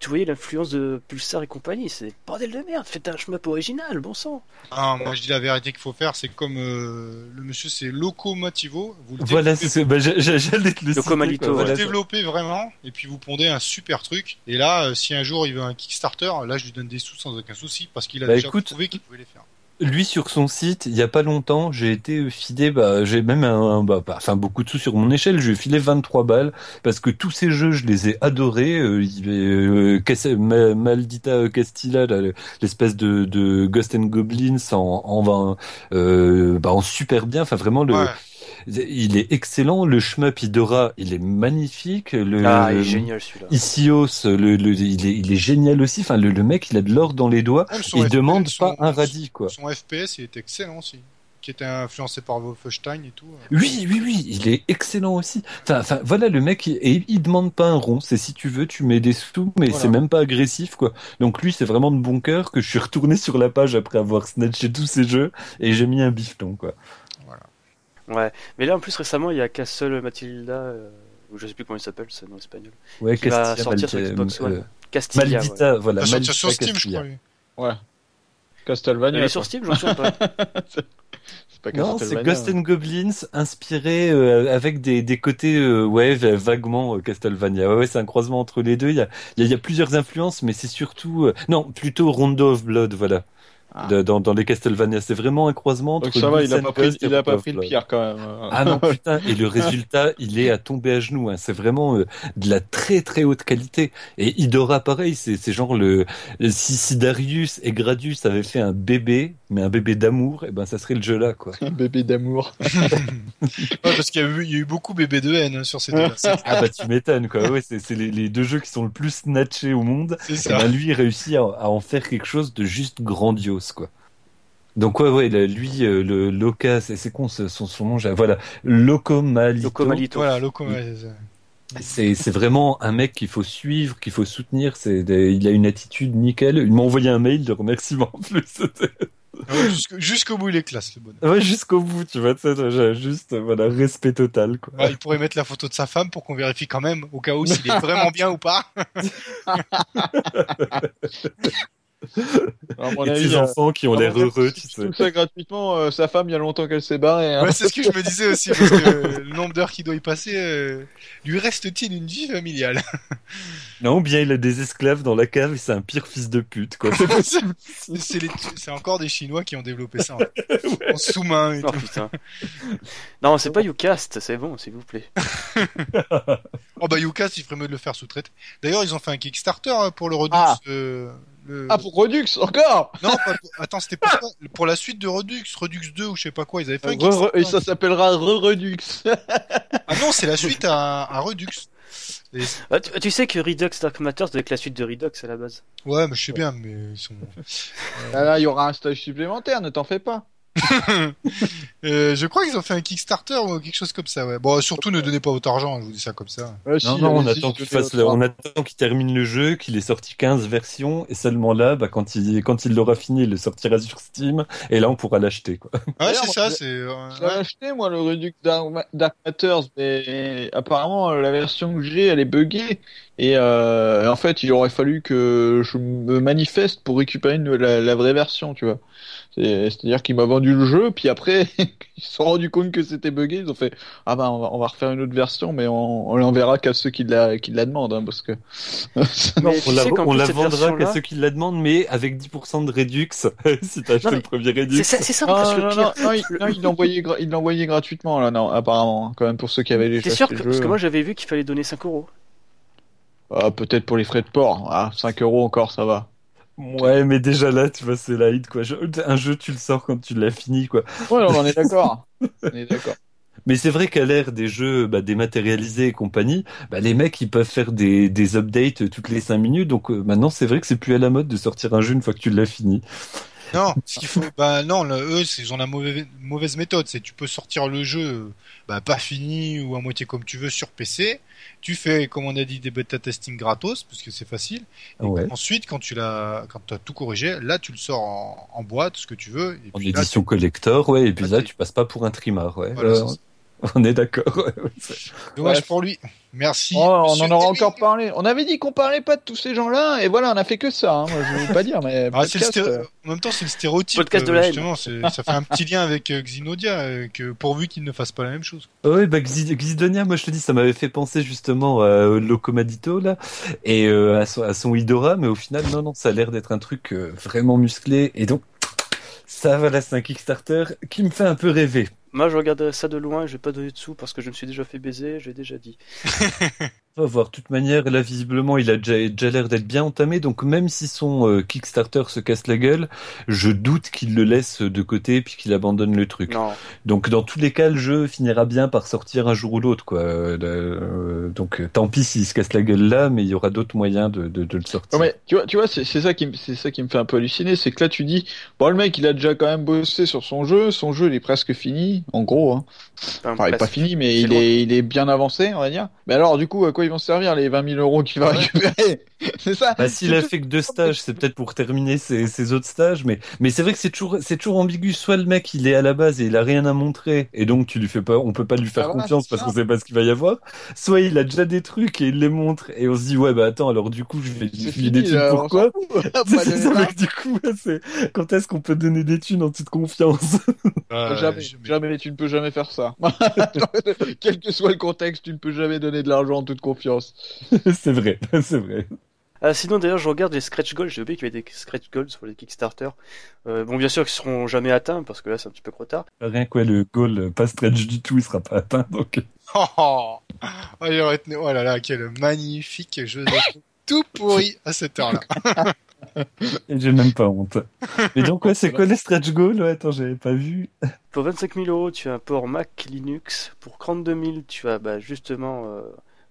tu voyais l'influence de Pulsar et compagnie. C'est bordel de merde. Faites un shmup original, bon sang. Ah, moi, je dis la vérité qu'il faut faire. C'est comme euh, le monsieur, c'est Locomativo. Vous le Voilà, c'est ça. Bah, j'allais te le Le citer, Comalito, quoi. Vous le Voilà, ça. développez vraiment, et puis vous pondez un super truc. Et là, euh, si un jour il veut un Kickstarter, là, je lui donne des sous sans aucun souci, parce qu'il a Bah, déjà écoute, prouvé qu'il pouvait les faire. Lui sur son site, il y a pas longtemps, j'ai été filé, bah, j'ai même un, bah, bah, enfin beaucoup de sous sur mon échelle, je lui ai filé 23 balles parce que tous ces jeux, je les ai adorés. Euh, euh, Cas- Maldita Castilla, l'espèce de, de Ghost and Goblins en, en, euh, bah, en super bien. Enfin vraiment le, Ouais. Il est excellent. Le shmup Idora, il est magnifique. Le, Ah, il est génial celui-là. Isios, le, le- il, est, il est génial aussi. Enfin, le, le mec, il a de l'or dans les doigts. Son Il FPS, demande son- pas un radis, quoi. Son FPS, il est excellent aussi. Qui était influencé par Wolfenstein et tout. Oui, oui, oui, il est excellent aussi. Enfin, enfin voilà, le mec, il, et il demande pas un rond. C'est si tu veux, tu mets des sous, mais Voilà. c'est même pas agressif, quoi. Donc lui, c'est vraiment de bon cœur que je suis retourné sur la page après avoir snatché tous ces jeux et j'ai mis un bifton, quoi. Ouais. Mais là, en plus, récemment, il y a Castle Matilda, euh, ou je sais plus comment il s'appelle, c'est nom espagnol. Ouais, Qui va Castilla, sortir sur Xbox One. euh, Castilla. ouais. Maldita, voilà. Il va sortir sur Steam, je crois. Ouais. Il Castlevania. est quoi. sur Steam, j'en suis pas. C'est pas Non, c'est. Ghost and Goblins inspiré euh, avec des, des côtés euh, ouais va- vaguement euh, Castlevania. Ouais, ouais, c'est un croisement entre les deux. Il y a, il y a, il y a plusieurs influences, mais c'est surtout euh, non plutôt Rondo of Blood, voilà. Ah. De- dans, dans les Castlevania, c'est vraiment un croisement entre Donc ça va, il a pas and pris, il a pas pris le pire quand même. Ah non putain et le résultat il est à tomber à genoux hein. c'est vraiment euh, de la très très haute qualité et Idora pareil c'est genre le si, si Darius et Gradius avaient fait un bébé mais un bébé d'amour et ben ça serait le jeu là quoi Un bébé d'amour. Ouais, parce qu'il y, a eu- il y a eu beaucoup bébé de haine hein, sur ces. C'est ah bah tu m'étonnes quoi ouais c'est les, les deux jeux qui sont le plus snatchés au monde c'est et ça. ben lui il réussit à, à en faire quelque chose de juste grandiose quoi donc ouais ouais là, lui euh, le Loca c'est c'est con ce- son son nom voilà Locomalito Locomalito. Voilà, Loco, ouais, c'est- vraiment un mec qu'il faut suivre, qu'il faut soutenir. C'est des- il a une attitude nickel. Il m'a envoyé un mail de remerciement en plus. Ouais, jusqu'au- Jusqu'au bout, il est classe, le bonhomme. Ouais, jusqu'au bout, tu vois. Juste voilà respect total quoi. Ouais, il pourrait mettre la photo de sa femme pour qu'on vérifie quand même, au cas où s'il est vraiment bien ou pas. Mon Les avis, petits euh, enfants qui ont l'air heureux, sais. trouves ça gratuitement, euh, sa femme, il y a longtemps qu'elle s'est barrée. hein. Ouais, c'est ce que je me disais aussi, parce que le nombre d'heures qu'il doit y passer, euh, lui reste-t-il une vie familiale? Non, bien il a des esclaves dans la cave et c'est un pire fils de pute, quoi. C'est possible. C'est les- c'est encore des Chinois qui ont développé ça, en. En sous-main et Oh tout. putain. Non, c'est pas YouCast, c'est bon, s'il vous plaît. Oh bah Youcast, il ferait mieux de le faire sous-traiter. D'ailleurs, ils ont fait un Kickstarter hein, pour le Redux. Ah. euh, le... Ah, pour Redux, encore Non, pas pour- attends, c'était pour ça. Pour la suite de Redux, Redux 2 ou je sais pas quoi, ils avaient fait un Re- ça s'appellera Re-Redux. Ah non, c'est la suite à, à Redux. Et- Ah, tu, tu sais que Redux Dark Matter, c'est avec la suite de Redux à la base. Ouais, mais je sais bien, mais ils sont... Ah, Là, il y aura un stage supplémentaire, ne t'en fais pas. Euh, je crois qu'ils ont fait un Kickstarter ou quelque chose comme ça, ouais. Bon, surtout ne donnez pas votre argent, je vous dis ça comme ça. Ouais, si, Non, non, on attend qu'il te fais fasse, le- votre on attend qu'il termine le jeu, qu'il ait sorti 15 versions, et seulement là, bah, quand il, quand il l'aura fini, il le sortira sur Steam, et là, on pourra l'acheter, quoi. Ouais, c'est ça, c'est... euh, ouais. acheté, moi, le Redux Dark, Ma- Dark Matters, mais apparemment, la version que j'ai, elle est buggée. Et euh, en fait, il aurait fallu que je me manifeste pour récupérer une- la, la vraie version, tu vois. C'est- C'est-à-dire qu'il m'a vendu le jeu, puis après, ils se sont rendus compte que c'était buggé. Ils ont fait Ah bah, on va, on va refaire une autre version, mais on, on l'enverra qu'à ceux qui la, qui la demandent, hein, parce que. Mais tu on la, on vendra qu'à ceux qui la demandent, mais avec 10% de Redux, si t'as acheté Non, mais le premier Redux. C'est ça, c'est ça, Non, parce que non, le non, pire. non, il- non, il l'envoyait gra- il l'envoyait gratuitement, là, non, apparemment, hein, quand même, pour ceux qui avaient déjà T'es sûr que, parce que moi j'avais vu qu'il fallait donner 5 euros. Ah, peut-être pour les frais de port. Ah, 5 euros encore, ça va. Ouais, mais déjà là, tu vois, c'est la hit, quoi. Je- Un jeu, tu le sors quand tu l'as fini, quoi. Ouais, on en est d'accord. on est d'accord. Mais c'est vrai qu'à l'ère des jeux bah, dématérialisés et compagnie, bah, les mecs ils peuvent faire des, des updates toutes les 5 minutes. Donc euh, maintenant c'est vrai que c'est plus à la mode de sortir un jeu une fois que tu l'as fini. Non, ce qu'il faut, bah non, eux, ils ont la mauvaise, mauvaise méthode. C'est tu peux sortir le jeu, euh, bah, pas fini ou à moitié comme tu veux sur PC. Tu fais, comme on a dit, des bêta testing gratos parce que c'est facile. Et Ouais. ensuite, quand tu l'as, quand tu as tout corrigé, là, tu le sors en, en boîte, ce que tu veux. Et En puis là, édition collector, ouais. Et puis Là, là tu passes pas pour un trimar, ouais. Voilà, Euh. on est d'accord. ouais, dommage pour lui. Merci. Oh, on en aura encore parlé. On avait dit qu'on parlait pas de tous ces gens-là, et voilà, on a fait que ça. Hein. Moi, je veux pas dire, mais Ah, podcast, euh, En même temps, c'est le stéréotype. Podcast de euh, la haine. justement, ça fait un petit lien avec euh, Xenodia, euh, que pourvu qu'il ne fasse pas la même chose. Ouais, bah Xi- Xidonia, moi je te dis, ça m'avait fait penser justement à Locomadito là, et euh, à, son, à son Idora, mais au final, non, non, ça a l'air d'être un truc euh, vraiment musclé, et donc, ça, voilà, c'est un Kickstarter qui me fait un peu rêver. Moi je regarderais ça de loin je vais pas donner de sous parce que je me suis déjà fait baiser, j'ai déjà dit. On va voir. De toute manière, là, visiblement, il a déjà, déjà l'air d'être bien entamé. Donc, même si son euh, Kickstarter se casse la gueule, je doute qu'il le laisse de côté puis qu'il abandonne le truc. Non. Donc, dans tous les cas, le jeu finira bien par sortir un jour ou l'autre, quoi. Euh, euh, donc, tant pis s'il se casse la gueule là, mais il y aura d'autres moyens de, de, de le sortir. Non, mais tu vois, tu vois, c'est c'est ça qui me, c'est ça qui me fait un peu halluciner, c'est que là tu dis, bon le mec il a déjà quand même bossé sur son jeu, son jeu il est presque fini, en gros. Hein. Enfin, Enfin, il est pas fini, mais il est, il est bien avancé, on va dire. Mais alors du coup, à quoi ils vont servir les 20 000 euros qu'il va Ouais. récupérer C'est ça. Bah, s'il a fait que deux stages, c'est peut-être pour terminer ses, ses autres stages, mais, mais c'est vrai que c'est toujours, c'est toujours ambigu. Soit le mec, il est à la base et il a rien à montrer, et donc tu lui fais pas, on peut pas lui faire Ah, confiance parce qu'on sait pas ce qu'il va y avoir. Soit il a déjà des trucs et il les montre, et on se dit, ouais, bah attends, alors du coup, je vais lui fini, des thunes pourquoi? C'est ça, mec, du coup, c'est, quand est-ce qu'on peut donner des thunes en toute confiance? Euh, jamais, jamais, tu ne peux jamais faire ça. Quel que soit le contexte, tu ne peux jamais donner de l'argent en toute confiance. c'est vrai, c'est vrai. Ah, sinon d'ailleurs je regarde les scratch goals, j'ai oublié qu'il y avait des scratch goals sur les Kickstarter. Euh, bon bien sûr qu'ils seront jamais atteints parce que là c'est un petit peu trop tard. Rien que ouais, le goal, euh, pas stretch du tout, il sera pas atteint, donc. Oh, oh. Oh, il aurait tenu- oh là là, quel magnifique jeu de tout pourri à cette heure-là. Et j'ai même pas honte. Et donc, ouais, c'est quoi les stretch goals? Ouais, attends, j'avais pas vu. Pour 25 000 euros tu as un port Mac Linux. Pour 32 000 tu as bah, justement euh,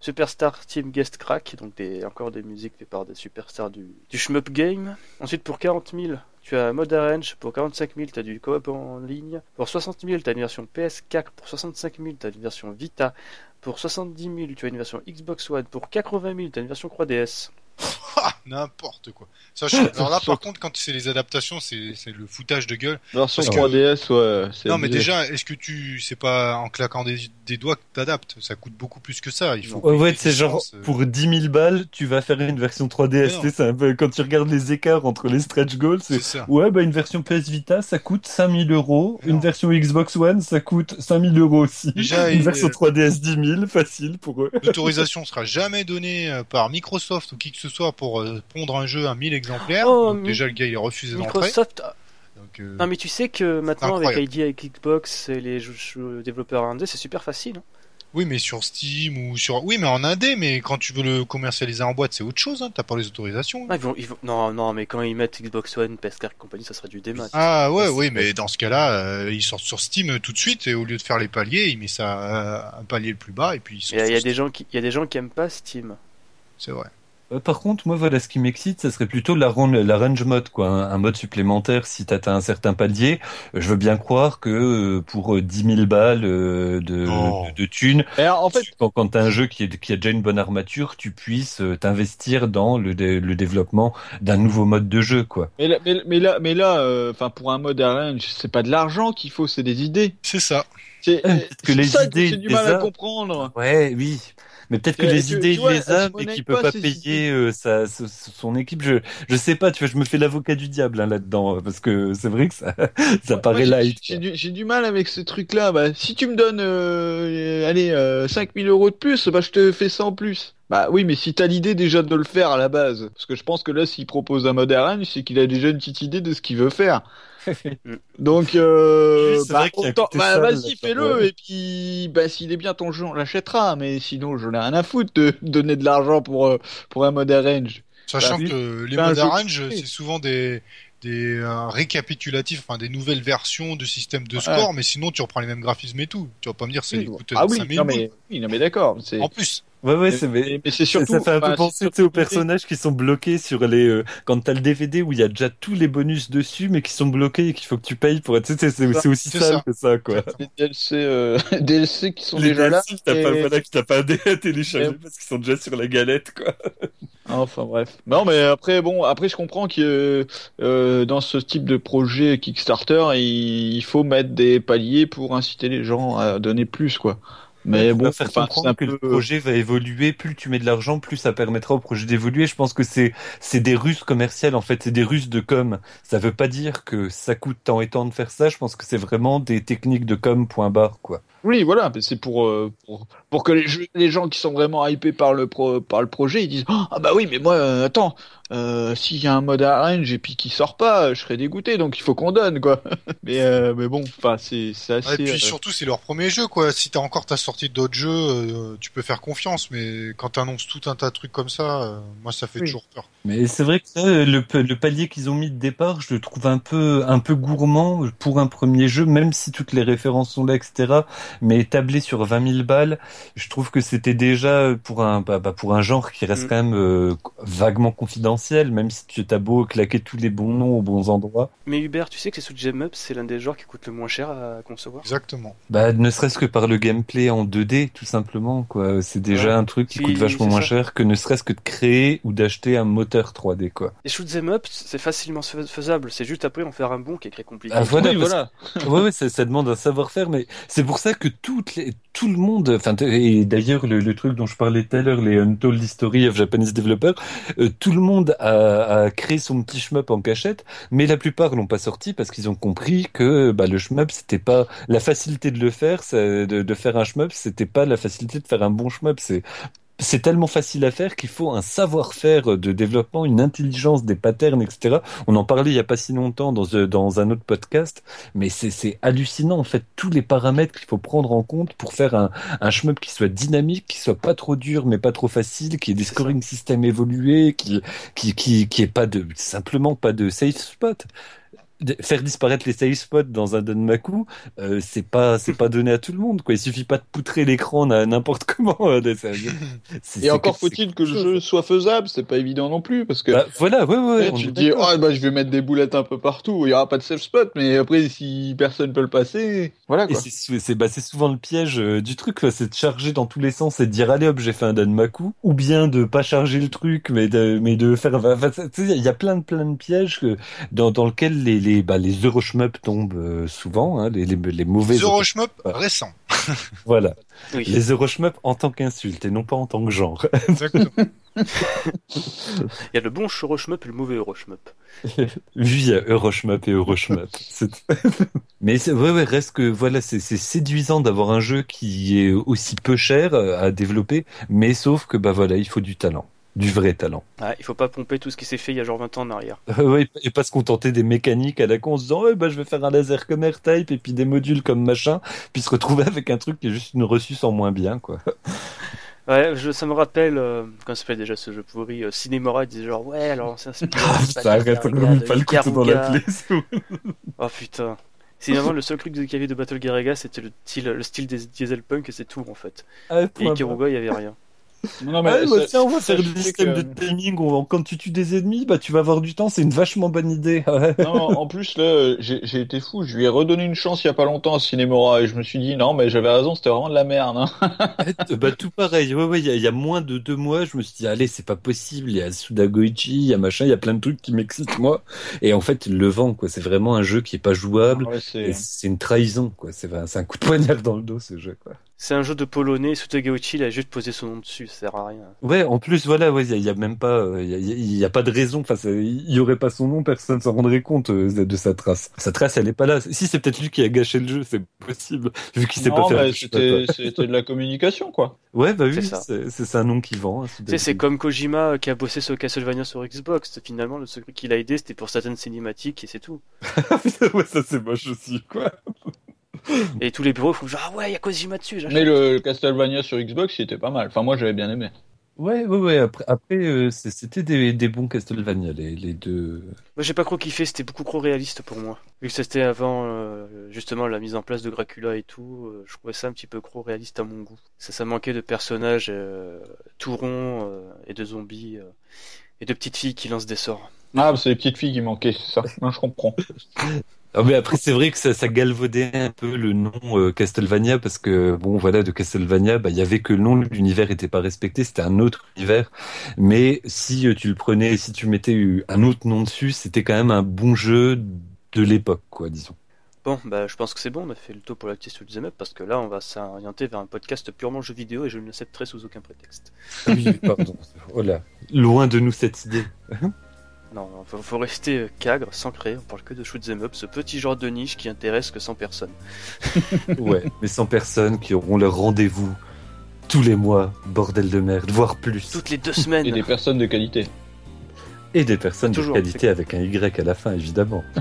Superstar Team Guest Crack, donc des, encore des musiques faites par des superstars du, du shmup game. Ensuite pour 40 000 tu as Mode Arrange, pour 45 000 tu as du coop en ligne. Pour 60 000 tu as une version PS4, pour 65 000 tu as une version Vita. Pour 70 000 tu as une version Xbox One. Pour 80 000 tu as une version 3DS. Ah, n'importe quoi. Alors là, par contre, quand c'est les adaptations, c'est c'est le foutage de gueule. Version Parce que- 3DS, ouais. Non, mais déjà, est-ce que tu, c'est pas en claquant des, des doigts que t'adaptes? Ça coûte beaucoup plus que ça. Il faut. Ouais, ouais, des c'est genre euh. pour 10 000 balles, tu vas faire une version 3DS. Mais tu non. sais, C'est un peu quand tu regardes les écarts entre les stretch goals. C'est ouais, bah une version PS Vita, ça coûte 5000 euros. Une version Xbox One, ça coûte 5000 euros aussi. Déjà, une il- version 3DS 10 000, facile pour eux. L'autorisation sera jamais donnée euh, par Microsoft ou qui que ce soit pour euh, pondre un jeu à 1000 exemplaires. Oh, Donc déjà, le gars, il a refusé d'entrer. Microsoft. ah, Donc, euh, Non, mais tu sais que maintenant, avec. ID, avec Xbox et les jeux- jeux développeurs indés, c'est super facile. hein. Oui, mais sur Steam ou sur. Oui, mais en indé, mais quand tu veux le commercialiser en boîte, c'est autre chose. Hein. T'as pas les autorisations. Ah, ils vont, ils vont- Non, non, mais quand ils mettent Xbox One, PS4 et compagnie, ça serait du démat. Ah ouais, oui, mais dans ce cas-là, euh, ils sortent sur Steam euh, tout de suite et au lieu de faire les paliers, il met ça à un palier le plus bas et puis ils Il y, a- sortent il y a des gens qui, il y a des gens qui aiment pas Steam. C'est vrai. Euh, Par contre, moi, voilà, ce qui m'excite, ça serait plutôt la, ran- la range mode, quoi, un, un mode supplémentaire si t'atteins un certain palier. Euh, Je veux bien croire que euh, pour euh, 10 000 balles euh, de, Oh. de, de thunes, alors, en fait, quand, quand t'as un jeu qui, est, qui a déjà une bonne armature, tu puisses euh, t'investir dans le, dé- le développement d'un nouveau mode de jeu, quoi. mais là, mais, mais là, mais là, euh, enfin, pour un mode range, c'est pas de l'argent qu'il faut, c'est des idées. C'est ça. C'est Euh, que c'est les ça idées, j'ai du mal à comprendre. Ouais, oui. Mais peut-être que Et les idées, il les a, mais qu'il peut pas, payer euh, sa, son équipe. Je, je sais pas, tu vois, je me fais l'avocat du diable hein, là-dedans, parce que c'est vrai que ça, ça paraît light. J'ai du, j'ai du mal avec ces trucs-là. Bah, si tu me donnes, euh, allez, euh, 5000 euros de plus, bah, je te fais ça en plus. Bah oui, mais si t'as l'idée déjà de le faire à la base, parce que je pense que là, s'il propose un mode range, c'est qu'il a déjà une petite idée de ce qu'il veut faire. Donc, euh, bah, autant- bah, vas-y, fais-le, et puis, bah, s'il est bien ton jeu, on l'achètera, mais sinon, j'en ai rien à foutre de donner de l'argent pour, euh, pour un mode range. Sachant Bah, que les modes arrange, c'est souvent des des euh, récapitulatifs, enfin des nouvelles versions de système de score, mais sinon tu reprends les mêmes graphismes et tout. Tu vas pas me dire c'est Oui, coûte ah oui, 5000 non mais, oui, non mais d'accord. En plus, Ouais, ouais, Mais- c'est mais, mais, c'est surtout. ça fait un peu penser sais, aux surtout- personnages qui sont bloqués sur les. euh, quand t'as le DVD où il y a déjà tous les bonus dessus, mais qui sont bloqués et qu'il faut que tu payes pour être. C'est c'est- aussi sale ça. que ça, quoi. Les DLC, euh, DLC qui sont Les déjà là. DLC, t'as pas, et- voilà, que t'as pas à télécharger parce qu'ils sont déjà sur la galette, quoi. Enfin bref. Non mais après bon après je comprends que euh, dans ce type de projet Kickstarter il, il faut mettre des paliers pour inciter les gens à donner plus quoi. Mais Pour bon faire comprendre que le projet va évoluer, plus tu mets de l'argent, plus ça permettra au projet d'évoluer. Je pense que c'est c'est des ruses commerciales en fait, c'est des ruses de com. Ça veut pas dire que ça coûte tant et tant de faire ça. Je pense que c'est vraiment des techniques de com point barre quoi. Oui voilà c'est pour, euh, pour pour que les, jeux- les gens qui sont vraiment hypés par le pro, par le projet ils disent ah bah oui mais moi euh, attends euh, s'il y a un mode arrange et puis qui sort pas je serais dégoûté donc il faut qu'on donne quoi. mais euh, mais bon enfin c'est c'est assez. et puis euh, surtout c'est leur premier jeu quoi. Si t'as encore ta sortie d'autres jeux, euh, tu peux faire confiance, mais quand t'annonces tout un tas de trucs comme ça, euh, moi ça fait Oui. toujours peur. Mais c'est vrai que le, pa- le palier qu'ils ont mis de départ, je le trouve un peu, un peu gourmand pour un premier jeu, même si toutes les références sont là, etc. Mais établé sur 20 000 balles, je trouve que c'était déjà pour un, bah, bah, pour un genre qui reste Mm. quand même euh, vaguement confidentiel, même si tu t'as beau claquer tous les bons noms aux bons endroits. Mais Hubert, tu sais que sous Gem Up, c'est l'un des genres qui coûte le moins cher à concevoir. Exactement. Bah, ne serait-ce que par le gameplay en 2D, tout simplement, quoi. C'est déjà Ouais. un truc qui Puis, coûte vachement moins ça. cher que ne serait-ce que de créer ou d'acheter un moteur 3D, quoi. Les shoot 'em up, c'est facilement fais- faisable. C'est juste après en faire un bon qui est très compliqué. Ah, voilà, oui, parce voilà. ouais, ouais, ça, ça demande un savoir-faire, mais c'est pour ça que toutes les, tout le monde, enfin, et d'ailleurs le, le truc dont je parlais tout à l'heure, les Untold History of Japanese Developers, euh, tout le monde a, a créé son petit shmup en cachette, mais la plupart l'ont pas sorti parce qu'ils ont compris que bah, le shmup c'était pas la facilité de le faire, de, de faire un shmup, c'était pas la facilité de faire un bon shmup, c'est c'est tellement facile à faire qu'il faut un savoir-faire de développement, une intelligence des patterns, etc. On en parlait il y a pas si longtemps dans, euh, dans un autre podcast, mais c'est hallucinant en fait tous les paramètres qu'il faut prendre en compte pour faire un, un shmup qui soit dynamique, qui soit pas trop dur mais pas trop facile, qui ait des scoring systems évolués, qui qui qui qui ait pas de simplement pas de safe spot. Faire disparaître les save spots dans un Danmaku, euh, c'est pas c'est pas donné à tout le monde quoi. Il suffit pas de poutrer l'écran n'importe comment. euh, Et encore faut-il que le jeu soit faisable, c'est pas évident non plus, parce que Bah, voilà, ouais, ouais. On tu te dis, oh, bah, je vais mettre des boulettes un peu partout, il y aura pas de safe spot, mais après, si personne peut le passer, voilà, quoi. c'est bah, c'est souvent le piège euh, du truc, c'est de charger dans tous les sens et de dire allez hop j'ai fait un Danmaku, ou bien de pas charger le truc mais de mais de faire. Enfin, il y a plein de plein de pièges que, dans dans lesquels les les bah, les Euroshmup tombent euh, souvent, hein, les, les les mauvais. Euroshmup Ouais. récent. Voilà, Oui. les Euroshmup en tant qu'insulte et non pas en tant que genre. Exactement. Il y a le bon Euroshmup et le mauvais Euroshmup. Oui, il y a Euroshmup et Euroshmup. C'est- Mais c'est, ouais, ouais, reste que, voilà, c'est, c'est séduisant d'avoir un jeu qui est aussi peu cher euh, à développer, mais sauf que, bah voilà, il faut du talent. Du vrai talent. Ah, il faut pas pomper tout ce qui s'est fait il y a genre 20 ans en arrière. Et pas se contenter des mécaniques à la con en se disant, ouais, bah, je vais faire un laser comme R-Type et puis des modules comme machin, puis se retrouver avec un truc qui est juste une reçue sans moins bien, quoi. Ouais, je, ça me rappelle, euh, comment ça s'appelle déjà ce jeu pourri, euh, Cinemora, il disait genre, ouais, alors c'est de putain, Battle arrête, pas le couteau dans la plaie. Oh putain. Finalement, le seul truc qu'il y avait de Battle Garuga, c'était le style, le style des Dieselpunk et c'est tout en fait. Ah, Et point Ikaruga, il y avait rien. Non, mais Ah, bah, ça- tiens, on va faire systèmes que- de timing. on- Quand tu tues des ennemis, bah, tu vas avoir du temps. C'est une vachement bonne idée. Ouais. Non, en plus, là, j'ai j'ai été fou. Je lui ai redonné une chance il y a pas longtemps à Cinemora et je me suis dit, non, mais j'avais raison, c'était vraiment de la merde. Hein. bah, tout pareil. Ouais, ouais, il y, a- il y a moins de deux mois, je me suis dit, allez, c'est pas possible. Il y a Sudagoichi, il y a machin, il y a plein de trucs qui m'excitent, moi. Et en fait, il le vend, quoi. C'est vraiment un jeu qui est pas jouable. Ouais, Et c'est... c'est une trahison, quoi. C'est un, c'est un coup de poignard dans le dos, ce jeu, quoi. C'est un jeu de polonais, Sutagauchi, il a juste posé son nom dessus, ça sert à rien. Ouais, en plus, voilà, ouais, il y, a- il y a même pas, euh, il y a, il y a pas de raison. Enfin, il y aurait pas son nom, personne s'en rendrait compte euh, de sa trace. Sa trace, elle est pas là. Si c'est peut-être lui qui a gâché le jeu, c'est possible, vu qu'il sait Non, pas pas quoi. c'était de la communication, quoi. Ouais, bah oui, c'est un nom qui vend. hein, Tu sais, c'est comme Kojima euh, qui a bossé sur Castlevania sur Xbox. Finalement, le secret qu'il a aidé, c'était pour certaines cinématiques et c'est tout. ouais, ça c'est moche aussi, quoi. Et tous les bureaux font genre, ah ouais, il y a Kojima dessus, j'achète. Mais le Castlevania sur Xbox, il était pas mal. Enfin, moi, j'avais bien aimé. Ouais, ouais, ouais. Après, après euh, c'est- c'était des, des bons Castlevania, les, les deux. Moi, j'ai pas trop kiffé, c'était beaucoup trop réaliste pour moi. Vu que c'était avant, euh, justement, la mise en place de Dracula et tout, euh, je trouvais ça un petit peu trop réaliste à mon goût. Ça, ça manquait de personnages euh, tout ronds euh, et de zombies euh, et de petites filles qui lancent des sorts. Ah, c'est les petites filles qui manquaient, c'est ça. Non, je comprends. Ah, mais après, c'est vrai que ça, ça galvaudait un peu le nom euh, Castlevania parce que, bon, voilà, de Castlevania, bah, il y avait que le nom, l'univers était pas respecté, c'était un autre univers. Mais si euh, tu le prenais, si tu mettais un autre nom dessus, c'était quand même un bon jeu de l'époque, quoi, disons. Bon, bah, je pense que c'est bon, on a fait le tour pour la petite Shoot'em Up parce que là, on va s'orienter vers un podcast purement jeu vidéo et je ne l'accepterai sous aucun prétexte. Oui, pardon. Oh là. Loin de nous cette idée. Non, faut, faut rester euh, cagre, s'ancrer, on parle que de Shoot'em Up, ce petit genre de niche qui intéresse que 100 personnes. Ouais, mais sans personnes qui auront leur rendez-vous tous les mois, bordel de merde, voire plus. Toutes les deux semaines Et des personnes de qualité. Et des personnes Toujours, de qualité avec un Y à la fin, évidemment.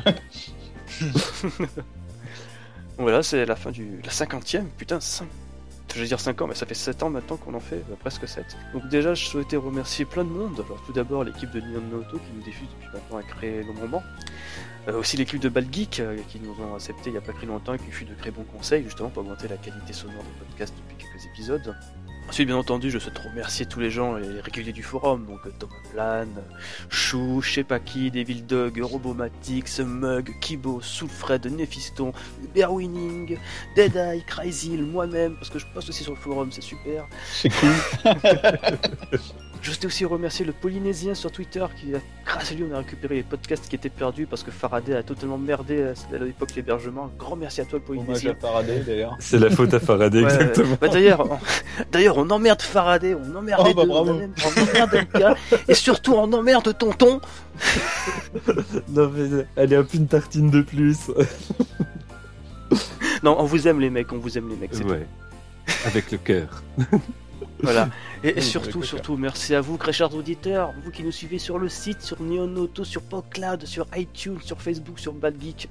Voilà, c'est la fin du la cinquantième. Putain, 5... je vais dire 5 ans, mais ça fait 7 ans maintenant qu'on en fait, euh, presque 7. Donc déjà, je souhaitais remercier plein de monde. Alors tout d'abord l'équipe de Neon Noto qui nous diffuse depuis maintenant un créé long moment. Euh, aussi l'équipe de Balgeek euh, qui nous ont accepté il n'y a pas très longtemps et qui fut de très bons conseils justement pour augmenter la qualité sonore des podcasts depuis quelques épisodes. Ensuite, bien entendu, je souhaite remercier tous les gens les réguliers du forum, donc euh, Thomas Plan, Chou, je sais pas qui, Devil Dog, Robomatix, Mug, Kibo, Soulfred, Nephiston, Uberwinning, Deadeye, Crazyl, moi-même, parce que je poste aussi sur le forum, c'est super. C'est cool. Je souhaitais aussi remercier le Polynésien sur Twitter qui, a- grâce à lui, on a récupéré les podcasts qui étaient perdus parce que Faraday a totalement merdé à l'époque l'hébergement. Grand merci à toi, le Hommage Polynésien. à Faraday, d'ailleurs. C'est la faute à Faraday, Ouais, exactement. Bah d'ailleurs, on... d'ailleurs, on emmerde Faraday, on emmerde Oh, bah, deux, on emmerde- et surtout on emmerde Tonton. Non, mais allez, hop, une tartine de plus. Non, on vous aime les mecs, on vous aime les mecs, c'est Ouais. Avec le cœur. Voilà. Et, surtout, surtout, merci à vous, très chers auditeurs, vous qui nous suivez sur le site, sur Neon Auto, sur PodCloud, sur iTunes, sur Facebook, sur Bad Geek.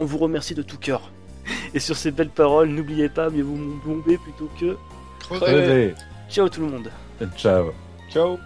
On vous remercie de tout cœur. Et sur ces belles paroles, n'oubliez pas, mieux vous bomber plutôt que. Ciao tout le monde. ciao. Ciao.